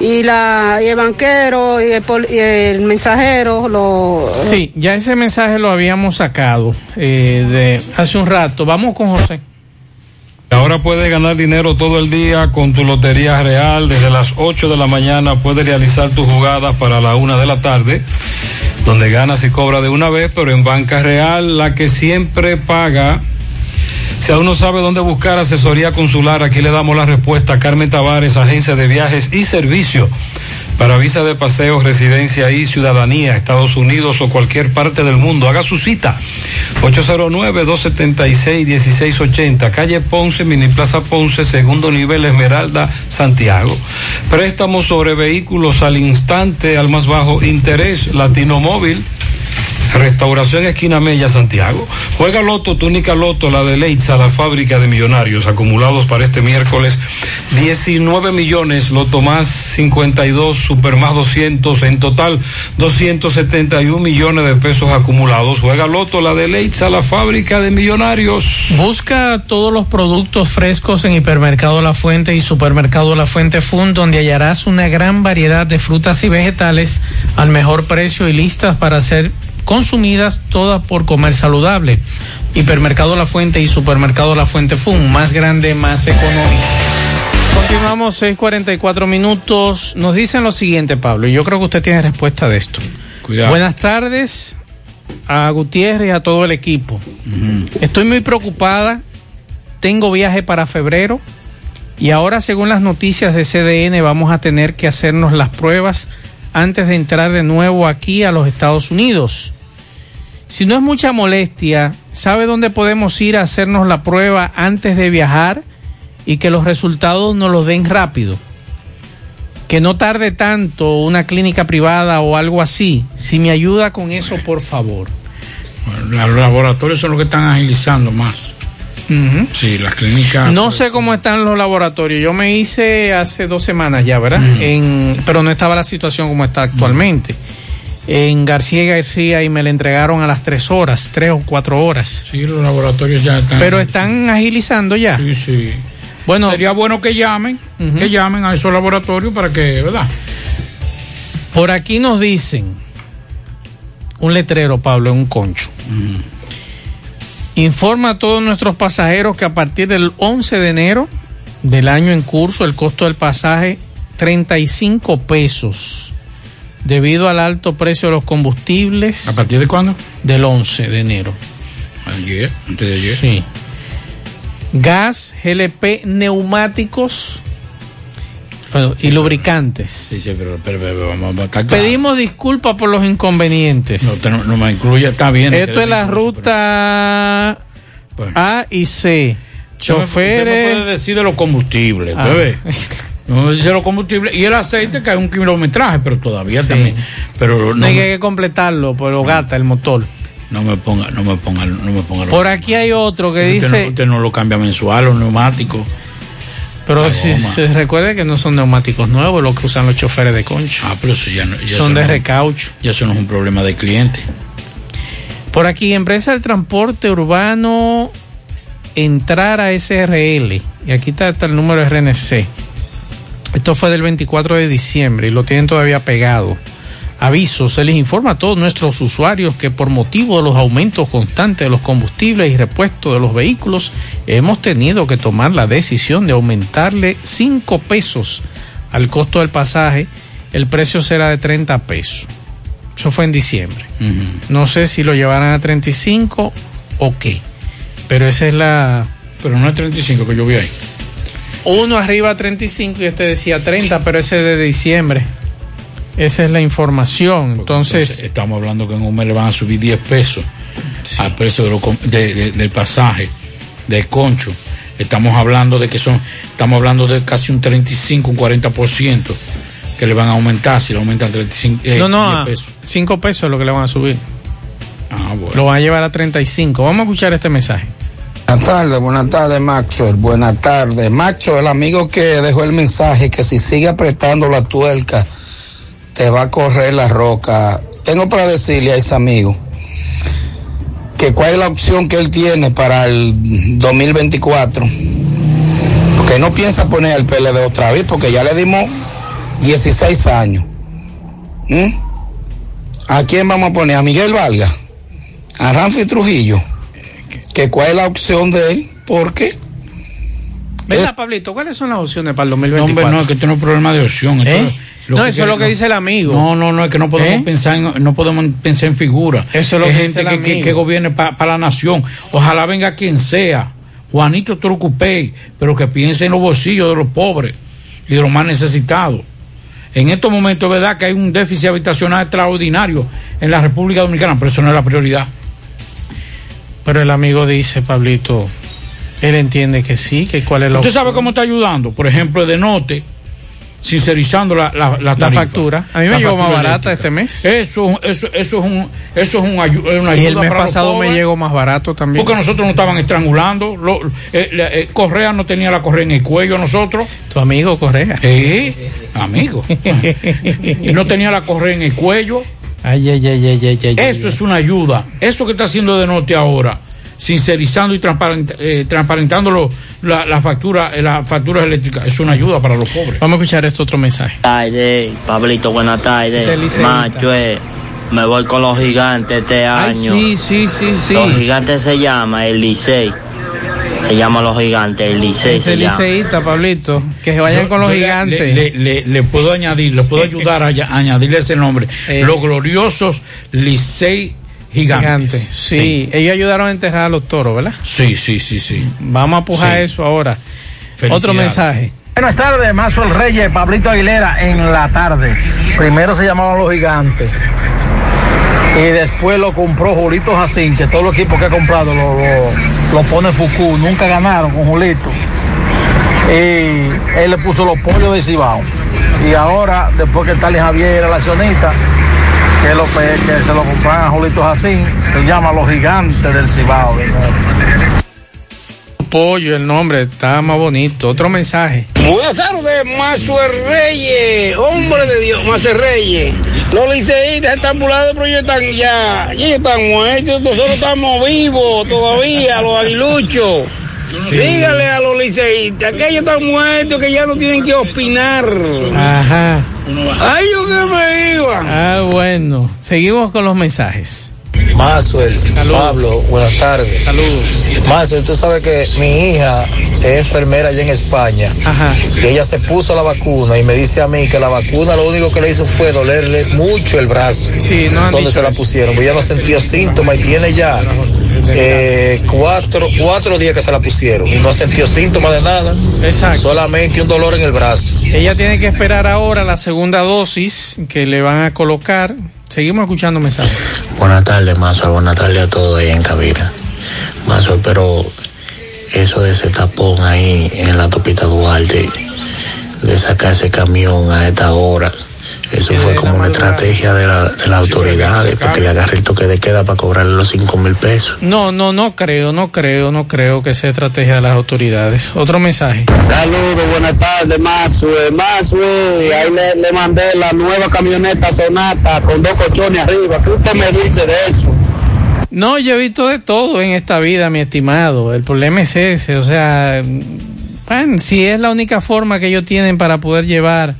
y la y el banquero y el, pol- y el mensajero lo Sí, ya ese mensaje lo habíamos sacado eh, de hace un rato. Vamos con José. Ahora puedes ganar dinero todo el día con tu Lotería Real. Desde las 8 de la mañana puedes realizar tus jugadas para la 1 de la tarde, donde ganas y cobras de una vez, pero en Banca Real, la que siempre paga. Si aún no sabe dónde buscar asesoría consular, aquí le damos la respuesta a Carmen Tavares, agencia de viajes y servicio para visa de paseo, residencia y ciudadanía, Estados Unidos o cualquier parte del mundo. Haga su cita. 809-276-1680, calle Ponce, Mini Plaza Ponce, segundo nivel Esmeralda, Santiago. Préstamos sobre vehículos al instante, al más bajo interés, Latino Móvil. Restauración Esquina Mella, Santiago. Juega Loto, túnica Loto, la de Leitza, la fábrica de millonarios, acumulados para este miércoles. 19 millones, Loto más 52, Super más 200, en total 271 millones de pesos acumulados. Juega Loto, la de Leitza, la fábrica de millonarios. Busca todos los productos frescos en Hipermercado La Fuente y Supermercado La Fuente Fund, donde hallarás una gran variedad de frutas y vegetales al mejor precio y listas para ser consumidas todas por comer saludable. Hipermercado La Fuente y Supermercado La Fuente Fund, más grande, más económico. Continuamos 6:44 minutos. Nos dicen lo siguiente, Pablo, y yo creo que usted tiene respuesta de esto. Cuidado. Buenas tardes a Gutiérrez y a todo el equipo. Estoy muy preocupada. Tengo viaje para febrero y ahora, según las noticias de CDN, vamos a tener que hacernos las pruebas antes de entrar de nuevo aquí a los Estados Unidos. Si no es mucha molestia, ¿sabe dónde podemos ir a hacernos la prueba antes de viajar y que los resultados nos los den rápido? Que no tarde tanto una clínica privada o algo así. Si me ayuda con eso, por favor. Los laboratorios son los que están agilizando más. Sí, las clínicas. No sé cómo están los laboratorios. Yo me hice hace dos semanas ya, ¿verdad? En, pero no estaba la situación como está actualmente. En García y García y me la entregaron a las tres horas, tres o cuatro horas. Sí, los laboratorios ya están. Pero están agilizando ya. Sí, sí. Bueno, sería bueno que llamen, que llamen a esos laboratorios para que, ¿verdad? Por aquí nos dicen un letrero, Pablo, en un concho. Informa a todos nuestros pasajeros que a partir del 11 de enero del año en curso el costo del pasaje 35 pesos debido al alto precio de los combustibles. ¿A partir de cuándo? Del 11 de enero. Ayer, antes de ayer. Sí. Gas, GLP, neumáticos bueno, y lubricantes. Sí, sí, pero, pero- pero vamos a claros. Pedimos disculpas por los inconvenientes. No, no, no me incluye, está bien. Esto es la ruta A y C. Me- usted me Choferes. puede decir de los combustibles, Ah. bebé. No dice los combustibles y el aceite que hay un kilometraje, pero todavía Sí. también. Pero no, hay me, que completarlo, pero gata el motor. no me ponga, no me ponga, no me ponga. Por aquí hay otro que usted, dice. no, usted no lo cambia mensual, los neumáticos. Pero si se recuerde que no son neumáticos nuevos los que usan los choferes de concho. Ah, pero eso ya no. ya son eso de no- recaucho. Ya eso no es un problema del cliente. Por aquí, empresa del transporte urbano, entrar a SRL. Y aquí está, está el número RNC. Esto fue del 24 de diciembre y lo tienen todavía pegado. Aviso, se les informa a todos nuestros usuarios que por motivo de los aumentos constantes de los combustibles y repuestos de los vehículos, hemos tenido que tomar la decisión de aumentarle 5 pesos al costo del pasaje. El precio será de 30 pesos. Eso fue en diciembre. No sé si lo llevarán a 35 o qué. Pero esa es la... Pero no es 35 que yo vi ahí. Uno arriba a 35 y este decía 30, pero ese es de diciembre. Esa es la información. Entonces, Entonces, estamos hablando que en un mes le van a subir 10 pesos al precio de lo de- de- del pasaje, del concho. Estamos hablando de que son, estamos hablando de casi un 35, un 40% que le van a aumentar, si le aumentan 35, eh, no, no, 10 a pesos. 5 pesos es lo que le van a subir. Ah, bueno. Lo van a llevar a 35. Vamos a escuchar este mensaje. Buenas tardes, buenas tardes, Maxwell. Buenas tardes. Maxwell, el amigo que dejó el mensaje que si sigue apretando la tuerca, te va a correr la roca. Tengo para decirle a ese amigo que cuál es la opción que él tiene para el 2024. Porque no piensa poner al PLD otra vez, porque ya le dimos 16 años. ¿Mm? ¿A quién vamos a poner? ¿A Miguel Valga? ¿A Ramfi Trujillo? Que cuál es la opción de él, porque ¿Verdad, Pablito? ¿Cuáles son las opciones para el No, 2024? hombre, no, es que esto no es problema de opción. esto ¿Eh? No, que eso es lo que no- dice el amigo. No, no, no, es que no podemos ¿Eh? pensar en, no podemos pensar en figura. Eso es lo que gente dice el que, amigo. que gobierne para la nación. Ojalá venga quien sea, Juanito Trucupey, pero que piense en los bolsillos de los pobres y de los más necesitados. En estos momentos verdad que hay un déficit habitacional extraordinario en la República Dominicana, pero eso no es la prioridad. Pero el amigo dice, Pablito, él entiende que sí, que cuál es la ¿Usted opción. sabe cómo está ayudando? Por ejemplo, de Note, sincerizando la, la, la, La tarifa. factura. A mí me llegó más barata eléctrica. este mes. Eso, eso, eso es un, eso es un ayu- una ayuda Y el mes para los pasado me llegó más barato también. Porque nosotros nos estaban estrangulando. Lo- eh, la- eh, Correa no tenía la correa en el cuello nosotros. Tu amigo Correa. Sí, amigo. Y no tenía la correa en el cuello. Ay, ay, ay, ay, ay, ay, Eso es una ayuda. Eso que está haciendo de Norte ahora, sincerizando y transparent- eh, transparentando lo- la, la factura, eh, las facturas eléctricas, es una ayuda para los pobres. Vamos a escuchar este otro mensaje. tardes, Pablito, buenas tardes. Macho, eh, me voy con los gigantes este Ay, año. sí, sí, sí, sí. Los gigantes se llama el Licey. Se llama los gigantes, el Licey Ese liceísta, Pablito. Que se vayan Yo- con los le- gigantes. Le, le- le puedo añadir, le puedo ayudar a, a añadirle ese nombre. Eh. Los gloriosos Licey Gigantes. Gigantes. Sí, ellos ayudaron a enterrar a los toros, ¿verdad? Sí, sí, sí, sí. Vamos a pujar Sí. eso ahora. Otro mensaje. Buenas tardes, Mazo el Reyes, Pablito Aguilera en la tarde. Primero se llamaban los gigantes. Y después lo compró Julito Jacín, que todos los equipos que ha comprado lo, lo, lo pone Fuku. Nunca ganaron con Julito. Y él le puso los pollos de Cibao. Y ahora, después que Tali Javier era el accionista, que, lo, que se lo compraron a Julito Jacín, se llama Los Gigantes del Cibao. Pollo, el nombre está más bonito. Otro mensaje. Buenas tardes, Mazuel Reyes, hombre de Dios, Mazuel Reyes. Los liceístas están burlados, pero ellos están ya, ellos están muertos, nosotros estamos vivos todavía, los aguiluchos. Dígale a los liceístas que ellos están muertos, que ya no tienen que opinar. Ajá. Ay, yo que me iba. Ah, bueno. Seguimos con los mensajes. Maxwell, Pablo, buenas tardes. Saludos. Maxwell, tú sabes que mi hija es enfermera allá en España. Ajá. Y ella se puso la vacuna y me dice a mí que la vacuna lo único que le hizo fue dolerle mucho el brazo. Sí, no Donde se la pusieron. Pues ella no sentió síntomas y tiene ya eh, cuatro, cuatro días que se la pusieron. Y no sintió síntomas de nada. Exacto. Solamente un dolor en el brazo. Ella tiene que esperar ahora la segunda dosis que le van a colocar. Seguimos escuchando mensajes. Buenas tardes, Mazo. Buenas tardes a todos ahí en cabina. Mazo, pero eso de ese tapón ahí en la topita Duarte, de sacar ese camión a esta hora, eso fue como una estrategia de, la, de las autoridades, porque le agarre el toque de queda para cobrarle los cinco mil pesos. No, no, no creo, no creo, no creo que sea estrategia de las autoridades. Otro mensaje. Saludos, buenas tardes, Mazue. Mazue, ahí le, le mandé la nueva camioneta Sonata con dos colchones arriba. ¿Qué usted me dice de eso? No, yo he visto de todo en esta vida, mi estimado. El problema es ese, o sea, bueno, si es la única forma que ellos tienen para poder llevar,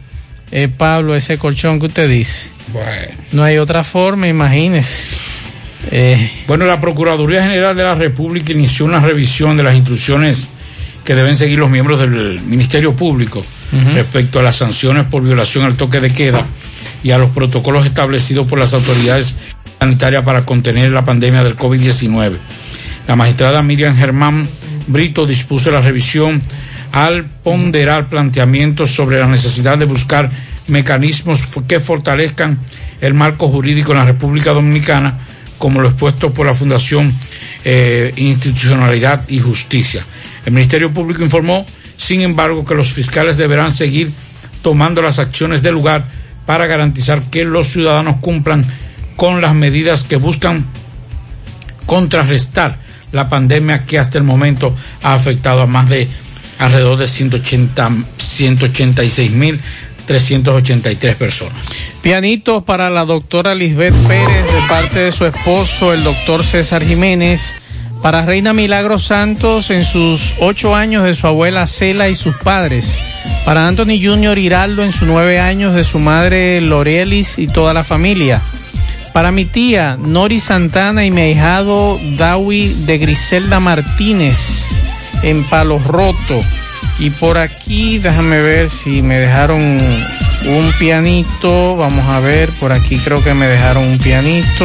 eh, Pablo, ese colchón que usted dice. Bueno. No hay otra forma, imagínese. Eh, Bueno, la Procuraduría General de la República inició una revisión de las instrucciones que deben seguir los miembros del Ministerio Público respecto a las sanciones por violación al toque de queda y a los protocolos establecidos por las autoridades sanitarias para contener la pandemia del COVID-19. La magistrada Miriam Germán Brito dispuso la revisión al ponderar planteamientos sobre la necesidad de buscar mecanismos que fortalezcan el marco jurídico en la República Dominicana, como lo expuesto por la Fundación eh, Institucionalidad y Justicia. El Ministerio Público informó, sin embargo, que los fiscales deberán seguir tomando las acciones del lugar para garantizar que los ciudadanos cumplan con las medidas que buscan contrarrestar la pandemia que hasta el momento ha afectado a más de alrededor de 180 186.383 personas. Pianitos para la doctora Lisbeth Pérez de parte de su esposo, el doctor César Jiménez. Para Reina Milagros Santos en sus ocho años de su abuela Cela y sus padres. Para Anthony Junior Hiraldo en sus nueve años de su madre Lorelis y toda la familia. Para mi tía Nori Santana y mi ahijado Dawi de Griselda Martínez en Palos Roto. Y por aquí, déjame ver si me dejaron un pianito. Vamos a ver, por aquí creo que me dejaron un pianito.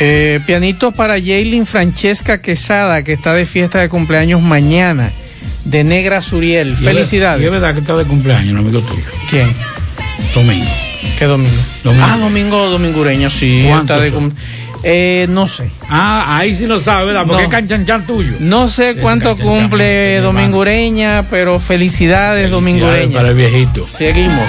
Eh, pianito para Jaylin Francesca Quesada, que está de fiesta de cumpleaños mañana, de Negra Suriel. Felicidades. Y es verdad que está de cumpleaños, un amigo tuyo. ¿Quién? Domingo. ¿Qué domingo? Domingo. Ah, domingo domingureño, sí. ¿Cuántos está de son? Eh, no sé. Ah, ahí sí lo sabe, ¿verdad? Porque No. es canchanchan tuyo. No sé cuánto cumple domingureña, pero felicidades, domingureña. para el viejito. Seguimos.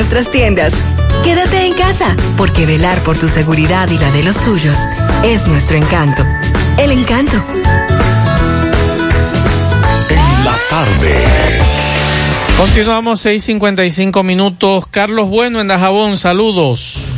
nuestras tiendas. Quédate en casa, porque velar por tu seguridad y la de los tuyos es nuestro encanto. El encanto. En la tarde. Continuamos 6:55 minutos. Carlos Bueno en Dajabón, saludos.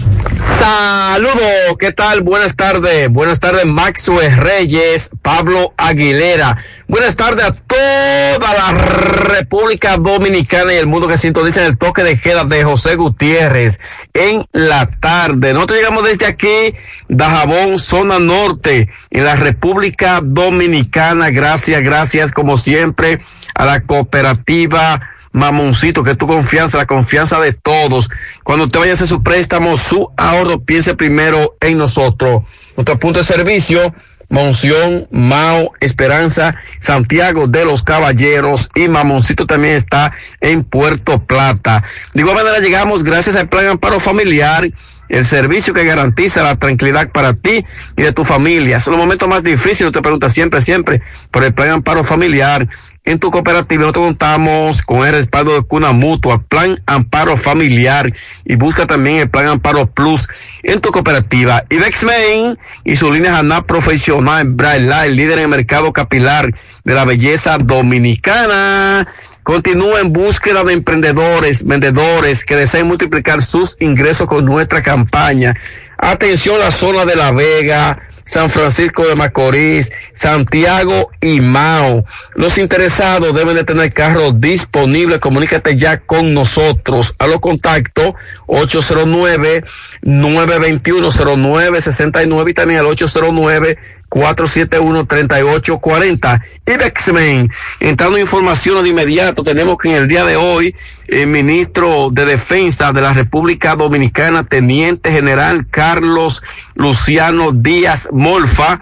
Saludos, ¿qué tal? Buenas tardes. Buenas tardes, Maxwell Reyes, Pablo Aguilera. Buenas tardes a toda la República Dominicana y el mundo que sintoniza el toque de queda de José Gutiérrez en la tarde. Nosotros llegamos desde aquí, Dajabón, zona norte, en la República Dominicana. Gracias, gracias, como siempre, a la cooperativa Mamoncito, que tu confianza, la confianza de todos. Cuando te vayas a hacer su préstamo, su ahorro, piense primero en nosotros. Nuestro punto de servicio, Monción, Mao, Esperanza, Santiago de los Caballeros y Mamoncito también está en Puerto Plata. De igual manera llegamos gracias al Plan Amparo Familiar, el servicio que garantiza la tranquilidad para ti y de tu familia. Son los momentos más difíciles, te preguntas siempre, siempre, por el Plan Amparo Familiar. En tu cooperativa nosotros contamos con el respaldo de Cuna Mutua, Plan Amparo Familiar y busca también el Plan Amparo Plus en tu cooperativa. Ibex Main y su línea Haná Profesional Light, líder en el mercado capilar de la belleza dominicana. Continúa en búsqueda de emprendedores, vendedores que deseen multiplicar sus ingresos con nuestra campaña. Atención la zona de La Vega, San Francisco de Macorís, Santiago y Mao. Los interesados deben de tener carros disponibles. Comunícate ya con nosotros. A los contactos 809-921-0969 y también al 809 471-3840. Ibexmen, entrando información de inmediato, tenemos que en el día de hoy el ministro de Defensa de la República Dominicana, Teniente General Carlos Luciano Díaz Molfa,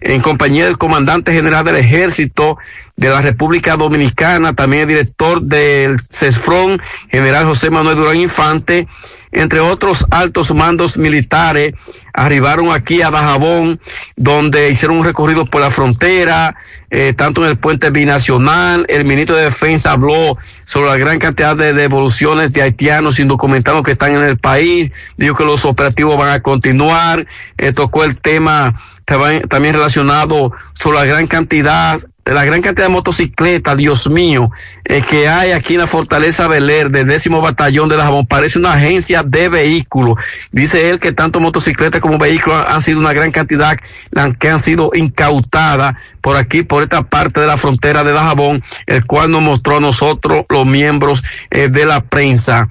en compañía del comandante general del ejército de la República Dominicana, también el director del CESFRON, general José Manuel Durán Infante, entre otros altos mandos militares, arribaron aquí a Dajabón, donde hicieron un recorrido por la frontera, eh, tanto en el puente binacional. El ministro de Defensa habló sobre la gran cantidad de devoluciones de haitianos indocumentados que están en el país. Dijo que los operativos van a continuar. Eh, tocó el tema también relacionado sobre la gran cantidad la gran cantidad de motocicletas, Dios mío, eh, que hay aquí en la Fortaleza Beler del décimo batallón de Dajabón, parece una agencia de vehículos. Dice él que tanto motocicletas como vehículos han sido una gran cantidad que han sido incautadas por aquí, por esta parte de la frontera de Dajabón, el cual nos mostró a nosotros los miembros eh, de la prensa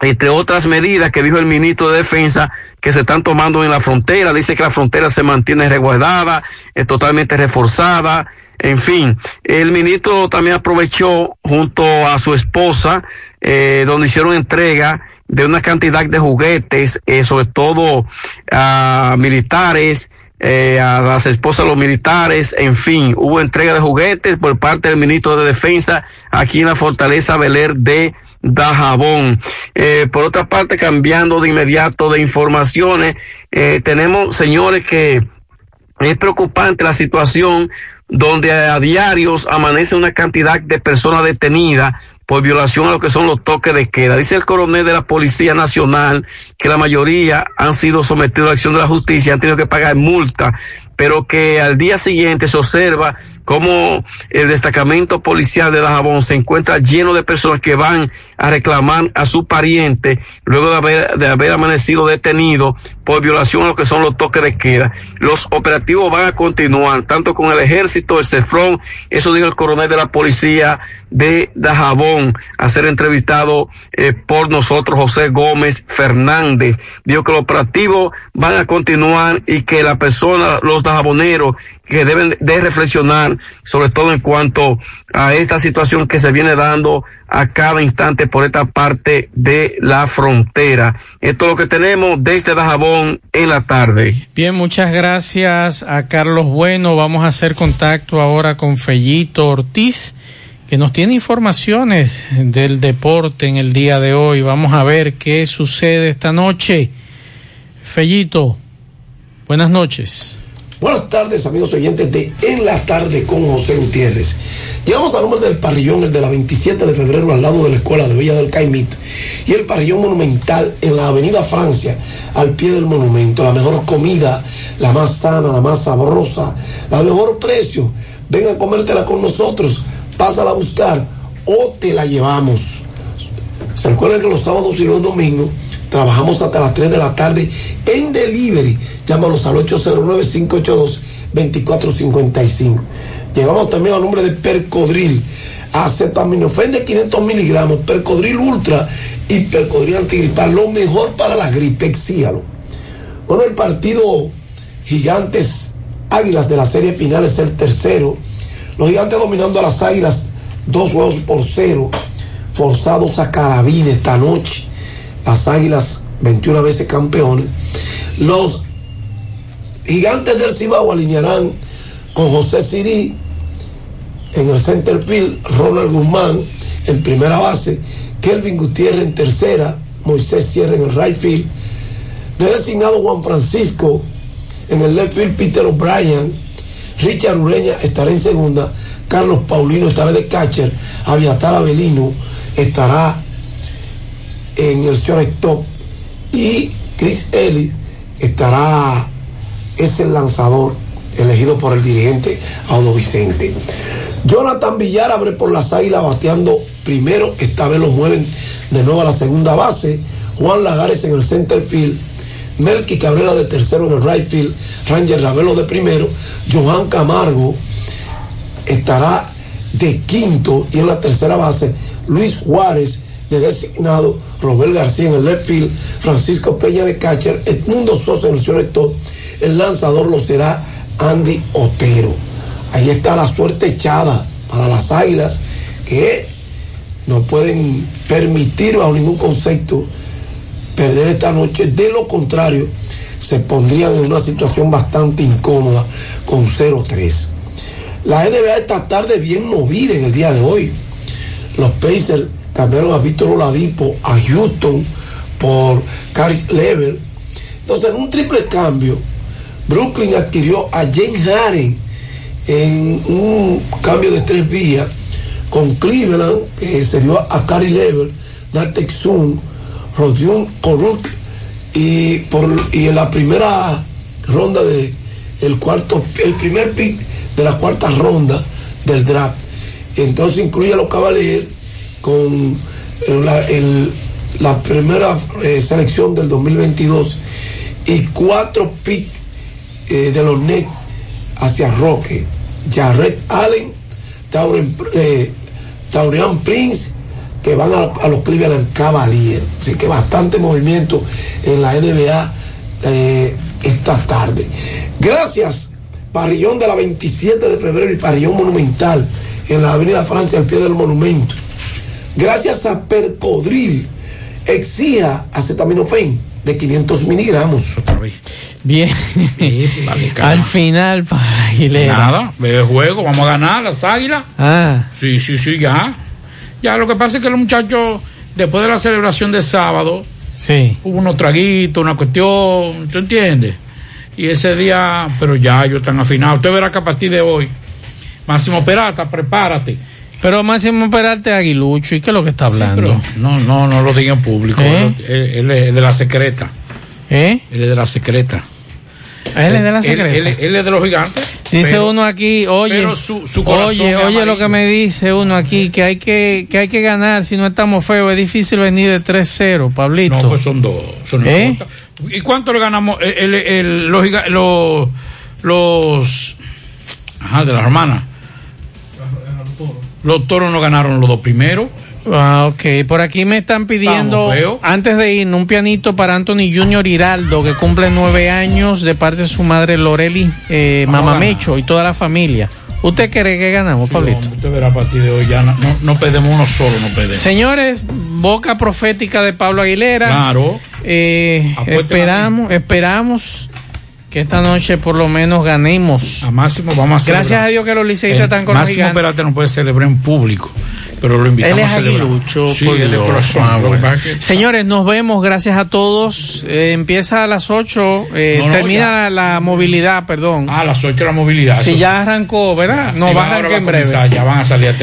entre otras medidas que dijo el ministro de Defensa que se están tomando en la frontera. Dice que la frontera se mantiene resguardada, es totalmente reforzada. En fin, el ministro también aprovechó junto a su esposa, eh, donde hicieron entrega de una cantidad de juguetes, eh, sobre todo a militares, eh, a las esposas de los militares, en fin, hubo entrega de juguetes por parte del ministro de Defensa aquí en la Fortaleza Beler de Dajabón. Eh, por otra parte, cambiando de inmediato de informaciones, eh, tenemos, señores, que es preocupante la situación donde a diarios amanece una cantidad de personas detenidas por violación a lo que son los toques de queda. Dice el coronel de la Policía Nacional que la mayoría han sido sometidos a la acción de la justicia, han tenido que pagar multa, pero que al día siguiente se observa cómo el destacamento policial de Dajabón se encuentra lleno de personas que van a reclamar a su pariente luego de haber, de haber amanecido detenido por violación a lo que son los toques de queda. Los operativos van a continuar, tanto con el ejército, el CEFRON, eso dijo el coronel de la policía de Dajabón, a ser entrevistado eh, por nosotros, José Gómez Fernández. Dijo que los operativos van a continuar y que la persona, los dajaboneros, que deben de reflexionar, sobre todo en cuanto a esta situación que se viene dando a cada instante por esta parte de la frontera. Esto es lo que tenemos desde Dajabón en la tarde. Bien, muchas gracias a Carlos Bueno. Vamos a hacer contacto ahora con Fellito Ortiz, que nos tiene informaciones del deporte en el día de hoy. Vamos a ver qué sucede esta noche. Fellito, buenas noches. Buenas tardes, amigos oyentes de En la Tarde con José Gutiérrez. Llegamos al número del parrillón, el de la 27 de febrero, al lado de la escuela de Villa del Caimito. Y el parrillón monumental en la Avenida Francia, al pie del monumento. La mejor comida, la más sana, la más sabrosa, la mejor precio. Ven a comértela con nosotros, pásala a buscar o te la llevamos. Se recuerden que los sábados y los domingos trabajamos hasta las 3 de la tarde en delivery. Llámanos al 809-582-2455. Llegamos también al nombre de Percodril. Acetaminofén de 500 miligramos, Percodril Ultra y Percodril Antigripal. Lo mejor para la gripe, exíalo. Bueno, el partido Gigantes Águilas de la serie final es el tercero. Los gigantes dominando a las águilas dos juegos por cero, forzados a carabina esta noche. Las águilas 21 veces campeones. Los gigantes del Cibao alinearán con José Sirí en el center field, Ronald Guzmán en primera base, Kelvin Gutiérrez en tercera, Moisés Sierra en el right field, de designado Juan Francisco en el left field, Peter O'Brien, Richard Ureña estará en segunda, Carlos Paulino estará de catcher, Aviatar Avelino estará en el shortstop y Chris Ellis estará, es el lanzador elegido por el dirigente Audo Vicente. Jonathan Villar abre por las águilas bateando primero, esta vez lo mueven de nuevo a la segunda base. Juan Lagares en el center field. Melky Cabrera de tercero en el right field, Ranger Ravelo de primero, Johan Camargo estará de quinto y en la tercera base Luis Juárez de designado, Robert García en el left field, Francisco Peña de catcher, Edmundo Sosa en el shortstop, el lanzador lo será Andy Otero. Ahí está la suerte echada para las águilas que no pueden permitir bajo ningún concepto perder esta noche. De lo contrario, se pondrían en una situación bastante incómoda con 0-3. La NBA esta tarde bien movida en el día de hoy. Los Pacers cambiaron a Víctor Oladipo a Houston por Caris Lever. Entonces, en un triple cambio, Brooklyn adquirió a James Harden en un cambio de tres vías con Cleveland, que se dio a Cary Lever, Dante Exum, Rodion Koruk y, por, y en la primera ronda de el cuarto, el primer pick de la cuarta ronda del draft. Entonces incluye a los Cavaliers con la, el- la primera eh, selección del 2022 y cuatro picks eh, de los Nets hacia Roque, Jared Allen, eh, Taurian Prince, que van a, a los Cleveland Cavaliers. Así que bastante movimiento en la NBA eh, esta tarde. Gracias, Parrillón de la 27 de febrero y Parrillón Monumental en la Avenida Francia al pie del monumento. Gracias a Percodril, exija acetaminofén de 500 miligramos. Bien. Al final, para Aguilera. Nada, bebe juego, vamos a ganar las águilas. Ah, Sí, sí, sí, ya. Ya, lo que pasa es que los muchachos, después de la celebración de sábado, sí. hubo unos traguitos, una cuestión, ¿tú entiendes? Y ese día, pero ya ellos están afinados. Usted verá que a partir de hoy, Máximo Peralta, prepárate. Pero Máximo Peralta es aguilucho. ¿Y qué es lo que está Sí, hablando? pero no, no, no lo diga en público. ¿Eh? Él, él es de la secreta. ¿Eh? Él es de la secreta. Él es de la secreta. Él, él es de los gigantes. Dice pero- uno aquí, oye, pero su- su corazón oye, oye lo que me dice uno aquí, que hay que, que hay que ganar, si no estamos feos, es difícil venir de 3-0, Pablito. No, pues son dos. Eso no ¿Eh? ¿Y cuánto le ganamos? El, el- el- los, los, los. Ajá, de las hermanas. Los toros no ganaron los dos primeros. Ah, ok. Por aquí me están pidiendo, antes de ir, un pianito para Anthony Junior Hiraldo, que cumple nueve años, de parte de su madre Loreli, eh, Mamamecho y toda la familia. ¿Usted cree que ganamos, Pablito? Usted verá a partir de hoy ya no, no, no perdemos uno solo, no perdemos. Señores, boca profética de Pablo Aguilera. Claro. Eh, esperamos, esperamos que esta noche por lo menos ganemos. A Máximo vamos a celebrar. Gracias a Dios que los liceístas están con los Máximo. Peralta no puede celebrar en público, pero lo invitamos Él es a celebrar. aguilucho, Sí, por Dios. corazón. Ah, bueno. que- Señores, nos vemos. Gracias a todos. Eh, empieza a las 8. eh, No, no, termina la, la movilidad, perdón. Ah, a las 8 la movilidad. Si eso ya arrancó, ¿verdad? sí. No Sí, va a arrancar en breve. comenzar, Ya van a salir a